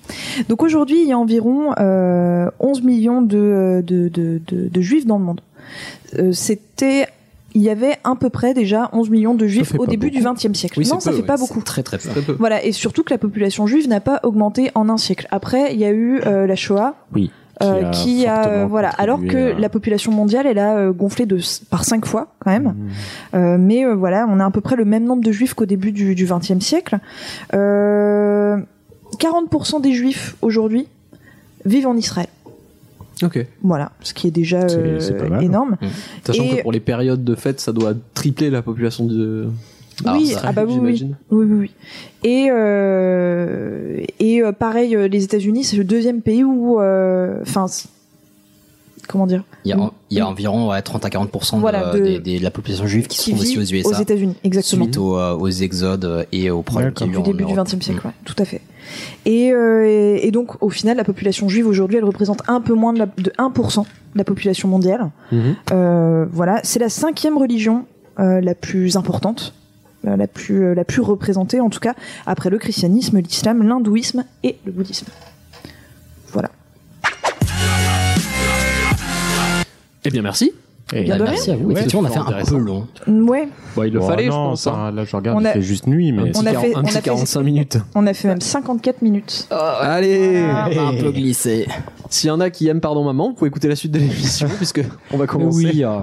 Donc aujourd'hui il y a environ euh, 11 millions de, de, de, de, de juifs dans le monde. Euh, C'était il y avait à peu près déjà 11 millions de juifs au début du beaucoup. XXe siècle. Oui, non, ça peu, fait ouais, pas beaucoup. Très très peu. Voilà, et surtout que la population juive n'a pas augmenté en un siècle. Après, il y a eu euh, la Shoah, Oui. Euh, qui a, fortement voilà alors que à- la population mondiale elle a euh, gonflé de par cinq fois quand même Mmh. Euh, mais euh, voilà on a à peu près le même nombre de juifs qu'au début du du XXe siècle euh, 40% des juifs aujourd'hui vivent en Israël Ok. voilà ce qui est déjà euh, mal. énorme Sachant Et- que pour les périodes de fête, ça doit tripler la population de. Oui, ça, ah bah oui, oui, oui, oui, oui. Et euh, et euh, pareil, euh, les États-Unis, c'est le deuxième pays où, enfin, comment dire, Il y a, en- il y a environ ouais, 30 à 40% de- Voilà, de- des- des- de la population juive qui, qui se trouve aussi aux USA. aux États-Unis, exactement. Suite aux, aux exodes et aux problèmes eu du début du. XXe siècle, ouais, tout à fait. Et, euh, et, et donc, au final, la population juive aujourd'hui, elle représente un peu moins de, la, de 1% de la population mondiale. Mhm. Euh, voilà, c'est la cinquième religion euh, la plus importante, la plus euh, la plus représentée en tout cas après le christianisme, l'islam, l'hindouisme et le bouddhisme. Voilà. Eh bien, merci. Et- Bien de rien. Merci à vous. Effectivement, on a fait un peu long. Ouais. Bon, il le Oh, fallait, je non, pense. ça, hein. Là, je regarde, On il fait juste nuit, mais. On a fait- un on a petit fait- 45 minutes. On a fait même 54 minutes. Allez Ah, on a un peu glissé. S'il y en a qui aiment Pardon Maman, vous pouvez écouter la suite de l'émission, puisque on va commencer. Oui. euh.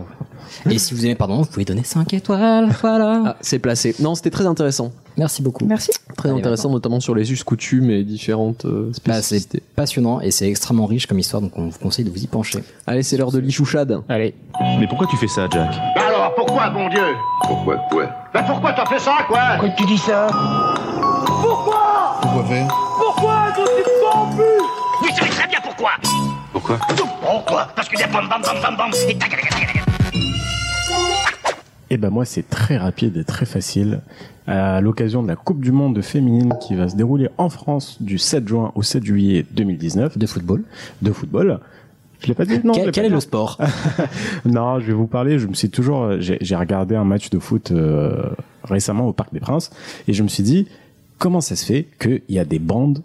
Et si vous aimez, pardon, vous pouvez donner 5 étoiles. Voilà. Ah, c'est placé. Non, c'était très intéressant. Merci beaucoup. Merci. Très Allez, intéressant, notamment sur les us, coutumes et différentes euh, Bah, c'est spécificités. passionnant et c'est extrêmement riche comme histoire, donc on vous conseille de vous y pencher. Allez, c'est l'heure de l'ichouchade. Allez. Mais pourquoi tu fais ça, Jack? Alors, pourquoi, bon Dieu? Pourquoi quoi Ben pourquoi t'as fait ça, quoi? Pourquoi tu dis ça? Pourquoi? Pourquoi faire? Pourquoi je suis pas plus? Oui, je sais très bien pourquoi Pourquoi? Pourquoi? Parce qu'il y a bam bam bam bam bam et Et ben moi c'est très rapide et très facile. À l'occasion de la Coupe du Monde féminine qui va se dérouler en France du 7 juin au 7 juillet 2019. De football. De football. Je l'ai pas dit? Non. Quel, quel est le sport? Non, je vais vous parler. Je me suis toujours, j'ai j'ai regardé un match de foot euh, récemment au Parc des Princes et je me suis dit comment ça se fait qu'il y a des bandes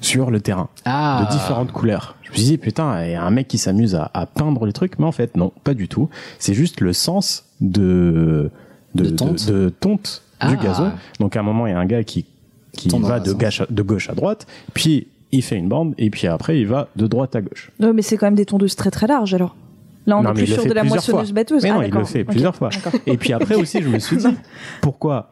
sur le terrain Ah. de différentes couleurs. Je me suis dit putain, il y a un mec qui s'amuse à, à peindre les trucs, mais en fait non, pas du tout. C'est juste le sens de de, De tonte. de- de tonte Ah. du gazon. Donc à un moment il y a un gars qui qui va de gauche, à, de gauche à droite, puis il fait une bande et puis après il va de droite à gauche. Non, mais c'est quand même des tondeuses très très larges alors. Là, on Non, est plus fait de la plusieurs moissonneuse fois. batteuse. Mais Ah, non, il le fait plusieurs fois. Et puis après aussi, je me suis dit, pourquoi,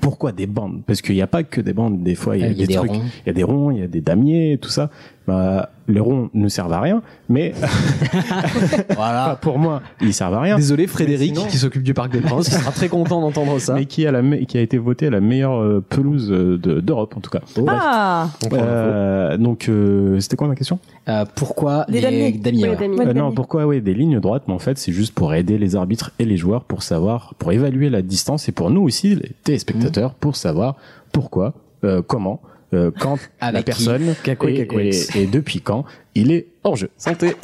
pourquoi des bandes? Parce qu'il n'y a pas que des bandes. Des fois, il y a, Il y a des, des trucs. Il y a des ronds, il y a des damiers, tout ça. Bah, les ronds ne servent à rien, mais Voilà. enfin, pour moi, ils servent à rien. Désolé, Frédéric, sinon- qui s'occupe du Parc des Princes, qui sera très content d'entendre ça. Mais qui a, la, me- qui a été voté la meilleure euh, pelouse euh, de- d'Europe, en tout cas. Bref. Ah Euh, donc, euh, c'était quoi ma question? Euh, pourquoi Les les, damiers. Oui, ouais. Ouais, Euh, non, pourquoi ouais, des lignes droites Mais en fait, c'est juste pour aider les arbitres et les joueurs pour savoir, pour évaluer la distance et pour nous aussi, les téléspectateurs, pour savoir pourquoi, euh, comment, euh, quand la qui personne Cacouet, et, et- et depuis quand il est hors jeu. Santé.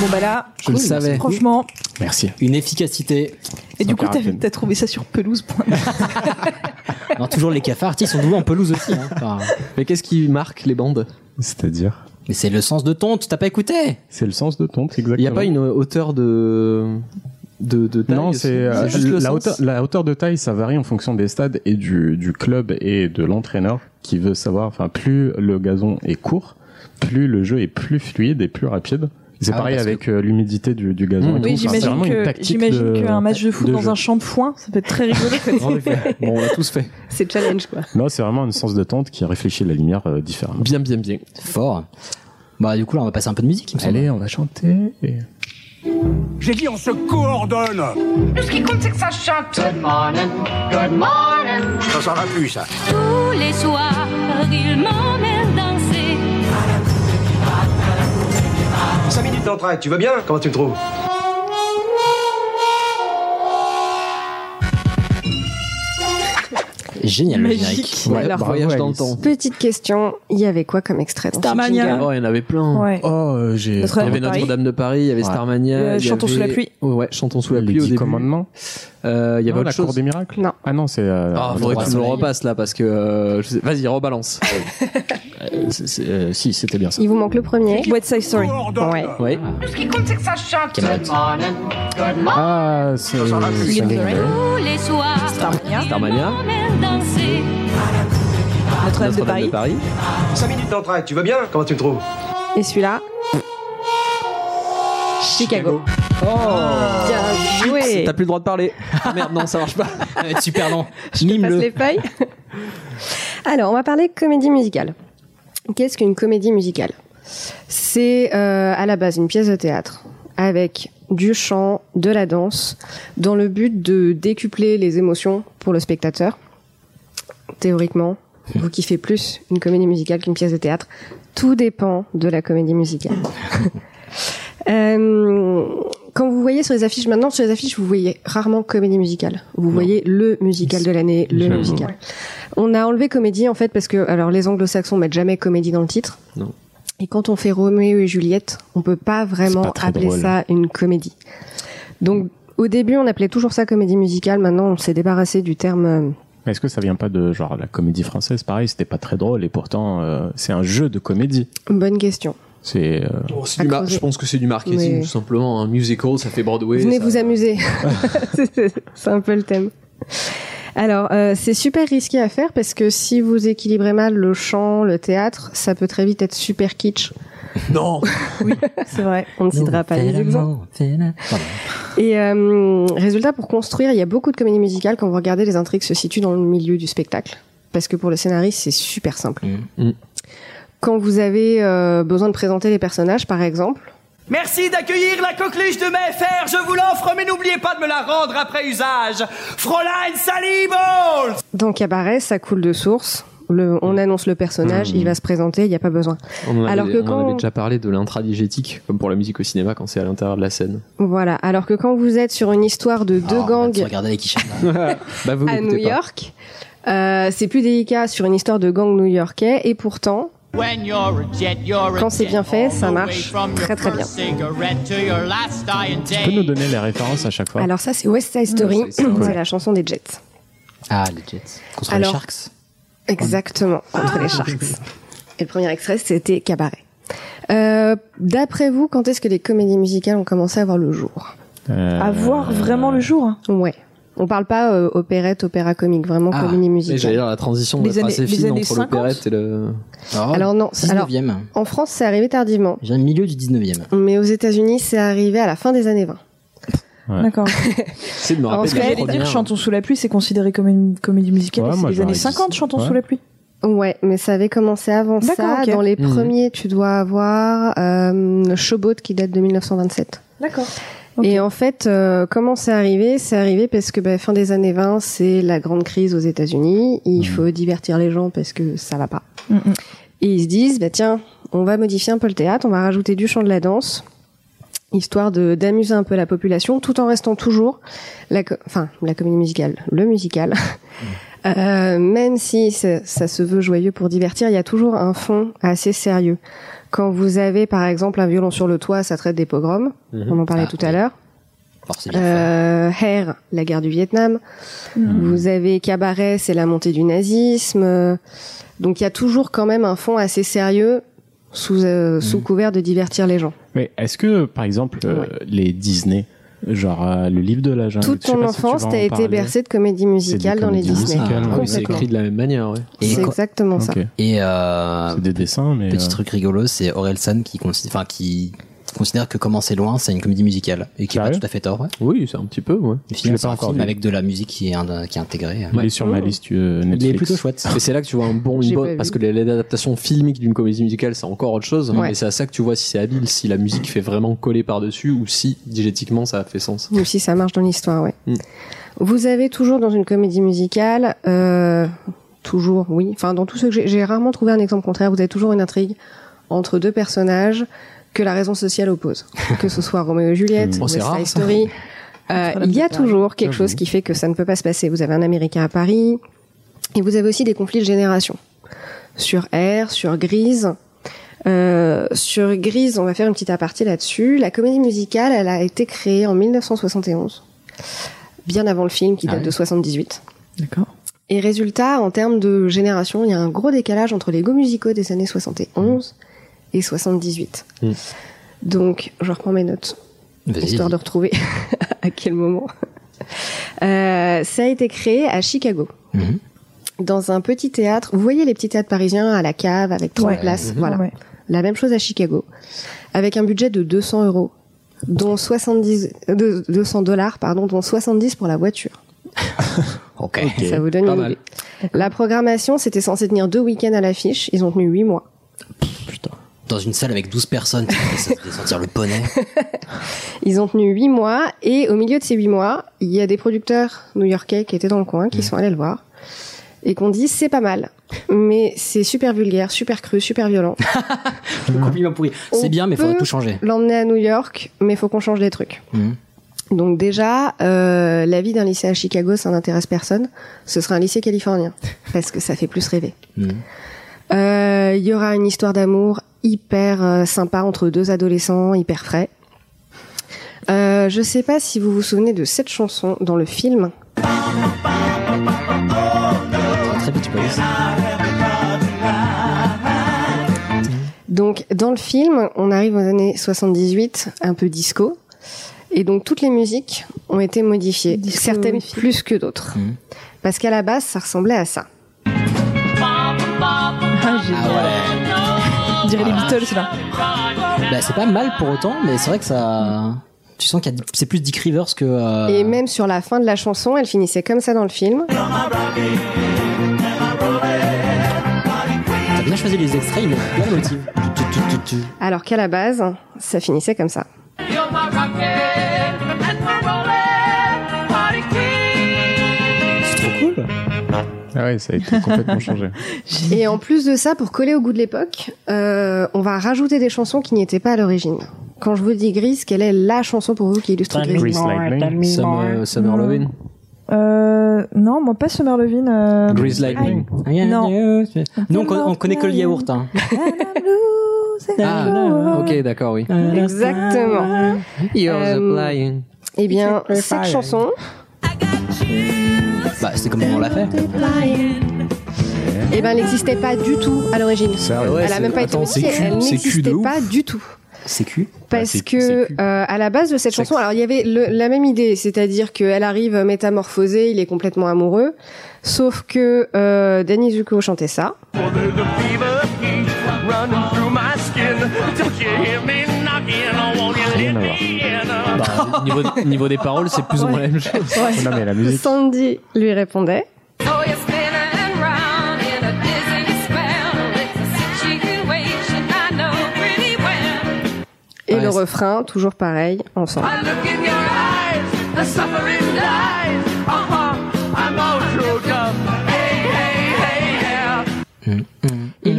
Bon bah là, Je le savais. franchement. Merci. Une efficacité. Et du coup, t'as trouvé ça sur pelouse. Non, toujours les cafards, ils sont doués en pelouse aussi. hein. Enfin, Mais qu'est-ce qui marque les bandes? C'est-à-dire, mais c'est le sens de tonte, t'as pas écouté? C'est le sens de tonte, exactement. Il n'y a pas une hauteur de. De, de taille Non, c'est euh, la, hauteur, la hauteur de taille, ça varie en fonction des stades et du, du club et de l'entraîneur qui veut savoir. Enfin, plus le gazon est court, plus le jeu est plus fluide et plus rapide. C'est Ah pareil avec euh, l'humidité du, du gazon. Mmh. Oui, j'imagine une qu'un match de foot de dans jeu. un champ de foin, ça peut être très rigolo. En effet. Bon, on l'a tous fait. C'est challenge, quoi. Non, c'est vraiment un sens de tente qui réfléchit la lumière euh, différemment. Bien, bien, bien. Fort. Bah, du coup, là, on va passer un peu de musique, il me semble. Allez, on va chanter. Et... J'ai dit on se coordonne Tout ce qui compte, c'est que ça chante. Good morning, good morning. Ça s'en va plus, ça Tous les soirs, il m'emmène danser. 5 minutes d'entraide, tu veux bien? Comment tu me trouves? Génial le Magique. générique. Ouais, alors, voyage dans le temps. Petite question, il y avait quoi comme extrait dans Starmania. Oh, il y en avait plein. Ouais. Oh, euh, j'ai. Il y avait. Notre-Dame de Paris, il y avait Ouais. Starmania. Euh, il y Chantons sous la pluie. Ouais, Chantons sous la Les pluie au dix début. commandements. Euh, Il y avait Non, autre la chose. cour des miracles. Non. Ah non, c'est. euh, Ah, le faudrait que tu me le repasses là parce que euh, je sais- vas-y rebalance. Euh, c'est- c'est- euh, si, c'était bien ça. Il vous manque le premier. West Side Story. Ouais. oui. Tout ce qui compte, c'est que ça chante. Good morning, good morning. Ah, c'est. c'est- Tous les soirs, Starmania. Starmania. Notre-Dame de Paris. de Paris. 5 minutes d'entraide, tu veux bien? Comment tu me trouves? Et celui-là? Chicago. Bien joué. T'as plus le droit de parler. Ah, merde, non, ça marche pas. Ça va être super long. Je te passe les feuilles. Alors, on va parler comédie musicale. Qu'est-ce qu'une comédie musicale? C'est euh, à la base une pièce de théâtre avec du chant, de la danse, dans le but de décupler les émotions pour le spectateur. Théoriquement, vous kiffez plus une comédie musicale qu'une pièce de théâtre. Tout dépend de la comédie musicale. Euh, quand vous voyez sur les affiches, maintenant sur les affiches, vous voyez rarement comédie musicale. Vous voyez le musical de l'année, le musical. On a enlevé comédie en fait parce que alors les anglo-saxons mettent jamais comédie dans le titre. Non. Et quand on fait Roméo et Juliette, on peut pas vraiment pas appeler drôle. ça une comédie. Donc au début, on appelait toujours ça comédie musicale. Maintenant, on s'est débarrassé du terme. euh, Mais Est-ce que ça vient pas de genre la comédie française? Pareil, c'était pas très drôle et pourtant euh, c'est un jeu de comédie. Bonne question. C'est. euh, Oh, c'est du mar- creuser. je pense que c'est du marketing Mais- tout simplement. Un musical, ça fait Broadway. Venez ça- vous amuser. C'est- c'est un peu le thème. Alors, euh, c'est super risqué à faire parce que si vous équilibrez mal le chant, le théâtre, ça peut très vite être super kitsch. Non. C'est vrai. On ne citera pas les exemples. Et euh, résultat, pour construire, il y a beaucoup de comédies musicales. Quand vous regardez, les intrigues se situent dans le milieu du spectacle. Parce que pour le scénariste, c'est super simple. Mm. Quand vous avez euh, besoin de présenter les personnages, par exemple, Merci d'accueillir la coqueluche de mes fers, je vous l'offre, mais n'oubliez pas de me la rendre après usage. Fräulein Sally Balls dans Cabaret, ça coule de source. Le, on annonce le personnage, il va se présenter, il n'y a pas besoin. On en avait, Alors que on quand- avait déjà parlé de l'intradigétique, comme pour la musique au cinéma quand c'est à l'intérieur de la scène. Voilà. Alors que quand vous êtes sur une histoire de deux gangs quichets. là. Bah, vous à New pas. York, euh, c'est plus délicat sur une histoire de gangs new-yorkais et pourtant, Quand c'est bien fait, ça marche très, très bien. Tu peux nous donner les références à chaque fois alors ça c'est West Side Story, c'est la chanson des Jets. Ah, les Jets. Contre Alors- les Sharks. Exactement, contre les Sharks. Et le premier extrait, c'était Cabaret. Euh, D'après vous, quand est-ce que les comédies musicales ont commencé à voir le jour? Euh, À voir vraiment le jour? Ouais. On parle pas euh, opérette, opéra comique, vraiment Ah, comédie mais j'allais musicale. dire la transition Les être années- assez les années entre 50. l'opérette et le. Oh, Alors non, alors 19e. en France, c'est arrivé tardivement, J'ai milieu du 19e. mais aux États-Unis, c'est arrivé à la fin des années 20. Ouais. D'accord. C'est de me Alors, rappeler ce de que j'allais J'allais dire. Chantons sous la pluie, c'est considéré comme une comédie musicale. Ouais, c'est les années j'aurais dit 50, ça. Chantons Ouais. sous la pluie. Ouais, mais ça avait commencé avant ça. Dans les Mhm. premiers, tu dois avoir euh, Showboat qui date de 1927. D'accord. Et en fait, euh, comment c'est arrivé? C'est arrivé parce que bah, fin des années 20, c'est la grande crise aux États-Unis. Il faut divertir les gens parce que ça va pas. Et ils se disent, bah tiens, on va modifier un peu le théâtre, on va rajouter du chant de la danse, histoire de d'amuser un peu la population, tout en restant toujours la, enfin la comédie musicale, le musical. Euh, même si ça, ça se veut joyeux pour divertir, il y a toujours un fond assez sérieux. Quand vous avez par exemple un violon sur le toit, ça traite des pogroms. Mhm. On en parlait Ah, tout à l'heure. Euh, Hair, la guerre du Vietnam. Vous avez Cabaret, c'est la montée du nazisme. Donc il y a toujours quand même un fond assez sérieux sous, euh, sous couvert de divertir les gens. Mais est-ce que, par exemple, euh, les Disney, genre euh, le livre de la jungle, Toute ton si enfance, en t'as été parler. bercé de comédie musicale dans les comédies Disney. musicales, Ah, c'est écrit de la même manière, ouais. C'est exactement ça. Et euh, C'est des dessins, mais. petit euh, truc rigolo, c'est Orelsan qui, consi- enfin, qui considère que Comment c'est loin, c'est une comédie musicale et qui est pas tout à fait tort. Ouais. Oui, c'est un petit peu, ouais. Le film, c'est encore avec de la musique qui est, un- qui est intégrée. Il est sur ma liste euh, Netflix. Il est plutôt chouette. Et c'est là que tu vois un bon, une bonne, parce que adaptations filmiques d'une comédie musicale, c'est encore autre chose. Ouais. Et c'est à ça que tu vois si c'est habile, si la musique fait vraiment coller par-dessus ou si, digétiquement, ça a fait sens. Ou si ça marche dans l'histoire, ouais. Mm. Vous avez toujours dans une comédie musicale, euh, toujours, oui. Enfin, dans tout ce que j'ai, j'ai rarement trouvé un exemple contraire. Vous avez toujours une intrigue entre deux personnages, que la raison sociale oppose. que ce soit Roméo et Juliette, Bon, West Side. Story. Euh, il y a toujours quelque chose qui fait que ça ne peut pas se passer. Vous avez un Américain à Paris, et vous avez aussi des conflits de génération. Sur Air, sur Grise. Euh, sur Grise, on va faire une petite aparté là-dessus. La comédie musicale, elle a été créée en 1971, bien avant le film qui Ah date de 78. D'accord. Et résultat, en termes de génération, il y a un gros décalage entre les go musicaux des années 71 et 78. Mm. Donc, je reprends mes notes, histoire de retrouver à quel moment. Euh, ça a été créé à Chicago, Mhm. dans un petit théâtre. Vous voyez les petits théâtres parisiens à la cave avec trois Ouais. places, Mhm. voilà. Ouais. La même chose à Chicago, avec un budget de 200 euros, dont 70, euh, de- 200 dollars, pardon, dont 70 pour la voiture. Ok. Ça vous donne Pas une mal. idée. La programmation, c'était censé tenir deux week-ends à l'affiche. Ils ont tenu huit mois. Dans une salle avec 12 personnes, ça fait sentir le poney. Ils ont tenu huit mois et au milieu de ces huit mois, il y a des producteurs new-yorkais qui étaient dans le coin, qui sont allés le voir et qu'on dit c'est pas mal, mais c'est super vulgaire, super cru, super violent. Le compliment pourri. C'est bien, mais il faudrait tout changer. L'emmener à New York, mais faut qu'on change des trucs. Mhm. Donc déjà, euh, la vie d'un lycée à Chicago, ça n'intéresse personne. Ce sera un lycée californien parce que ça fait plus rêver. Euh, Il y aura une histoire d'amour hyper euh, sympa entre deux adolescents, hyper frais. Euh, je sais pas si vous vous souvenez de cette chanson dans le film. Donc dans le film, on arrive aux années 78, un peu disco. Et donc toutes les musiques ont été modifiées, Disco certaines plus que d'autres. Mhm. Parce qu'à la base, ça ressemblait à ça. Ah, Ah ouais. On dirait les Beatles là. Bah, c'est pas mal pour autant, mais c'est vrai que ça. Tu sens qu'il y a c'est plus Dick Rivers que. euh, Et même sur la fin de la chanson, elle finissait comme ça dans le film. T'as bien choisi les extraits, ils mettent bien le motif. Tu, tu, tu, tu. Alors qu'à la base, ça finissait comme ça. You're my rocket and my rolling Ah ouais, ça a été complètement changé. Et en plus de ça, pour coller au goût de l'époque, euh, on va rajouter des chansons qui n'y étaient pas à l'origine. Quand je vous dis Grise, quelle est la chanson pour vous qui illustre Grise Grease Lightning. Summer, Summer Lovin'. Euh, non, moi pas Summer Levin. Euh... Grease Lightning. Non. Nous, on, on connaît que le yaourt. Hein. Ah, ok, d'accord, oui. Exactement. You're Euh, applying. Eh bien, cette chanson, Bah, c'est comme on l'a fait. eh ben, elle n'existait pas du tout à l'origine. ouais, elle a même pas été cul- elle n'existait pas du tout. C'est cul. Parce c'est- que euh, à la base de cette chanson, alors il y avait le- la même idée, c'est-à-dire qu'elle arrive métamorphosée, il est complètement amoureux, sauf que euh, Danny Zuko chantait ça. Rien à voir. Niveau, niveau des paroles, c'est plus ou moins la même chose. Non mais la musique. Sandy lui répondait. Well. Et Ouais, le refrain, toujours pareil, ensemble.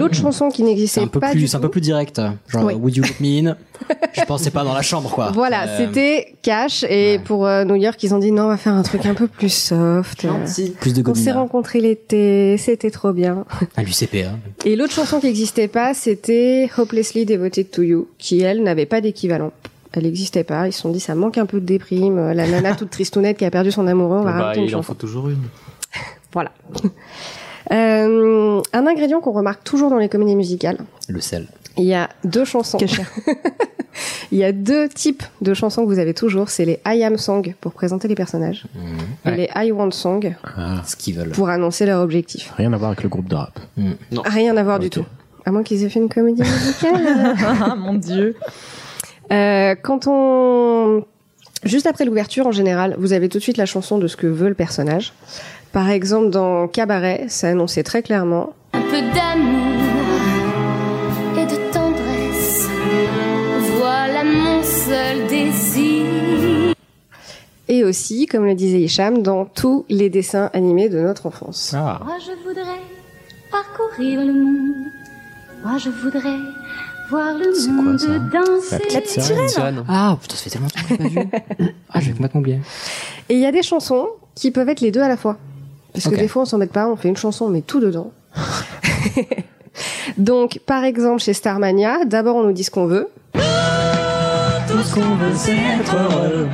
Et l'autre chanson qui C'est n'existait un peu pas plus, du c'est un peu plus direct. Genre, Oui. Would you look me in? Je c'est pas dans la chambre, quoi. Voilà, Euh, c'était cash. Et pour euh, New York, ils ont dit non, on va faire un truc un peu plus soft. Plus de On s'est rencontrés l'été, c'était trop bien. À l'UCPA. Et l'autre chanson qui n'existait pas, c'était Hopelessly Devoted to You, qui elle n'avait pas d'équivalent. Elle n'existait pas. Ils se sont dit ça manque un peu de déprime. La nana toute tristounette qui a perdu son amoureux, on va Bah, rajouter une il en chanson. faut toujours une. Voilà. Euh, un ingrédient qu'on remarque toujours dans les comédies musicales. Le sel. Il y a deux chansons. Il y a deux types de chansons que vous avez toujours. C'est les I am song pour présenter les personnages et Ouais. les I want song Ce qu'ils veulent. pour annoncer leur objectif. Rien à voir avec le groupe de rap. Rien à voir du tout. À moins qu'ils aient fait une comédie musicale. Ah, mon dieu. Euh, quand on... Juste après l'ouverture, en général, vous avez tout de suite la chanson de ce que veut le personnage. Par exemple, dans Cabaret, ça annonçait très clairement Un peu d'amour et de tendresse. Voilà mon seul désir. et aussi, comme le disait Hicham, dans tous les dessins animés de notre enfance. Ah. Moi je voudrais parcourir le monde. Moi je voudrais Voir le monde danser. La petite sirène. Ah, putain, ça fait tellement longtemps que j'ai pas vu. Ah, j'ai complètement oublié. Et il y a des chansons qui peuvent être les deux à la fois. Parce Ok. que des fois, on s'embête pas, on fait une chanson, on met tout dedans. Donc, par exemple, chez Starmania, d'abord on nous dit ce qu'on veut. Tout ce qu'on veut, c'est être heureux.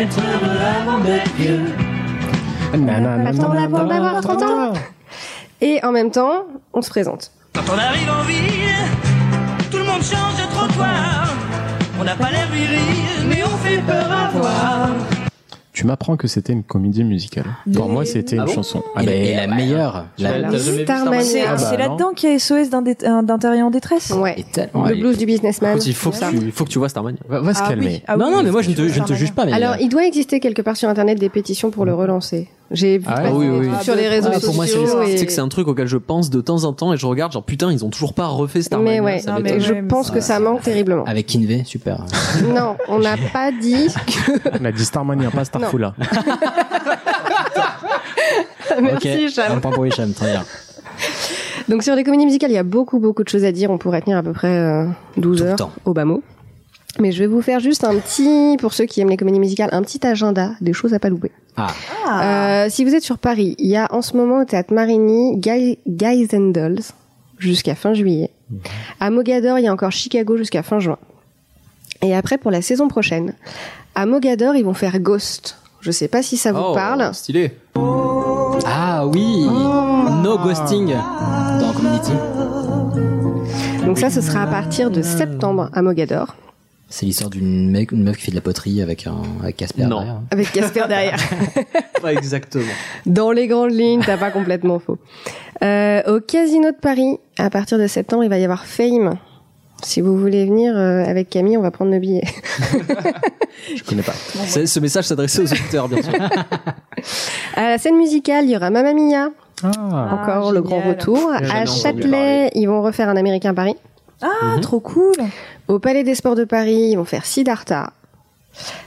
Être heureux avant d'être vieux. D'avoir d'avoir 30 ans. Et en même temps, on se présente. Quand on arrive en ville, tout le monde change de trottoir. On n'a pas l'air viril, mais on fait peur à voir. Tu m'apprends que c'était une comédie musicale. Pour moi, c'était Ah une bon chanson. Et la- et la meilleure. La- Starmania. C'est Ah bah là-dedans qu'il y a SOS d'un d'intérieur en détresse Ouais. Le Ouais, blues du businessman. Il faut que, tu, faut que tu vois Starmania. Va, va se Ah calmer. oui, ah non, oui, non, mais moi, je ne te, que je ne te juge pas. Mais Alors, euh, il doit exister quelque part sur Internet des pétitions pour le relancer. J'ai vu Ah ouais passer oui, des oui, trucs oui. sur les réseaux Ouais, pour moi, c'est sociaux. c'est et- que c'est un truc auquel je pense de temps en temps et je regarde genre putain ils ont toujours pas refait Starmania. Mais ouais, Non, mais je pense que ça manque terriblement. avec Kinvey, super. Non, on n'a pas dit que. On a dit Starmania, pas Starfula. Merci, ok, Cham. un point pour Hicham, très bien. Donc sur les comédies musicales, il y a beaucoup beaucoup de choses à dire. On pourrait tenir à peu près euh, 12 Tout le heures temps. au bas mot. Mais je vais vous faire juste un petit, pour ceux qui aiment les comédies musicales, un petit agenda des choses à pas louper. Ah, Euh, si vous êtes sur Paris, il y a en ce moment au théâtre Marigny Guy- Guys and Dolls jusqu'à fin juillet. À Mogador, il y a encore Chicago jusqu'à fin juin. Et après, pour la saison prochaine, à Mogador, ils vont faire Ghost. Je sais pas si ça vous Oh, parle. Stylé. ah oui, no ghosting dans Community. Donc ça, ce sera à partir de septembre à Mogador. C'est l'histoire d'une mec, une meuf qui fait de la poterie avec un avec Casper Non. derrière. Avec Casper derrière. Pas exactement. Dans les grandes lignes, t'as pas complètement faux. Euh, au Casino de Paris, à partir de septembre, il va y avoir Fame. Si vous voulez venir euh, avec Camille, on va prendre nos billets. Je connais pas. C'est- Ce message s'adressait aux auditeurs bien sûr. À la scène musicale, il y aura Mamma Mia, Ah, encore le grand génial. retour. À Châtelet, ils vont refaire un Américain Paris. Ah, Mhm. trop cool. Au Palais des Sports de Paris, ils vont faire Siddhartha.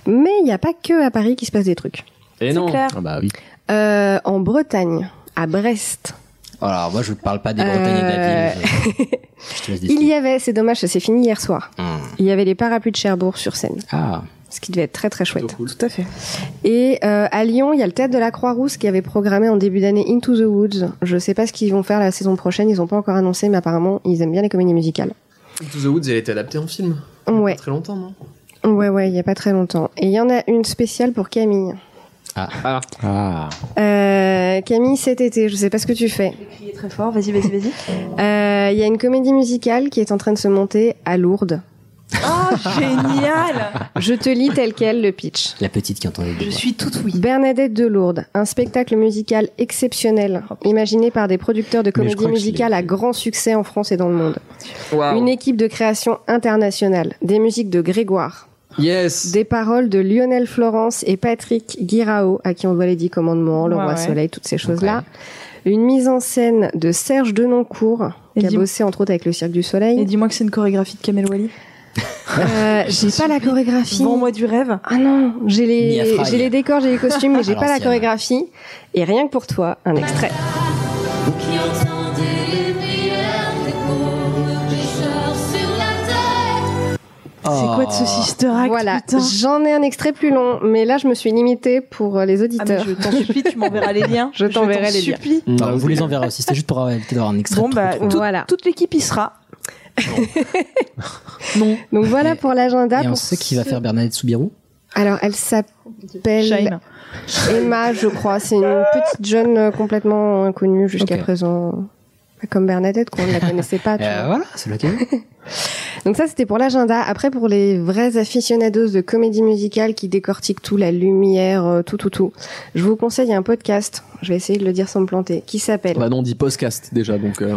Mais il n'y a pas que à Paris qu'il se passe des trucs. Et C'est non. clair. Ah bah oui. Euh, en Bretagne, à Brest, Alors moi, je ne parle pas des Bretagnes et de la ville. Je, je te laisse décider. il y avait, c'est dommage, ça s'est fini hier soir. Hum. Il y avait les parapluies de Cherbourg sur scène, Ah, ce qui devait être très très chouette. Tout à fait. Et euh, à Lyon, il y a le théâtre de la Croix-Rousse qui avait programmé en début d'année Into the Woods. Je sais pas ce qu'ils vont faire la saison prochaine, ils ont pas encore annoncé, mais apparemment ils aiment bien les comédies musicales. To the Woods, elle a été adaptée en film. Ouais, Pas très longtemps non? Ouais, ouais, il y a pas très longtemps. Et il y en a une spéciale pour Camille. Ah. Ah. Euh, Camille, cet été, je sais pas ce que tu fais. Crier très fort. Vas-y, vas-y, vas-y. Euh, Il y a une comédie musicale qui est en train de se monter à Lourdes. Oh, génial. Je te lis tel quel le pitch. la petite qui entendait Je suis toute oui. Bernadette de Lourdes, un spectacle musical exceptionnel, imaginé par des producteurs de comédie musicale à grand succès en France et dans le monde. Une équipe de création internationale, des musiques de Grégoire, Yes. des paroles de Lionel Florence et Patrick Guirao, à qui on doit les dix commandements, le Ouais, roi ouais. soleil, toutes ces choses-là. Une mise en scène de Serge Denoncourt, Et qui a bossé entre autres avec le Cirque du Et Soleil. dis-moi que c'est une chorégraphie de Kamel Wally. Euh, j'ai pas la chorégraphie. Vends-moi du rêve. Ah non, j'ai les, Fry. j'ai les décors, j'ai les costumes, mais j'ai pas la chorégraphie. Et rien que pour toi, un extrait. C'est quoi de ce sister act voilà, j'en ai un extrait plus long, mais là je me suis limitée pour euh, les Ah, mais auditeurs. je t'en supplie, tu m'enverras les liens. Je t'enverrai t'en les liens. supplie. Alors, vous les enverrez aussi. C'était juste pour éviter d'avoir un extrait. Bon, bah, Voilà. toute l'équipe y sera. Donc voilà Et- pour l'agenda. Et on sait qui va ce- faire Bernadette Soubirou Alors elle s'appelle. Emma, je crois. C'est une petite jeune euh, complètement inconnue jusqu'à présent. Comme Bernadette, qu'on ne la connaissait pas. tu Euh. Voilà, c'est lequel Donc ça, c'était pour l'agenda. Après, pour les vrais aficionados de comédie musicale qui décortiquent tout, la lumière, euh, tout, tout, tout, je vous conseille un podcast, je vais essayer de le dire sans me planter, qui s'appelle Bah non, on dit podcast déjà donc. euh,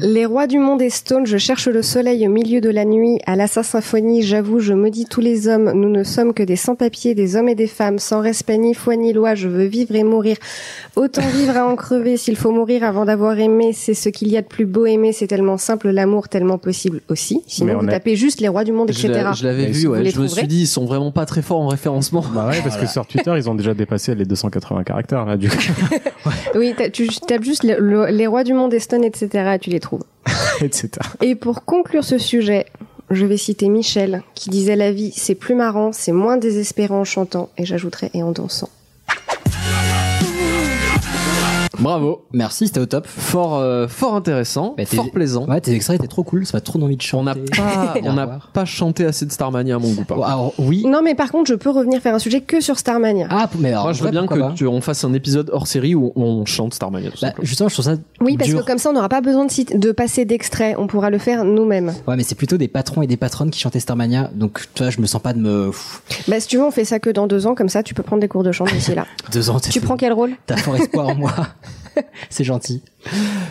Les rois du monde et Stone, je cherche le soleil au milieu de la nuit, à la symphonie, j'avoue, je maudis tous les hommes, nous ne sommes que des sans-papiers, des hommes et des femmes, sans respect ni foi ni loi, je veux vivre et mourir. Autant vivre à en crever, s'il faut mourir avant d'avoir aimé, c'est ce qu'il y a de plus beau aimer, c'est tellement simple, l'amour tellement possible aussi. Sinon, vous a- tapez juste les rois du monde, etc. je l'avais vu, ouais. Je me suis dit, ils sont vraiment pas très forts en référencement. Bah ouais, parce que sur Twitter, ils ont déjà dépassé les 280 caractères, là, du coup. Oui, tu tapes juste le- le- les rois du monde et Stone, etc. et tu les trouves. etc. Et pour conclure ce sujet, je vais citer Michel, qui disait la vie, c'est plus marrant, c'est moins désespérant en chantant, et j'ajouterais et en dansant. Bravo. Merci, c'était au top. Fort, euh, fort intéressant, Bah, fort plaisant. Ouais, tes extraits étaient trop cool, ça m'a trop envie de chanter. On n'a pas, on n'a pas chanté assez de Starmania à mon goût. par. Alors, oui. Non, mais par contre, je peux revenir faire un sujet que sur Starmania. Ah, mais alors, Moi, je veux bien que pas. tu, on fasse un épisode hors série où on chante Starmania. Tout Bah, justement, je trouve ça oui, parce dur. que comme ça, on n'aura pas besoin de, passer d'extrait, on pourra le faire nous-mêmes. Ouais, mais c'est plutôt des patrons et des patronnes qui chantaient Starmania, donc tu vois, je me sens pas de me. Bah, si tu veux, on fait ça que dans deux ans, comme ça, tu peux prendre des cours de chant d'ici là. Deux ans, tu prends quel rôle? T'as fort espoir en moi. c'est gentil.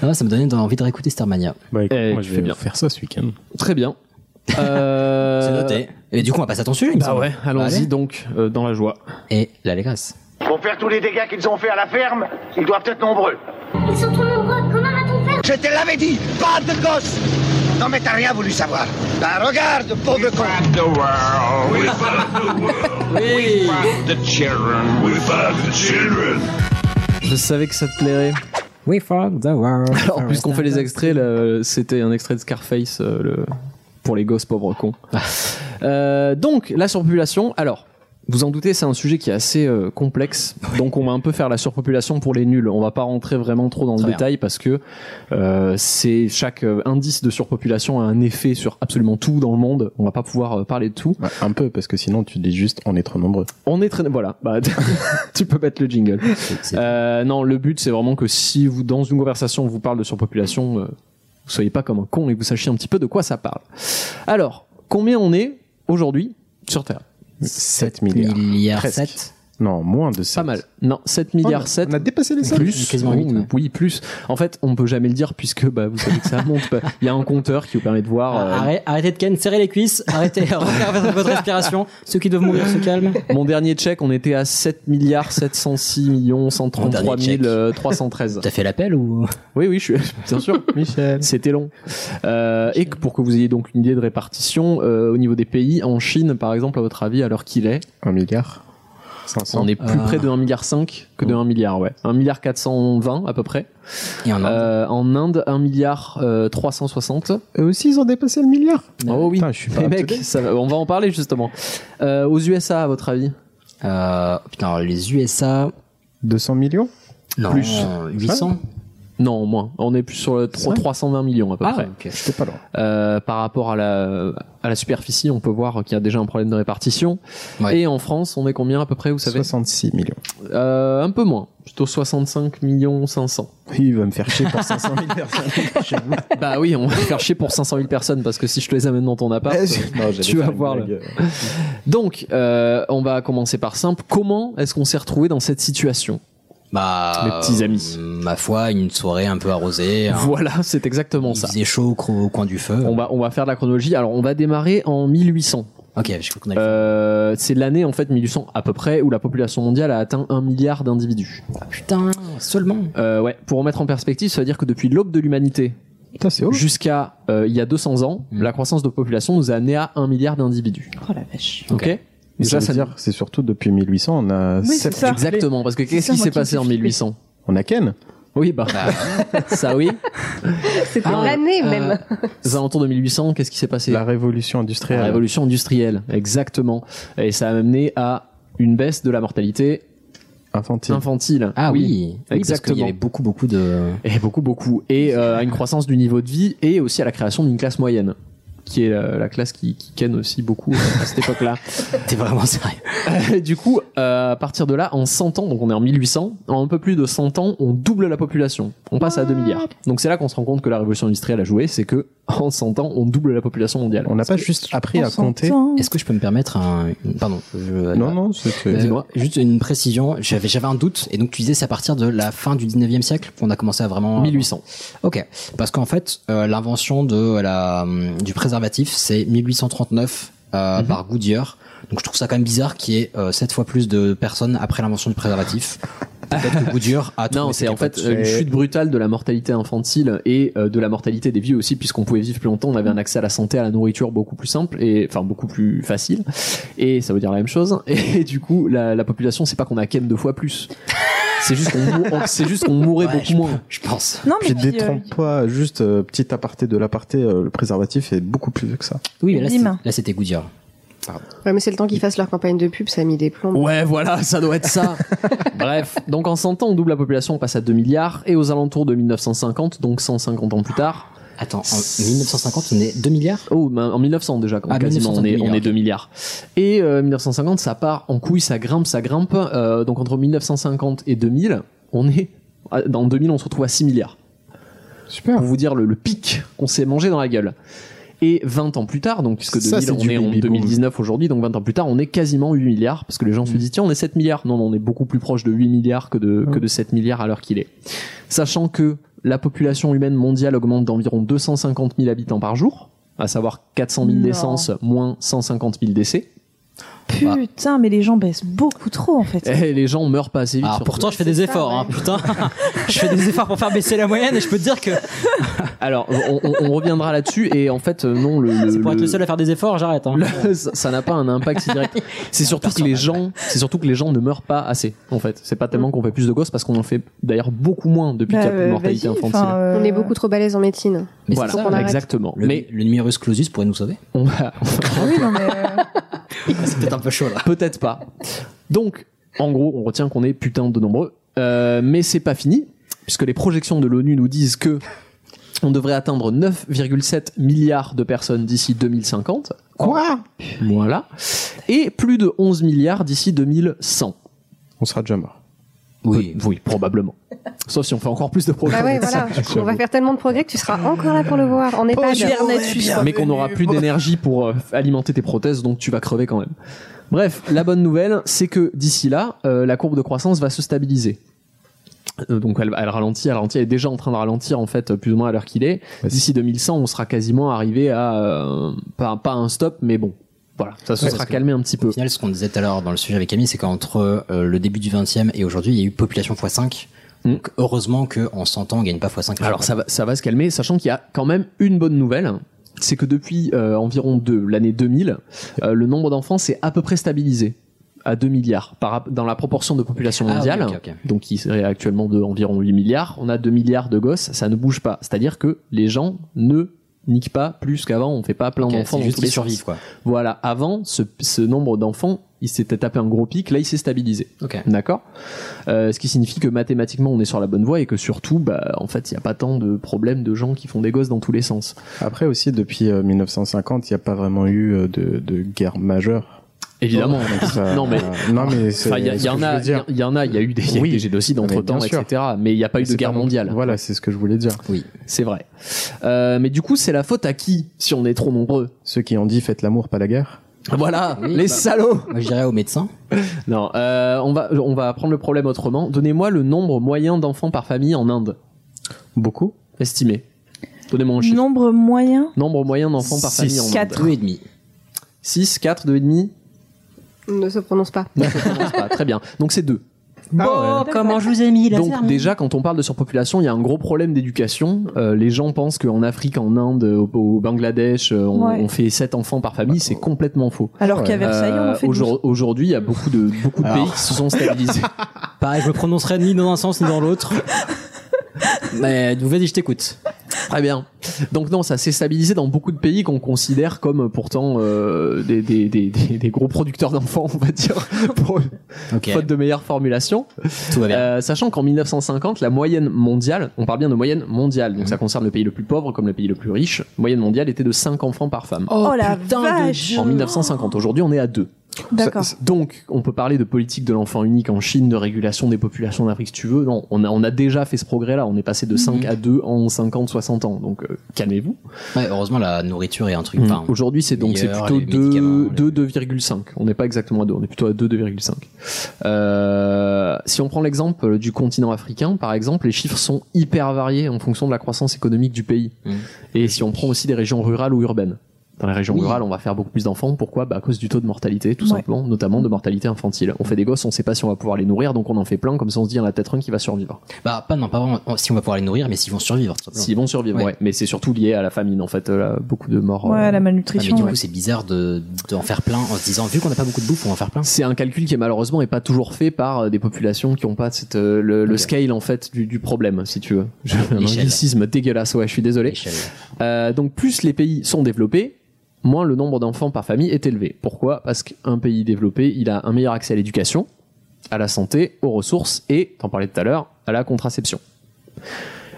Non, ça me donnait envie de réécouter Starmania. Bah, écoute, Eh, moi, je fais vais bien. faire ça ce week-end. Très bien. Euh, C'est noté. Et du coup, on va passer à ton sujet, Bah ouais, allons-y donc euh, dans la joie. Et l'allégresse. Pour faire tous les dégâts qu'ils ont fait à la ferme, ils doivent être nombreux. Ils sont trop nombreux, comment va-t-on faire Je te l'avais dit, pas de gosse Non mais t'as rien voulu savoir. Bah regarde, pauvre con the world. We the world. We the children. We found the children. Je savais que ça te plairait. We fuck the world. Alors, puisqu'on fait les extraits, c'était un extrait de Scarface euh, le... pour les gosses pauvres cons. Euh, donc, la surpopulation. Alors, vous en doutez, c'est un sujet qui est assez euh, complexe. Donc, on va un peu faire la surpopulation pour les nuls. On va pas rentrer vraiment trop dans le détail parce que euh, c'est chaque euh, indice de surpopulation a un effet sur absolument tout dans le monde. On va pas pouvoir parler de tout. Un peu, parce que sinon, tu dis juste on est trop nombreux. On est très voilà. Bah, tu peux mettre le jingle. Euh, non, le but c'est vraiment que si vous dans une conversation on vous parle de surpopulation, euh, vous soyez pas comme un con et que vous sachiez un petit peu de quoi ça parle. Alors, combien on est aujourd'hui sur Terre? 7 milliards. Milliard Presque. 7. Non, moins de 7. Pas mal. Non, 7 milliards 7. On a dépassé les 7. Plus, Quasiment oui, huit, ouais. oui, plus. En fait, on peut jamais le dire puisque bah, vous savez que ça monte. pas. Il y a un compteur qui vous permet de voir. euh, Arrêtez, arrêtez de ken, serrez les cuisses, arrêtez, regardez votre, votre respiration. Ceux qui doivent mourir se calment. Mon dernier check, on était à 7 milliards 706 millions 133 Mon dernier check. 313. T'as fait l'appel ou? Oui, oui, je suis bien sûr. Michel. C'était long. Euh, et que pour que vous ayez donc une idée de répartition, euh, au niveau des pays, en Chine, par exemple, à votre avis, à l'heure qu'il est, 1 milliard. 500. on est plus Ah. près de 1 milliard 5 que de 1 milliard, ouais. 1 milliard 420 à peu près. Et en Inde Euh, en Inde, 1 milliard euh, 360. Eux aussi, ils ont dépassé le milliard. Oh oui, Putain, je suis pas date. ça on va en parler justement. Euh, aux USA, à votre avis? Euh, Putain, alors, les USA. 200 millions? Non, Plus. 800 Non, moins. On est plus sur le tro- 320 millions à peu Ah, près. ok. J'étais pas loin. Euh, par rapport à la, à la superficie, on peut voir qu'il y a déjà un problème de répartition. Ouais. Et en France, on est combien à peu près, vous savez? 66 millions. Euh, Un peu moins, plutôt 65 millions 500. Oui, il va me faire chier pour 500 000 personnes. bah oui, on va faire chier pour 500 000 personnes parce que si je te les amène dans ton appart, Non, tu vas voir. Le... Donc, euh, on va commencer par simple. Comment est-ce qu'on s'est retrouvé dans cette situation? Bah, Mes petits amis. euh, ma foi, une soirée un peu arrosée. un- Voilà, c'est exactement Il ça. faisait chaud au, coin du feu. On va, on va faire de la chronologie. Alors, on va démarrer en 1800. Ok, je crois qu'on a Euh, c'est l'année en fait 1800 à peu près où la population mondiale a atteint un milliard d'individus. Ah, putain, seulement. Euh, ouais, pour remettre en perspective, ça veut dire que depuis l'aube de l'humanité Putain, c'est haut. jusqu'à euh, il y a 200 ans, Mm. la croissance de population nous a amené à un milliard d'individus. Oh la vache. Ok. Et ça, veut dire, c'est surtout depuis 1800, on a Oui, sept- ça. Exactement, parce que qu'est-ce ça, qui s'est passé en fait flipper. 1800 On a Ken. Oui, bah, ça oui. C'était Ah, l'année euh, même. Aux alentours de 1800, qu'est-ce qui s'est passé La révolution industrielle. La révolution industrielle, exactement. Et ça a amené à une baisse de la mortalité Infantile. infantile. Ah oui, oui, parce exactement. y avait beaucoup, beaucoup de. Et beaucoup, beaucoup. Et euh, à une croissance du niveau de vie et aussi à la création d'une classe moyenne, qui est la, la classe qui, qui ken aussi beaucoup euh, à cette époque-là. T'es vraiment sérieux Et du coup, euh, à partir de là, en 100 ans, donc on est en 1800, en un peu plus de 100 ans, on double la population. On passe à 2 milliards. Donc c'est là qu'on se rend compte que la révolution industrielle a joué, c'est que en 100 ans, on double la population mondiale. On n'a pas juste appris à compter. Est-ce que je peux me permettre un. Pardon. Je... Non, non, c'était. Euh, Dis-moi. juste une précision, j'avais j'avais un doute et donc tu disais c'est à partir de la fin du 19e siècle qu'on a commencé à vraiment 1800. OK, parce qu'en fait euh, l'invention de la hum, du préservatif c'est 1839 euh, Mhm. par Goodyear. Donc je trouve ça quand même bizarre qu'il y ait euh, sept fois plus de personnes après l'invention du préservatif. Peut-être que Goodyear a Non, c'est en fait euh, une chute brutale de la mortalité infantile et euh, de la mortalité des vieux aussi, puisqu'on pouvait vivre plus longtemps, on avait un accès à la santé, à la nourriture beaucoup plus simple et enfin beaucoup plus facile. Et ça veut dire la même chose. Et du coup, la, la population, c'est pas qu'on a ken deux fois plus. C'est juste qu'on c'est juste qu'on mourrait beaucoup moins. Je pense. Non, mais Puis puis, euh, détrompe-toi, juste euh, petit aparté de l'aparté, euh, le préservatif est beaucoup plus vieux que ça. Oui, mais là, là, c'était Goodyear. Ouais, mais c'est le temps qu'ils fassent leur campagne de pub, ça a mis des plombs. Ouais, voilà, ça doit être ça. Bref, donc en 100 ans, on double la population, on passe à 2 milliards, et aux alentours de 1950, donc 150 ans plus tard. Attends, en 1950, on est 2 milliards? Oh, ben, en 1900 déjà, quand Ah, quasiment, 1900, on est, 2 on est milliards, 2 milliards. Et euh, 1950, ça part en couille, ça grimpe, ça grimpe. Euh, donc entre 1950 et 2000, on est. Dans 2000, on se retrouve à 6 milliards. Super. Pour vous dire le, le pic qu'on s'est mangé dans la gueule. Et 20 ans plus tard, donc puisque Ça, 2000, c'est on est en baby boom. 2019 aujourd'hui, donc 20 ans plus tard, on est quasiment 8 milliards, parce que les gens se disent, tiens, on est 7 milliards. Non, non, on est beaucoup plus proche de 8 milliards que de, que de 7 milliards à l'heure qu'il est. Sachant que la population humaine mondiale augmente d'environ 250 000 habitants par jour, à savoir 400 000 Non. naissances, moins 150 000 décès. Putain, mais les gens baissent beaucoup trop en fait. Et les gens meurent pas assez vite. Alors surtout. pourtant, je fais des efforts, hein, putain. je fais des efforts pour faire baisser la moyenne et je peux te dire que Alors, on, on- on reviendra là-dessus, et en fait, euh, non, le, le- c'est pour être le- seul à faire des efforts, j'arrête. Hein. le- ça n'a pas un impact si direct. C'est surtout que les gens, c'est surtout que les gens ne meurent pas assez. En fait, c'est pas tellement qu'on fait plus de gosses parce qu'on en fait d'ailleurs beaucoup moins depuis Bah, qu'il y a plus de euh, mortalité infantile. euh, On est beaucoup trop balèze en médecine. Mais voilà, ça, exactement. Le, Mais le numerus clausus pourrait nous sauver. on va, on va- ah oui, non, mais, euh, C'est peut-être un peu chaud là. peut-être pas. Donc, en gros, on retient qu'on est putain de nombreux, Euh, mais c'est pas fini puisque les projections de l'ONU nous disent que on devrait atteindre 9,7 milliards de personnes d'ici 2050. Quoi? Voilà. Et plus de 11 milliards d'ici 2100. On sera déjà mort. Oui. Oui, probablement. Sauf si on fait encore plus de progrès. Bah ouais, voilà. On va faire tellement de progrès que tu seras encore là pour le voir. En EHPAD. Mais qu'on n'aura plus d'énergie pour euh, alimenter tes prothèses, donc tu vas crever quand même. Bref, la bonne nouvelle, c'est que d'ici là, euh, la courbe de croissance va se stabiliser. Euh, donc elle, elle ralentit, elle ralentit, elle est déjà en train de ralentir en fait, plus ou moins à l'heure qu'il est. D'ici 2100, on sera quasiment arrivé à euh, pas, pas un stop, mais bon, voilà, ça se Ouais, sera calmé un petit peu. Au final, ce qu'on disait tout à l'heure dans le sujet avec Camille, c'est qu'entre euh, le début du 20e et aujourd'hui, il y a eu population x5. Donc heureusement qu'en 100 ans, on gagne pas x5. Mm. Alors ça va, ça va se calmer, sachant qu'il y a quand même une bonne nouvelle, c'est que depuis euh, environ de l'année 2000, euh, le nombre d'enfants s'est à peu près stabilisé à 2 milliards par, dans la proportion de population Ah, mondiale, donc qui serait actuellement de environ 8 milliards, on a 2 milliards de gosses, ça ne bouge pas. C'est-à-dire que les gens ne niquent pas plus qu'avant, on fait pas plein d'enfants juste tous les survivent, quoi. Voilà, avant, ce, ce nombre d'enfants, il s'était tapé un gros pic, là il s'est stabilisé. Ok. D'accord? Euh, Ce qui signifie que mathématiquement on est sur la bonne voie et que surtout, bah, en fait, il n'y a pas tant de problèmes de gens qui font des gosses dans tous les sens. Après aussi, depuis euh, 1950, il n'y a pas vraiment eu euh, de, de guerre majeure. Évidemment. Ça- non mais, non mais il y, en que je a, il y en a, il y a eu des, Oui. des génocides entre temps, etc. Mais il n'y a pas eu de guerre mondiale. Voilà, c'est ce que je voulais dire. Oui. C'est vrai. Euh, mais du coup, c'est la faute à qui si on est trop nombreux? Ceux qui ont dit faites l'amour, pas la guerre. Voilà, Oui, les bah. salauds. Moi, je dirais aux médecins. Non, euh, on va, on va prendre le problème autrement. Donnez-moi le nombre moyen d'enfants par famille en Inde. Beaucoup. Estimé. Donnez-moi un chiffre. nombre moyen? Nombre moyen d'enfants par Six. famille en Quatre. Inde. Deux et demi. 6, 4, 2,5 Ne se prononce pas. Non, ça commence pas. Très bien. Donc c'est 2. Bon, comment je vous ai mis la Donc déjà, quand on parle de surpopulation, il y a un gros problème d'éducation. Euh, les gens pensent qu'en Afrique, en Inde, au, au Bangladesh, euh, on, Ouais. on fait 7 enfants par famille. C'est complètement faux. Alors qu'à Versailles, on en fait 12. Aujourd'hui, il y a beaucoup de, beaucoup de Alors. pays qui se sont stabilisés. Pareil, je me prononcerai ni dans un sens ni dans l'autre. Mais vas-y, je t'écoute. Très bien. Donc non, ça s'est stabilisé dans beaucoup de pays qu'on considère comme euh, pourtant euh, des, des, des, des, des gros producteurs d'enfants, on va dire, pour Ok. faute de meilleure formulation. Tout va bien. Euh, sachant qu'en 1950, la moyenne mondiale, on parle bien de moyenne mondiale, donc ça concerne le pays le plus pauvre comme le pays le plus riche, moyenne mondiale était de 5 enfants par femme. Oh, la vache En 1950, aujourd'hui on est à 2. D'accord. Donc, on peut parler de politique de l'enfant unique en Chine, de régulation des populations d'Afrique si tu veux. Non, on a, on a déjà fait ce progrès-là. On est passé de 5 à 2 en 50, 60 ans. Donc, euh, calmez-vous. Ouais, heureusement, la nourriture est un truc. Mm. enfin, Aujourd'hui, c'est donc c'est plutôt les 2, médicaments, 2, 2,5. On n'est pas exactement à 2, on est plutôt à 2, 2,5. Euh, si on prend l'exemple du continent africain, par exemple, les chiffres sont hyper variés en fonction de la croissance économique du pays. Mm. Et si on prend aussi des régions rurales ou urbaines. Dans les régions Oui. rurales, on va faire beaucoup plus d'enfants. Pourquoi? Bah, À cause du taux de mortalité, tout Ouais. simplement, notamment de mortalité infantile. On fait des gosses, on sait pas si on va pouvoir les nourrir, donc on en fait plein, comme ça on se dit, il y en a peut-être un qui va survivre. Bah, pas, non, pas vraiment si on va pouvoir les nourrir, mais s'ils vont survivre. S'ils vont survivre, Ouais. ouais. Mais c'est surtout lié à la famine, en fait. euh, là, beaucoup de morts. Ouais, euh, la Ah, mais malnutrition. du ouais. coup, c'est bizarre de, d'en faire plein en se disant, vu qu'on n'a pas beaucoup de bouffe, on va en faire plein. C'est un calcul qui est malheureusement est pas toujours fait par euh, des populations qui ont pas cette, euh, le, le scale en fait du, du problème, si tu veux. J'ai un anglicisme dégueulasse, ouais, je suis désolé. Euh, donc plus les pays sont développés, moins le nombre d'enfants par famille est élevé. Pourquoi? Parce qu'un pays développé, il a un meilleur accès à l'éducation, à la santé, aux ressources et, t'en parlais tout à l'heure, à la contraception.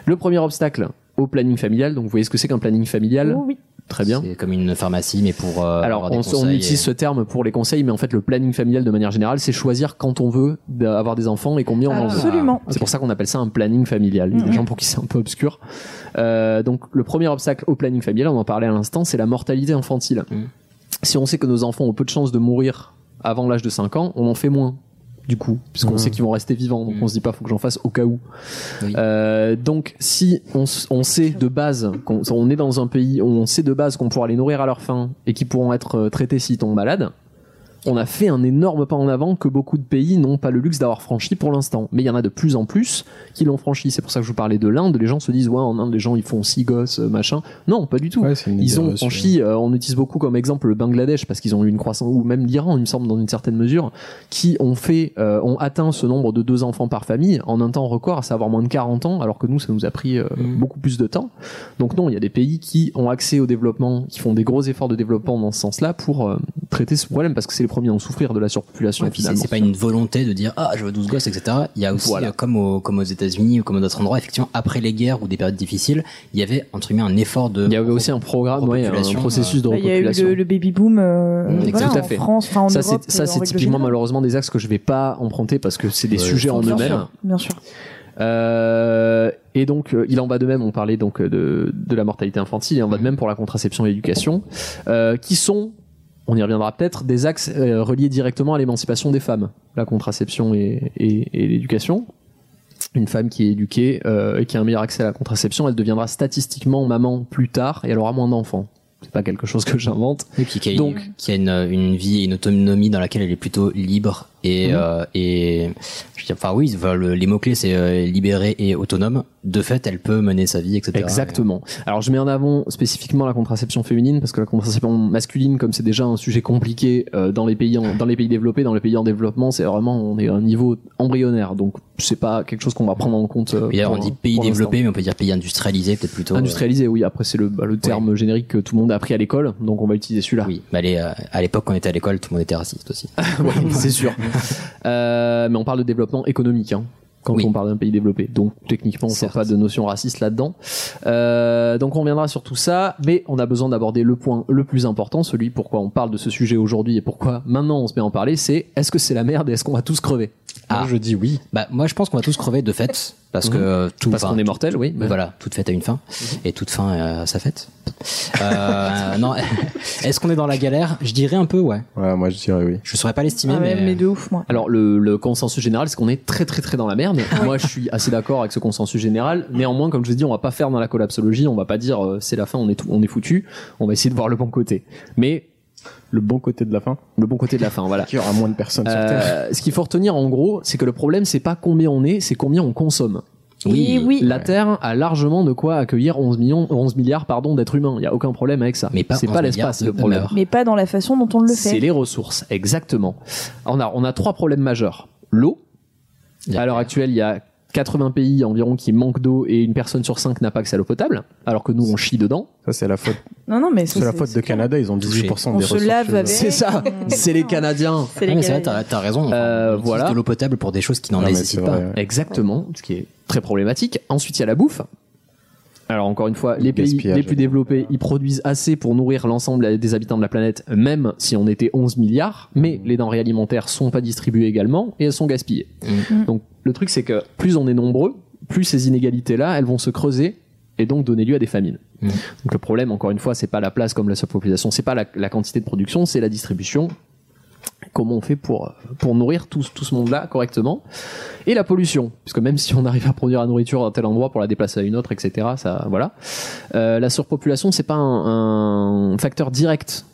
Le premier obstacle au planning familial, donc vous voyez ce que c'est qu'un planning familial? Oh oui. Très bien. C'est comme une pharmacie, mais pour euh, Alors, avoir des on, utilise et- ce terme pour les conseils, mais en fait, le planning familial de manière générale, c'est choisir quand on veut avoir des enfants et combien on en veut. Absolument. C'est pour ça qu'on appelle ça un planning familial. Il y a des gens pour qui c'est un peu obscur. Euh, donc, le premier obstacle au planning familial, on en parlait à l'instant, c'est la mortalité infantile. Mhm. Si on sait que nos enfants ont peu de chances de mourir avant l'âge de 5 ans, on en fait moins. Du coup, puisqu'on sait qu'ils vont rester vivants, donc Mhm. on se dit pas faut que j'en fasse au cas où. Oui. Euh, donc, si on sait de base qu'on on est dans un pays où on sait de base qu'on pourra les nourrir à leur faim et qu'ils pourront être euh, traités s'ils tombent malades, on a fait un énorme pas en avant que beaucoup de pays n'ont pas le luxe d'avoir franchi pour l'instant. Mais il y en a de plus en plus qui l'ont franchi. C'est pour ça que je vous parlais de l'Inde. Les gens se disent ouais en Inde les gens ils font six gosses euh, machin. Non, pas du tout. Ouais, Ils ont franchi, euh, on utilise beaucoup comme exemple le Bangladesh parce qu'ils ont eu une croissance, ou même l'Iran, il me semble, dans une certaine mesure, qui ont fait, euh, ont atteint ce nombre de deux enfants par famille en un temps record, à savoir moins de 40 ans, alors que nous, ça nous a pris euh, Mm. beaucoup plus de temps. Donc non, il y a des pays qui ont accès au développement, qui font des gros efforts de développement dans ce sens-là pour traiter ce problème parce que c'est les premiers à en souffrir de la surpopulation Ouais, finalement. c'est pas une volonté de dire ah je veux 12 gosses etc. Il y a aussi Voilà. euh, comme aux comme aux États-Unis ou comme à d'autres endroits effectivement après les guerres ou des périodes difficiles il y avait entre guillemets un effort de Il y avait aussi un programme, ouais, un repopulation, processus de Bah, Il y a eu repopulation. le, le baby boom euh, Mm, voilà, tout à en. France, enfin en ça, Europe. c'est, ça, euh, c'est typiquement malheureusement des axes que je vais pas emprunter parce que c'est des Ouais, sujets en Bien eux-mêmes. sûr, Bien sûr. Euh, et donc, euh, il en va de même, on parlait donc de, de la mortalité infantile, et en va de même pour la contraception et l'éducation, euh, qui sont, on y reviendra peut-être, des axes euh, reliés directement à l'émancipation des femmes, la contraception et, et, et l'éducation. Une femme qui est éduquée euh, et qui a un meilleur accès à la contraception, elle deviendra statistiquement maman plus tard et elle aura moins d'enfants. C'est pas quelque chose que j'invente. et puis qui a, Donc- qui a une, une vie et une autonomie dans laquelle elle est plutôt libre et Mhm. euh, et je dire, enfin oui enfin, le- les mots clés c'est euh, libérée et autonome de fait elle peut mener sa vie etc Exactement. Alors je mets en avant spécifiquement la contraception féminine parce que la contraception masculine, comme c'est déjà un sujet compliqué euh, dans les pays en- dans les pays développés, dans les pays en développement, c'est vraiment on est à un niveau embryonnaire, donc c'est pas quelque chose qu'on va prendre en compte. euh, pour- on dit pays développés mais on peut dire pays industrialisés peut-être plutôt euh, Industrialisé, oui. Après c'est le, bah, le terme générique que tout le monde a appris à l'école, donc on va utiliser celui-là. oui mais allez, euh, à l'époque quand on était à l'école tout le monde était raciste aussi Ouais, c'est sûr. Euh, mais on parle de développement économique. Hein quand Oui. on parle d'un pays développé. Donc techniquement, on ne Certes. pas de notion raciste là-dedans. Euh, donc on reviendra sur tout ça, mais on a besoin d'aborder le point le plus important, celui pourquoi on parle de ce sujet aujourd'hui et pourquoi maintenant on se met à en parler, c'est est-ce que c'est la merde et est-ce qu'on va tous crever? Ah. Moi, je dis oui. bah moi je pense qu'on va tous crever de fait parce Mhm. que euh, tout Parce qu'on est mortel, oui. Mais voilà, toute fête a une fin, et toute fin euh, a sa fête. Euh, non, est-ce qu'on est dans la galère? Je dirais un peu, ouais. Ouais, moi, je dirais oui. Je saurais pas l'estimer, Ah ouais, mais, mais de ouf, moi. Alors le, le consensus général, c'est qu'on est très très très dans la merde. Moi, je suis assez d'accord avec ce consensus général. Néanmoins, comme je vous dis, on va pas faire dans la collapsologie. On va pas dire euh, c'est la fin, on est tout- on est foutu. On va essayer de voir le bon côté. Mais Le bon côté de la fin. le bon côté de la fin, voilà. Qu'il y aura moins de personnes sur Terre. Euh, ce qu'il faut retenir en gros, c'est que le problème, c'est pas combien on est, c'est combien on consomme. Oui, oui. La Terre a largement de quoi accueillir 11 millions, 11 milliards pardon d'êtres humains. Il y a aucun problème avec ça. Mais pas c'est 11 pas l'espace le problème. Mais pas dans la façon dont on le C'est fait. les ressources, exactement. On a, on a trois problèmes majeurs. L'eau. La À l'heure actuelle, il y a 80 pays environ qui manquent d'eau et une personne sur cinq n'a pas accès à l'eau potable, alors que nous on chie dedans. Ça, c'est la faute, Non, non, mais c'est la faute de Canada. Ils ont 18% On des se ressources. lave avec. C'est ça, c'est les Canadiens. C'est Ah, vrai, t'as raison. Euh, voilà. de l'eau potable pour des choses qui n'en nécessitent pas. vrai, ouais. Exactement, ce qui est très problématique. Ensuite, il y a la bouffe. Alors encore une fois, les pays les plus développés, ils produisent assez pour nourrir l'ensemble des habitants de la planète, même si on était 11 milliards, mais les denrées alimentaires sont pas distribuées également et elles sont gaspillées. Mm. Donc le truc c'est que plus on est nombreux, plus ces inégalités-là, elles vont se creuser et donc donner lieu à des famines. Mm. Donc le problème, encore une fois, c'est pas la place comme la surpopulation, c'est pas la, la quantité de production, c'est la distribution Comment on fait pour pour nourrir tout, tout ce monde-là correctement Et la pollution, puisque même si on arrive à produire la nourriture à tel endroit pour la déplacer à une autre, etc. Ça, voilà. Euh, la surpopulation, c'est pas un, un facteur direct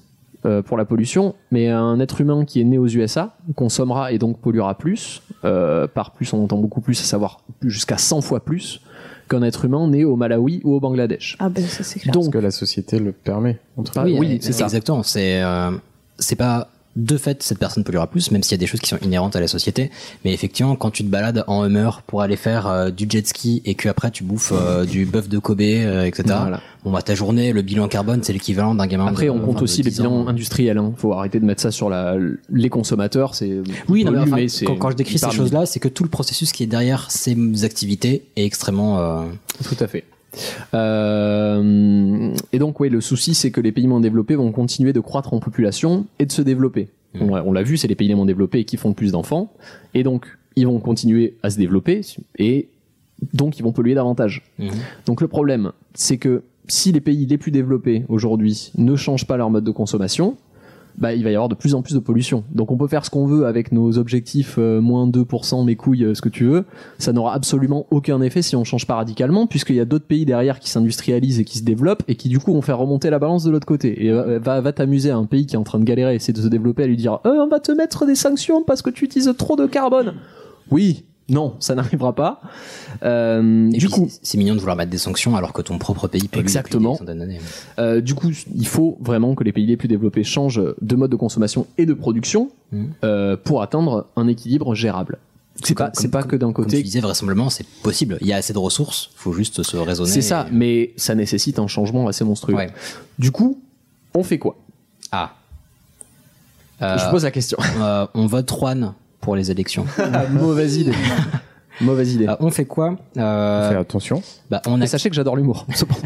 euh, pour la pollution, mais un être humain qui est né aux USA consommera et donc polluera plus. Euh, par plus, on entend beaucoup plus, à savoir jusqu'à 100 fois plus qu'un être humain né au Malawi ou au Bangladesh. Ah ben ça c'est clair. Parce que la société le permet. entre Ah guillemets. oui, c'est ça. Exactement. C'est euh, c'est pas de fait cette personne polluera plus, même s'il y a des choses qui sont inhérentes à la société. Mais effectivement, quand tu te balades en Hummer pour aller faire euh, du jet ski et que après tu bouffes euh, du bœuf de Kobe, euh, etc. Voilà. Bon bah ta journée, le bilan carbone, c'est l'équivalent d'un gamin. Après, de- on compte enfin, aussi les 10 ans. bilans industriels. Hein. Faut arrêter de mettre ça sur la, les consommateurs. C'est Oui, non, mais enfin, quand, quand je décris ces choses-là, c'est que tout le processus qui est derrière ces activités est extrêmement. euh, Tout à fait. Euh, et donc, oui, le souci, c'est que les pays moins développés vont continuer de croître en population et de se développer. Mm. On, on l'a vu, c'est les pays les moins développés qui font le plus d'enfants. Et donc, ils vont continuer à se développer et donc ils vont polluer davantage. Mhm. Donc, le problème, c'est que si les pays les plus développés aujourd'hui ne changent pas leur mode de consommation, bah, il va y avoir de plus en plus de pollution. Donc on peut faire ce qu'on veut avec nos objectifs euh, moins 2%, mes couilles, euh, ce que tu veux. Ça n'aura absolument aucun effet si on change pas radicalement, puisqu'il y a d'autres pays derrière qui s'industrialisent et qui se développent et qui du coup vont faire remonter la balance de l'autre côté. Et euh, va, va t'amuser à un pays qui est en train de galérer, essayer de se développer, à lui dire euh, on va te mettre des sanctions parce que tu utilises trop de carbone. Oui, non, ça n'arrivera pas. Euh, Et du puis, coup, c'est- mignon de vouloir mettre des sanctions alors que ton propre pays pollue Exactement. depuis des. Euh, du coup, il faut vraiment que les pays les plus développés changent de mode de consommation et de production Mhm. euh, pour atteindre un équilibre gérable. C'est pas, c'est pas que d'un Comme tu côté. disais, vraisemblablement, c'est possible. Il y a assez de ressources, faut juste se raisonner. C'est ça, et- mais ça nécessite un changement assez monstrueux. Ouais. Du coup, on fait quoi? Ah. Euh, Je pose la question. euh, on vote Juan pour les élections. Mauvaise idée. Mauvaise idée. Euh, on fait quoi Euh, Fais attention. bah, on Et a... sachez que j'adore l'humour. cependant.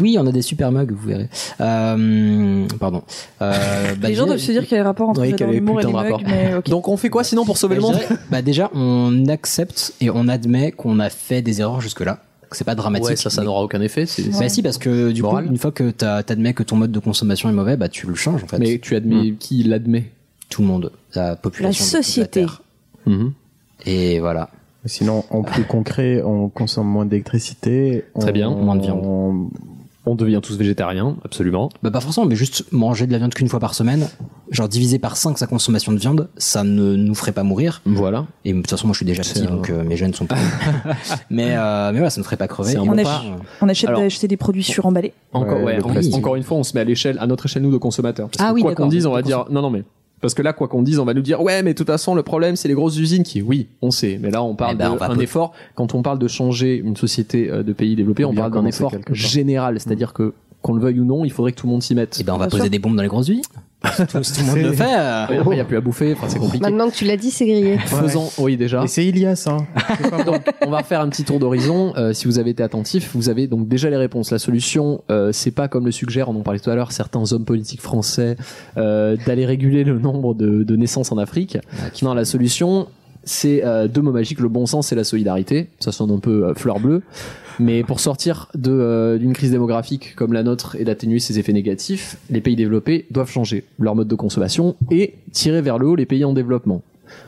Oui, on a des super mugs, vous verrez. Euh, pardon. Euh, bah, Les gens doivent se dire qu'il y a un rapport entre Oui, j'adore quel est l'humour et putain les de mugs, rapport. mais ok. Donc on fait quoi sinon pour sauver bah, le je monde dirais- bah, déjà, on accepte et on admet qu'on a fait des erreurs jusque-là. Que c'est pas dramatique. Ouais, ça, ça mais- n'aura aucun effet. c'est- Bah si, parce que du Moral. coup, une fois que t'as- t'admets que ton mode de consommation est mauvais, bah tu le changes en fait. Mais tu admets qui l'admet Tout le monde, la population. La société. Mhm. Et voilà. Sinon, en plus concret, on consomme moins d'électricité. Très on- bien. Moins de viande. on- On devient tous végétariens, absolument. Bah pas forcément, mais juste manger de la viande qu'une fois par semaine, genre diviser par 5 sa consommation de viande, ça ne nous ferait pas mourir. Voilà. Et de toute façon, moi je suis déjà petit, un- donc euh, mes gènes sont pas. mais, euh, mais voilà, ça ne ferait pas crever. On pas. a- On achète Alors- des produits suremballés. Encore, Ouais, ouais, le en- plastique. encore une fois, on se met à l'échelle, à notre échelle nous de consommateurs. Parce Ah que oui, quoi qu'on dise, on va dire non, non, mais parce que là, quoi qu'on dise, on va nous dire ouais, mais de toute façon, le problème, c'est les grosses usines qui, oui, on sait, mais là, on parle Eh ben, d'un effort. Quand on parle de changer une société euh, de pays développés, Faut on parle d'un effort général, c'est-à-dire que qu'on le veuille ou non, il faudrait que tout le monde s'y mette. Eh ben on va poser des bombes dans les grosses usines. Si tout, si tout le monde le fait. euh, après, il n'y a plus à bouffer, enfin, c'est compliqué. Maintenant que tu l'as dit, c'est grillé. Faisant, oui, déjà. Et c'est Ilias, hein. Donc, on va refaire un petit tour d'horizon. Euh, si vous avez été attentif, vous avez donc déjà les réponses. La solution, euh, c'est pas comme le suggère, on en parlait tout à l'heure, certains hommes politiques français, euh, d'aller réguler le nombre de, de naissances en Afrique. Non, la solution, c'est euh, deux mots magiques, le bon sens et la solidarité. Ça sonne un peu euh, fleur bleue. Mais pour sortir euh, d'une crise démographique comme la nôtre et d'atténuer ses effets négatifs, les pays développés doivent changer leur mode de consommation et tirer vers le haut les pays en développement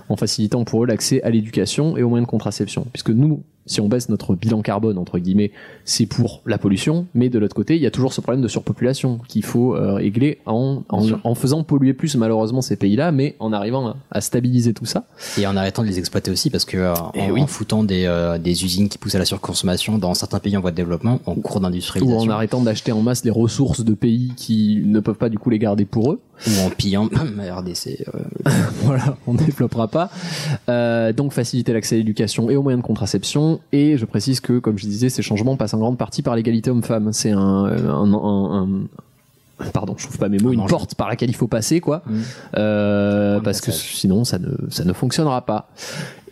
en facilitant pour eux l'accès à l'éducation et aux moyens de contraception. Puisque nous, si on baisse notre bilan carbone, entre guillemets, c'est pour la pollution, mais de l'autre côté, il y a toujours ce problème de surpopulation qu'il faut euh, régler en, en, en faisant polluer plus malheureusement ces pays-là, mais en arrivant à, à stabiliser tout ça. Et en arrêtant de les exploiter aussi, parce que euh, Eh en, oui. en foutant des, euh, des usines qui poussent à la surconsommation dans certains pays en voie de développement, en cours Ou d'industrialisation, en arrêtant d'acheter en masse les ressources de pays qui ne peuvent pas du coup les garder pour eux. ou en pillant RDC. voilà, on développera pas. Euh, donc faciliter l'accès à l'éducation et aux moyens de contraception. Et je précise que, comme je disais, ces changements passent en grande partie par l'égalité homme-femme. C'est un, un, un- un- pardon, je trouve pas mes mots, Un une enjeu. porte par laquelle il faut passer, quoi. Mm. Euh, parce que sinon, ça ne, ça ne fonctionnera pas.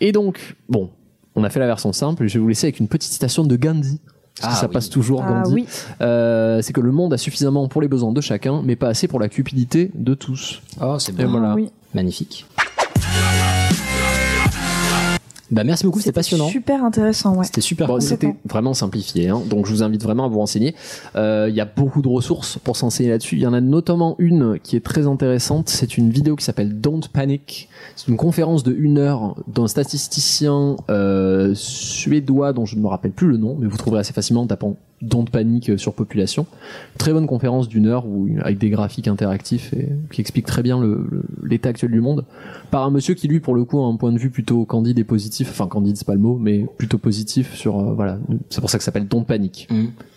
Et donc, bon, on a fait la version simple. Je vais vous laisser avec une petite citation de Gandhi. Parce que Ah ça oui. passe toujours, Ah Gandhi. oui. Euh, c'est que le monde a suffisamment pour les besoins de chacun, mais pas assez pour la cupidité de tous. Oh, c'est voilà. Ah oui. Magnifique. Bah merci beaucoup, c'était passionnant. Super intéressant, ouais. C'était super Bon, c'était vraiment simplifié, hein. donc je vous invite vraiment à vous renseigner. Euh, Il y a beaucoup de ressources pour s'enseigner là-dessus. Il y en a notamment une qui est très intéressante. C'est une vidéo qui s'appelle Don't Panic. C'est une conférence de une heure d'un statisticien euh, suédois dont je ne me rappelle plus le nom, mais vous trouverez assez facilement en tapant Don't Panic sur population. Très bonne conférence d'une heure où, avec des graphiques interactifs et qui explique très bien l'état actuel du monde par un monsieur qui lui pour le coup a un point de vue plutôt candide et positif enfin candide c'est pas le mot mais plutôt positif sur euh, voilà c'est pour ça que ça s'appelle Don't Panic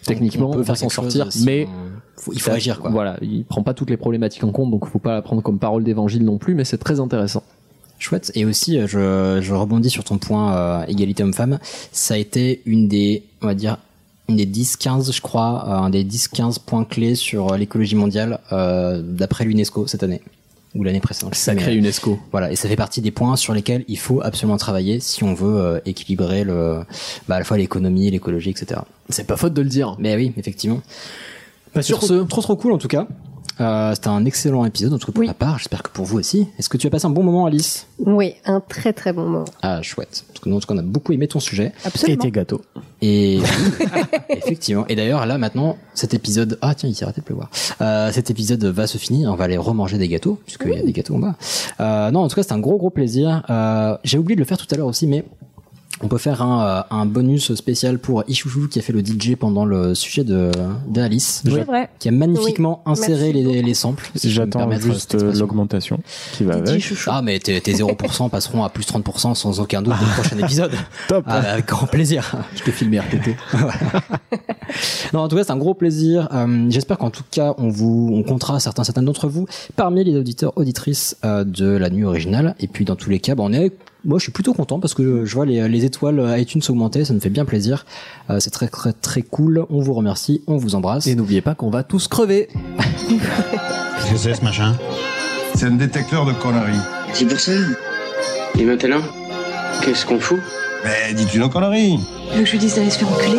techniquement On peut faire s'en sortir si mais on- faut- il faut agir, quoi. voilà il prend pas toutes les problématiques en compte donc faut pas la prendre comme parole d'évangile non plus mais c'est très intéressant Chouette. Et aussi, euh, je, je rebondis sur ton point euh, égalité homme-femme. Ça a été une des, on va dire, une des 10-15, je crois, euh, un des 10-15 points clés sur euh, l'écologie mondiale euh, d'après l'UNESCO cette année. Ou l'année précédente. Sacré mais, UNESCO. Voilà, et ça fait partie des points sur lesquels il faut absolument travailler si on veut euh, équilibrer le, bah, à la fois l'économie, l'écologie, etc. c'est pas faute de le dire Mais oui, effectivement. Bah, Sur trop, ce- trop trop cool en tout cas. Euh, C'était un excellent épisode, en tout cas pour ma part. J'espère que pour vous aussi. Est-ce que tu as passé un bon moment, Alice? Oui, un très très bon moment. Ah, chouette. Parce que nous, en tout cas, on a beaucoup aimé ton sujet. Absolument. Et tes gâteaux. Et effectivement. Et d'ailleurs, là maintenant, cet épisode. Ah tiens, il s'est arrêté de pleuvoir. Euh, cet épisode va se finir. On va aller remanger des gâteaux, puisqu'il y a des gâteaux en bas. Euh, non, en tout cas, c'est un gros gros plaisir. Euh, J'ai oublié de le faire tout à l'heure aussi, mais. On peut faire un, euh, un bonus spécial pour Ichouchou qui a fait le DJ pendant le sujet de d'Alice, C'est vrai. qui a magnifiquement Oui, inséré les, les samples. si J'attends juste l'augmentation qui va avec. chouchou. Ah mais tes, tes 0% passeront à plus 30% sans aucun doute dans le prochain épisode. Top. Ah, avec grand plaisir. je te filme RTT Non, en tout cas, c'est un gros plaisir. Euh, J'espère qu'en tout cas, on vous, on comptera certains, certains d'entre vous parmi les auditeurs, auditrices euh, de la nuit originale. Et puis, dans tous les cas, bah, on est, moi, je suis plutôt content parce que je vois les, les étoiles iTunes augmenter, ça me fait bien plaisir. Euh, c'est très, très, très cool. On vous remercie, on vous embrasse. et n'oubliez pas qu'on va tous crever Qu'est-ce que c'est ce machin? C'est un détecteur de conneries. C'est pour ça. Et maintenant Qu'est-ce qu'on fout? Mais dis-tu nos conneries Tu veux que je lui dise d'aller se faire enculer